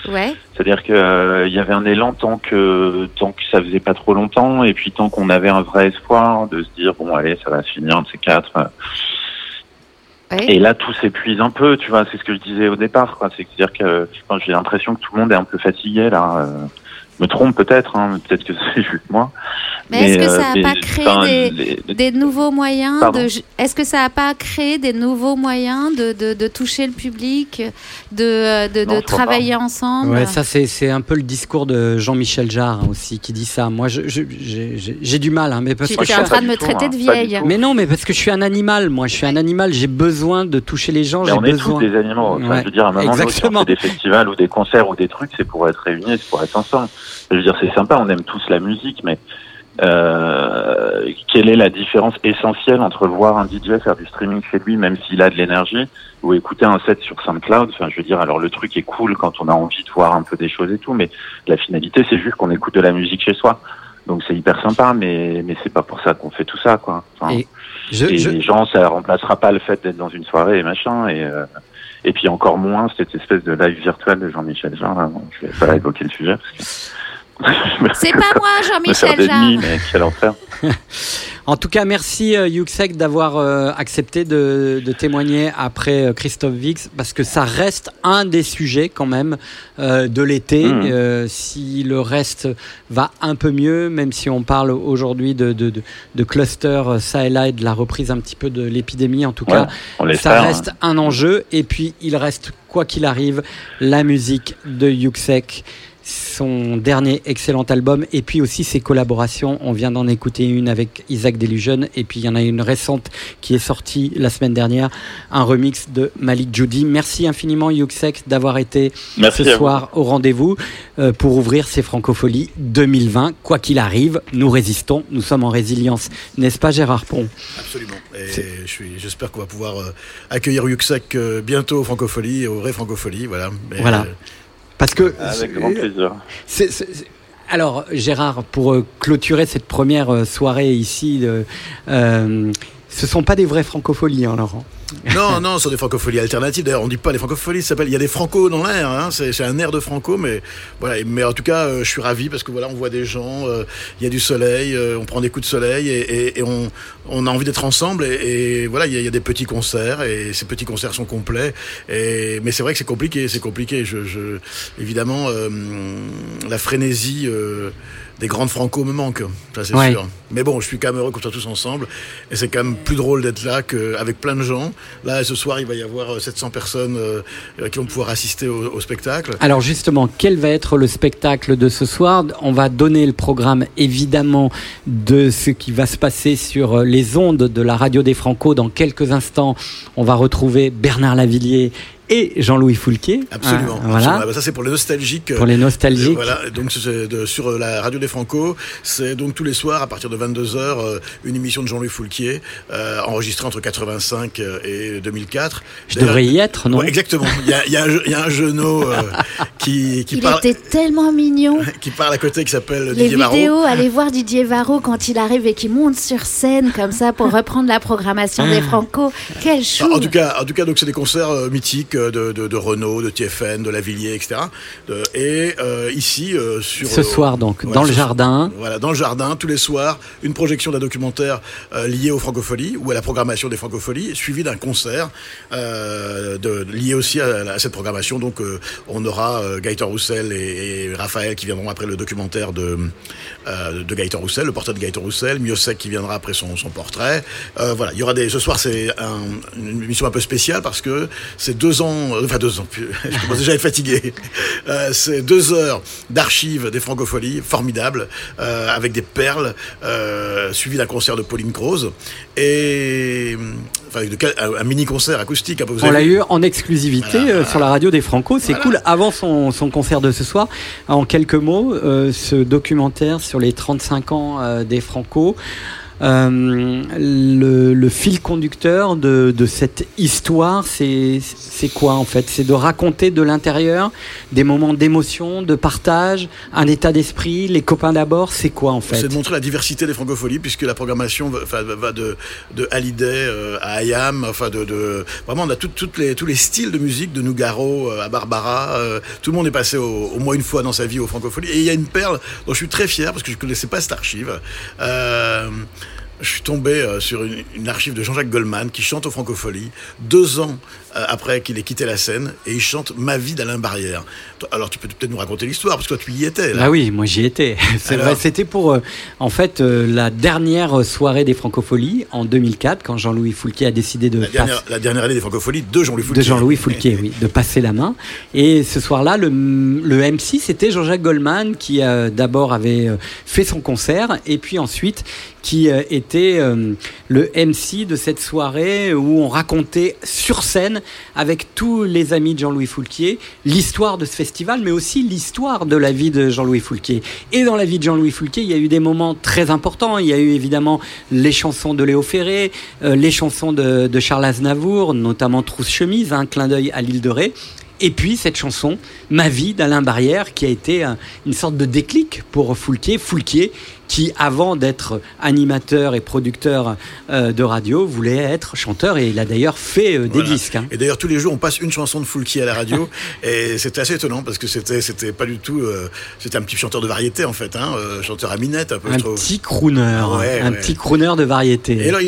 Ouais. C'est-à-dire que euh, il y avait un élan tant que tant que ça faisait pas trop longtemps, et puis tant qu'on avait un vrai espoir de se dire bon allez, ça va se finir un de ces quatre. Et là, tout s'épuise un peu, tu vois. C'est ce que je disais au départ, quoi. C'est-à-dire que j'ai l'impression que tout le monde est un peu fatigué là. Je me trompe peut-être, hein, peut-être que (laughs) c'est juste moi. Mais, est-ce que ça n'a pas créé enfin, des, les- des nouveaux moyens Pardon de Est-ce que ça n'a pas créé des nouveaux moyens de, de, de toucher le public, de, euh, de, Non, travailler ensemble Ouais, ça c'est c'est un peu le discours de Jean-Michel Jarre hein, aussi qui dit ça. Moi, je- je- j'ai j'ai- j'ai du mal, hein, mais parce Tu- que tu je es en suis train de me traiter de vieille. Mais non, mais parce que je suis un animal. Moi, je suis un animal. J'ai besoin de toucher les gens. Mais J'ai on est besoin. tous des animaux. Enfin, Ouais, je veux dire, à un moment donné, si on exactement. fait des festivals ou des concerts ou des trucs, c'est pour être réunis, c'est pour être ensemble. Je veux dire, c'est sympa, on aime tous la musique, mais euh, quelle est la différence essentielle entre voir un DJ faire du streaming chez lui, même s'il a de l'énergie, ou écouter un set sur SoundCloud? Enfin, je veux dire, alors le truc est cool quand on a envie de voir un peu des choses et tout, mais la finalité, c'est juste qu'on écoute de la musique chez soi. Donc c'est hyper sympa, mais mais c'est pas pour ça qu'on fait tout ça, quoi. Enfin, Et je- et je- les gens, ça remplacera pas le fait d'être dans une soirée et machin. Et, euh, et puis encore moins cette espèce de live virtuel de Jean-Michel Jarre. là. Je vais pas évoquer le sujet. parce que- (laughs) C'est pas moi, Jean-Michel Jarre. mais quel enfer. (laughs) En tout cas, merci euh, Yuxek d'avoir euh, accepté de, de témoigner après euh, Christophe Vix, parce que ça reste un des sujets quand même euh, de l'été. Euh, si le reste va un peu mieux, même si on parle aujourd'hui de, de, de, de cluster euh, ça et là et de la reprise un petit peu de l'épidémie, en tout Ouais, cas, ça l'espère, reste hein. un enjeu. Et puis, il reste, quoi qu'il arrive, la musique de Yuxek son dernier excellent album et puis aussi ses collaborations. On vient d'en écouter une avec Isaac Delusion et puis il y en a une récente qui est sortie la semaine dernière, un remix de Malik Judy. Merci infiniment Yuxek d'avoir été Merci ce vous. soir au rendez-vous euh, pour ouvrir ces Francopholies 2020. Quoi qu'il arrive, nous résistons, nous sommes en résilience, n'est-ce pas Gérard Pont? Absolument. Et je suis, j'espère qu'on va pouvoir euh, accueillir Yuxek euh, bientôt aux Francopholies, aux vraies Francopholies. Voilà. Mais, Voilà. euh, Parce que Avec grand plaisir. Alors, Gérard, pour euh, clôturer cette première euh, soirée ici, euh, ce sont pas des vraies francopholies, hein, Laurent. non, non, ce sont des francopholies alternatives. D'ailleurs, on dit pas les francopholies, ça. Il y a des franco dans l'air. Hein, c'est, un air de franco, mais voilà. Mais en tout cas, euh, je suis ravi parce que voilà, on voit des gens. euh, Il y a du soleil. euh, on prend des coups de soleil et, on, a envie d'être ensemble. Et, voilà, il y, a, des petits concerts et ces petits concerts sont complets. Et mais c'est vrai que c'est compliqué. C'est compliqué. Je, je évidemment, la frénésie. Euh, des grandes franco me manque, ça c'est Ouais. sûr. Mais bon, je suis quand même heureux qu'on soit tous ensemble. Et c'est quand même plus drôle d'être là qu'avec plein de gens. Là, ce soir, il va y avoir euh, 700 personnes euh, euh, qui vont pouvoir assister au, au spectacle. Alors justement, quel va être le spectacle de ce soir? On va donner le programme évidemment de ce qui va se passer sur euh, les ondes de la radio des Franco. Dans quelques instants, on va retrouver Bernard Lavillier et Jean-Louis Foulquier. Absolument. Ah, voilà. absolument. Ah bah, ça, c'est pour les nostalgiques. Pour les nostalgiques. Euh, Voilà. Donc, c'est de- sur euh, la radio des Franco, c'est donc tous les soirs, à partir de 22h, euh, une émission de Jean-Louis Foulquier, euh, enregistrée entre 85 et 2004. Je devrais y être, non? Ouais, Exactement. Il y a, il y a un, je- il y a un genou euh, (laughs) qui, qui, Il parle, était tellement mignon. (laughs) qui parle à côté, qui s'appelle Les Didier Varro. vidéos, allez voir Didier Varro quand il arrive et qu'il monte sur scène comme ça pour reprendre la programmation des Franco. Quel chou En tout cas, en tout cas, donc c'est des concerts euh, mythiques euh, de, de, de Renault, de TFN, de Lavilliers, etc. De- et euh, ici, euh, sur Ce euh, soir, donc, ouais, dans le jardin. Voilà, dans le jardin, tous les soirs, une projection d'un documentaire euh, lié aux francopholies ou à la programmation des francopholies, suivi d'un concert euh, lié aussi à, à cette programmation. Donc, euh, on aura euh, Gaëtan Roussel et, et Raphaël qui viendront après le documentaire de, euh, de Gaëtan Roussel, le portrait de Gaëtan Roussel, Miosek qui viendra après son, son portrait. Euh, voilà, il y aura des. Ce soir, c'est un- une émission un peu spéciale parce que c'est deux ans, euh, enfin deux ans, (laughs) je commence déjà à être fatigué. Euh, c'est deux heures d'archives des francopholies, formidables, euh, avec des perles, suivi d'un concert de Pauline Croze et enfin, de, quel- un, un mini concert acoustique. peu, vous On l'a eu en exclusivité euh, sur la radio des Franco. C'est cool. Avant son, son concert de ce soir, en quelques mots, euh, ce documentaire sur les 35 ans euh, des Franco. Euh, le, fil conducteur de, cette histoire, c'est quoi en fait? C'est de raconter de l'intérieur des moments d'émotion, de partage, un état d'esprit, les copains d'abord. C'est quoi en fait? C'est de montrer la diversité des francopholies, puisque la programmation va, de, de Hallyday euh, à Ayam, enfin de, vraiment on a tous les styles de musique, de Nougaro euh, à Barbara. tout le monde est passé au, moins une fois dans sa vie aux francopholies. Et il y a une perle dont je suis très fier parce que je connaissais pas cette archive. Je suis tombé euh, sur une, une archive de Jean-Jacques Goldman qui chante aux francopholies deux ans euh, après qu'il ait quitté la scène et il chante Ma vie d'Alain Barrière. Alors tu peux peut-être nous raconter l'histoire parce que toi tu y étais. Là. Ah oui, moi j'y étais. (laughs) C'est Alors vrai, c'était pour euh, en fait la dernière soirée des Francopholies en 2004 quand Jean-Louis Foulquier a décidé de La dernière, passer- la dernière année des francopholies de Jean-Louis Foulquier. de Jean-Louis Foulquier, oui, de passer la main. Et ce soir-là, le, le MC, c'était Jean-Jacques Goldman qui euh, d'abord avait fait son concert et puis ensuite qui euh, était euh, le MC de cette soirée où on racontait sur scène avec tous les amis de Jean-Louis Foulquier l'histoire de ce festival, mais aussi l'histoire de la vie de Jean-Louis Foulquier. Et dans la vie de Jean-Louis Foulquier, il y a eu des moments très importants. Il y a eu évidemment les chansons de Léo Ferré, euh, les chansons de, de Charles Aznavour, notamment Trousse Chemise, un clin d'œil à l'île de Ré. Et puis cette chanson, Ma vie d'Alain Barrière, qui a été un- une sorte de déclic pour Foulquier. Foulquier, qui avant d'être animateur et producteur euh, de radio, voulait être chanteur et il a d'ailleurs fait euh, des Voilà. disques. hein. Et d'ailleurs, tous les jours, on passe une chanson de Foulquier à la radio. (laughs) et c'était assez étonnant parce que c'était, c'était pas du tout. euh, c'était un petit chanteur de variété, en fait. Hein, chanteur à minette, un peu, Un je petit crooner, Ouais, un ouais. petit crooner de variété. Et alors,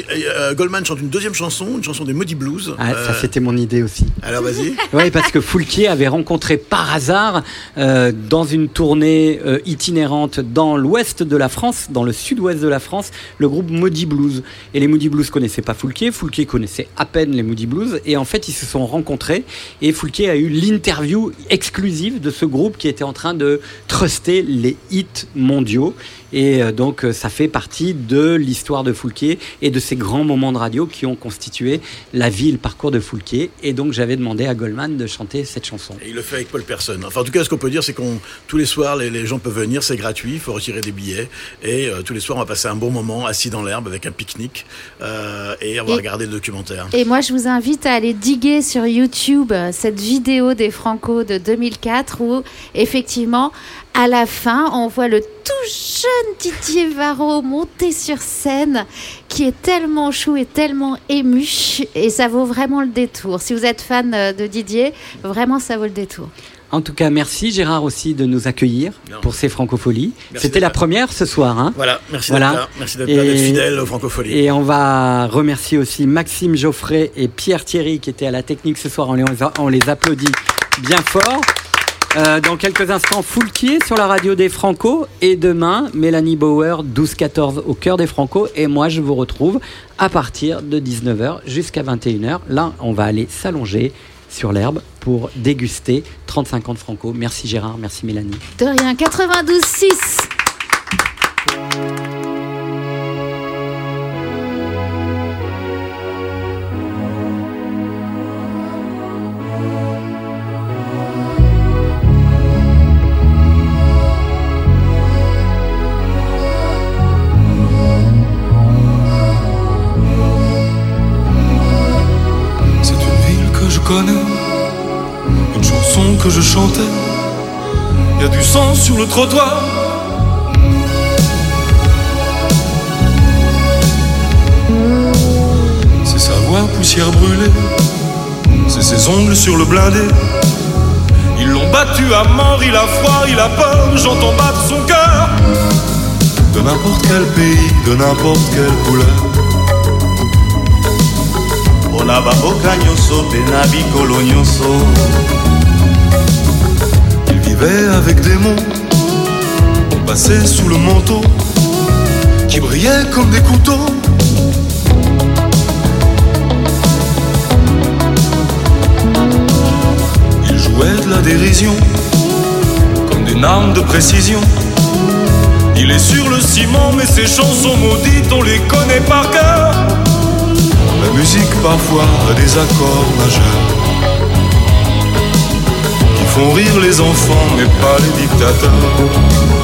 Goldman chante une deuxième chanson, une chanson des Maudits Blues. Ah, ça c'était mon idée aussi. Alors, vas-y. (laughs) Oui, parce que Foulquier avait rencontré par hasard, dans une tournée itinérante dans l'ouest de la France, dans le sud-ouest de la France, le groupe Moody Blues. Et les Moody Blues connaissaient pas Foulquier, Foulquier connaissait à peine les Moody Blues, et en fait ils se sont rencontrés, et Foulquier a eu l'interview exclusive de ce groupe qui était en train de truster les hits mondiaux. Et euh, donc euh, ça fait partie de l'histoire de Foulquier et de ces grands moments de radio qui ont constitué la vie, et le parcours de Foulquier. Et donc j'avais demandé à Goldman de chanter cette chanson. Et il le fait avec Paul Person. Enfin, en tout cas, ce qu'on peut dire, c'est qu'on tous les soirs, les, les gens peuvent venir, c'est gratuit, il faut retirer des billets. Et euh, tous les soirs, on va passer un bon moment assis dans l'herbe avec un pique-nique euh, et on va Et- regarder le documentaire. Et moi, je vous invite à aller diguer sur YouTube cette vidéo des Franco de 2004 où, effectivement, à la fin, on voit le tout jeune Didier Varro monter sur scène qui est tellement chou et tellement ému. Et ça vaut vraiment le détour. Si vous êtes fan euh, de Didier, vraiment, ça vaut le détour. En tout cas, merci Gérard aussi de nous accueillir pour ces francopholies. C'était la première ce soir. Hein Voilà, merci d'être là. Merci d'être fidèle aux francopholies. Et on va remercier aussi Maxime Geoffrey et Pierre Thierry qui étaient à la technique ce soir. On les, on les applaudit bien fort. Euh, dans quelques instants, Foulquier sur la radio des Franco. Et demain, Mélanie Bauer, 12-14 au cœur des Franco. Et moi, je vous retrouve à partir de 19h jusqu'à 21h. Là, on va aller s'allonger sur l'herbe pour déguster 35 ans de Franco. Merci Gérard, merci Mélanie. De rien, 92.6 C'est sa voix poussière brûlée, c'est ses ongles sur le blindé. Ils l'ont battu à mort, il a froid, il a peur, j'entends battre son cœur. De n'importe quel pays, de n'importe quelle couleur. Il vivait avec des mots passés sous le manteau qui brillaient comme des couteaux. Il jouait de la dérision comme d'une arme de précision. Il est sur le ciment, mais ses chansons maudites, on les connaît par cœur. La musique parfois a des accords majeurs qui font rire les enfants mais pas les dictateurs.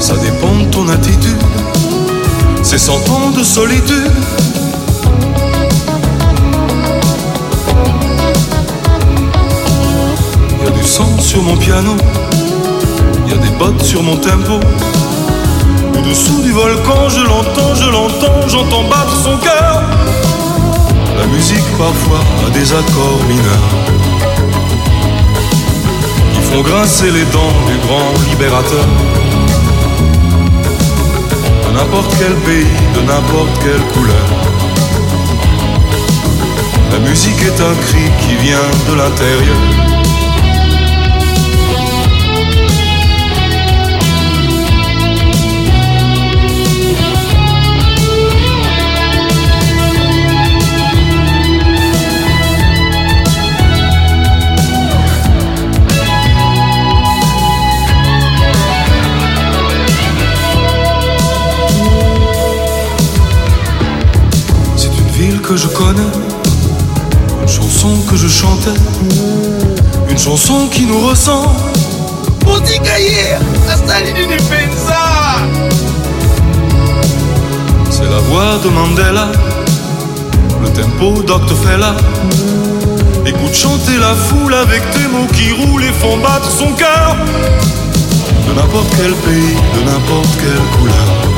Ça dépend de ton attitude. C'est cent ans de solitude. Y a du sang sur mon piano, y a des bottes sur mon tempo. Au-dessous du volcan, je l'entends, je l'entends, j'entends battre son cœur. La musique parfois a des accords mineurs font grincer les dents du grand libérateur. De n'importe quel pays, de n'importe quelle couleur. La musique est un cri qui vient de l'intérieur. Je connais, une chanson que je chantais, une chanson qui nous ressemble. C'est la voix de Mandela, le tempo Dr. Fella. Écoute chanter la foule avec tes mots qui roulent et font battre son cœur. De n'importe quel pays, de n'importe quelle couleur.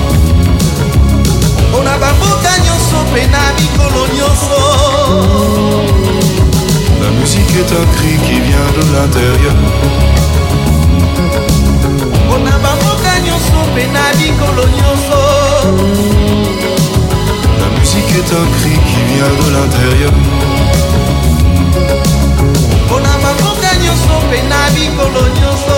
Bamboka nyonso mpe na mikolo nyonso La musique est un cri qui vient de l'intérieur. ona bamboka nyonso mpe na mikolo nyonso La musique est un cri qui vient de l'intérieur. ona bamboka nyonso mpe na mikolo nyonso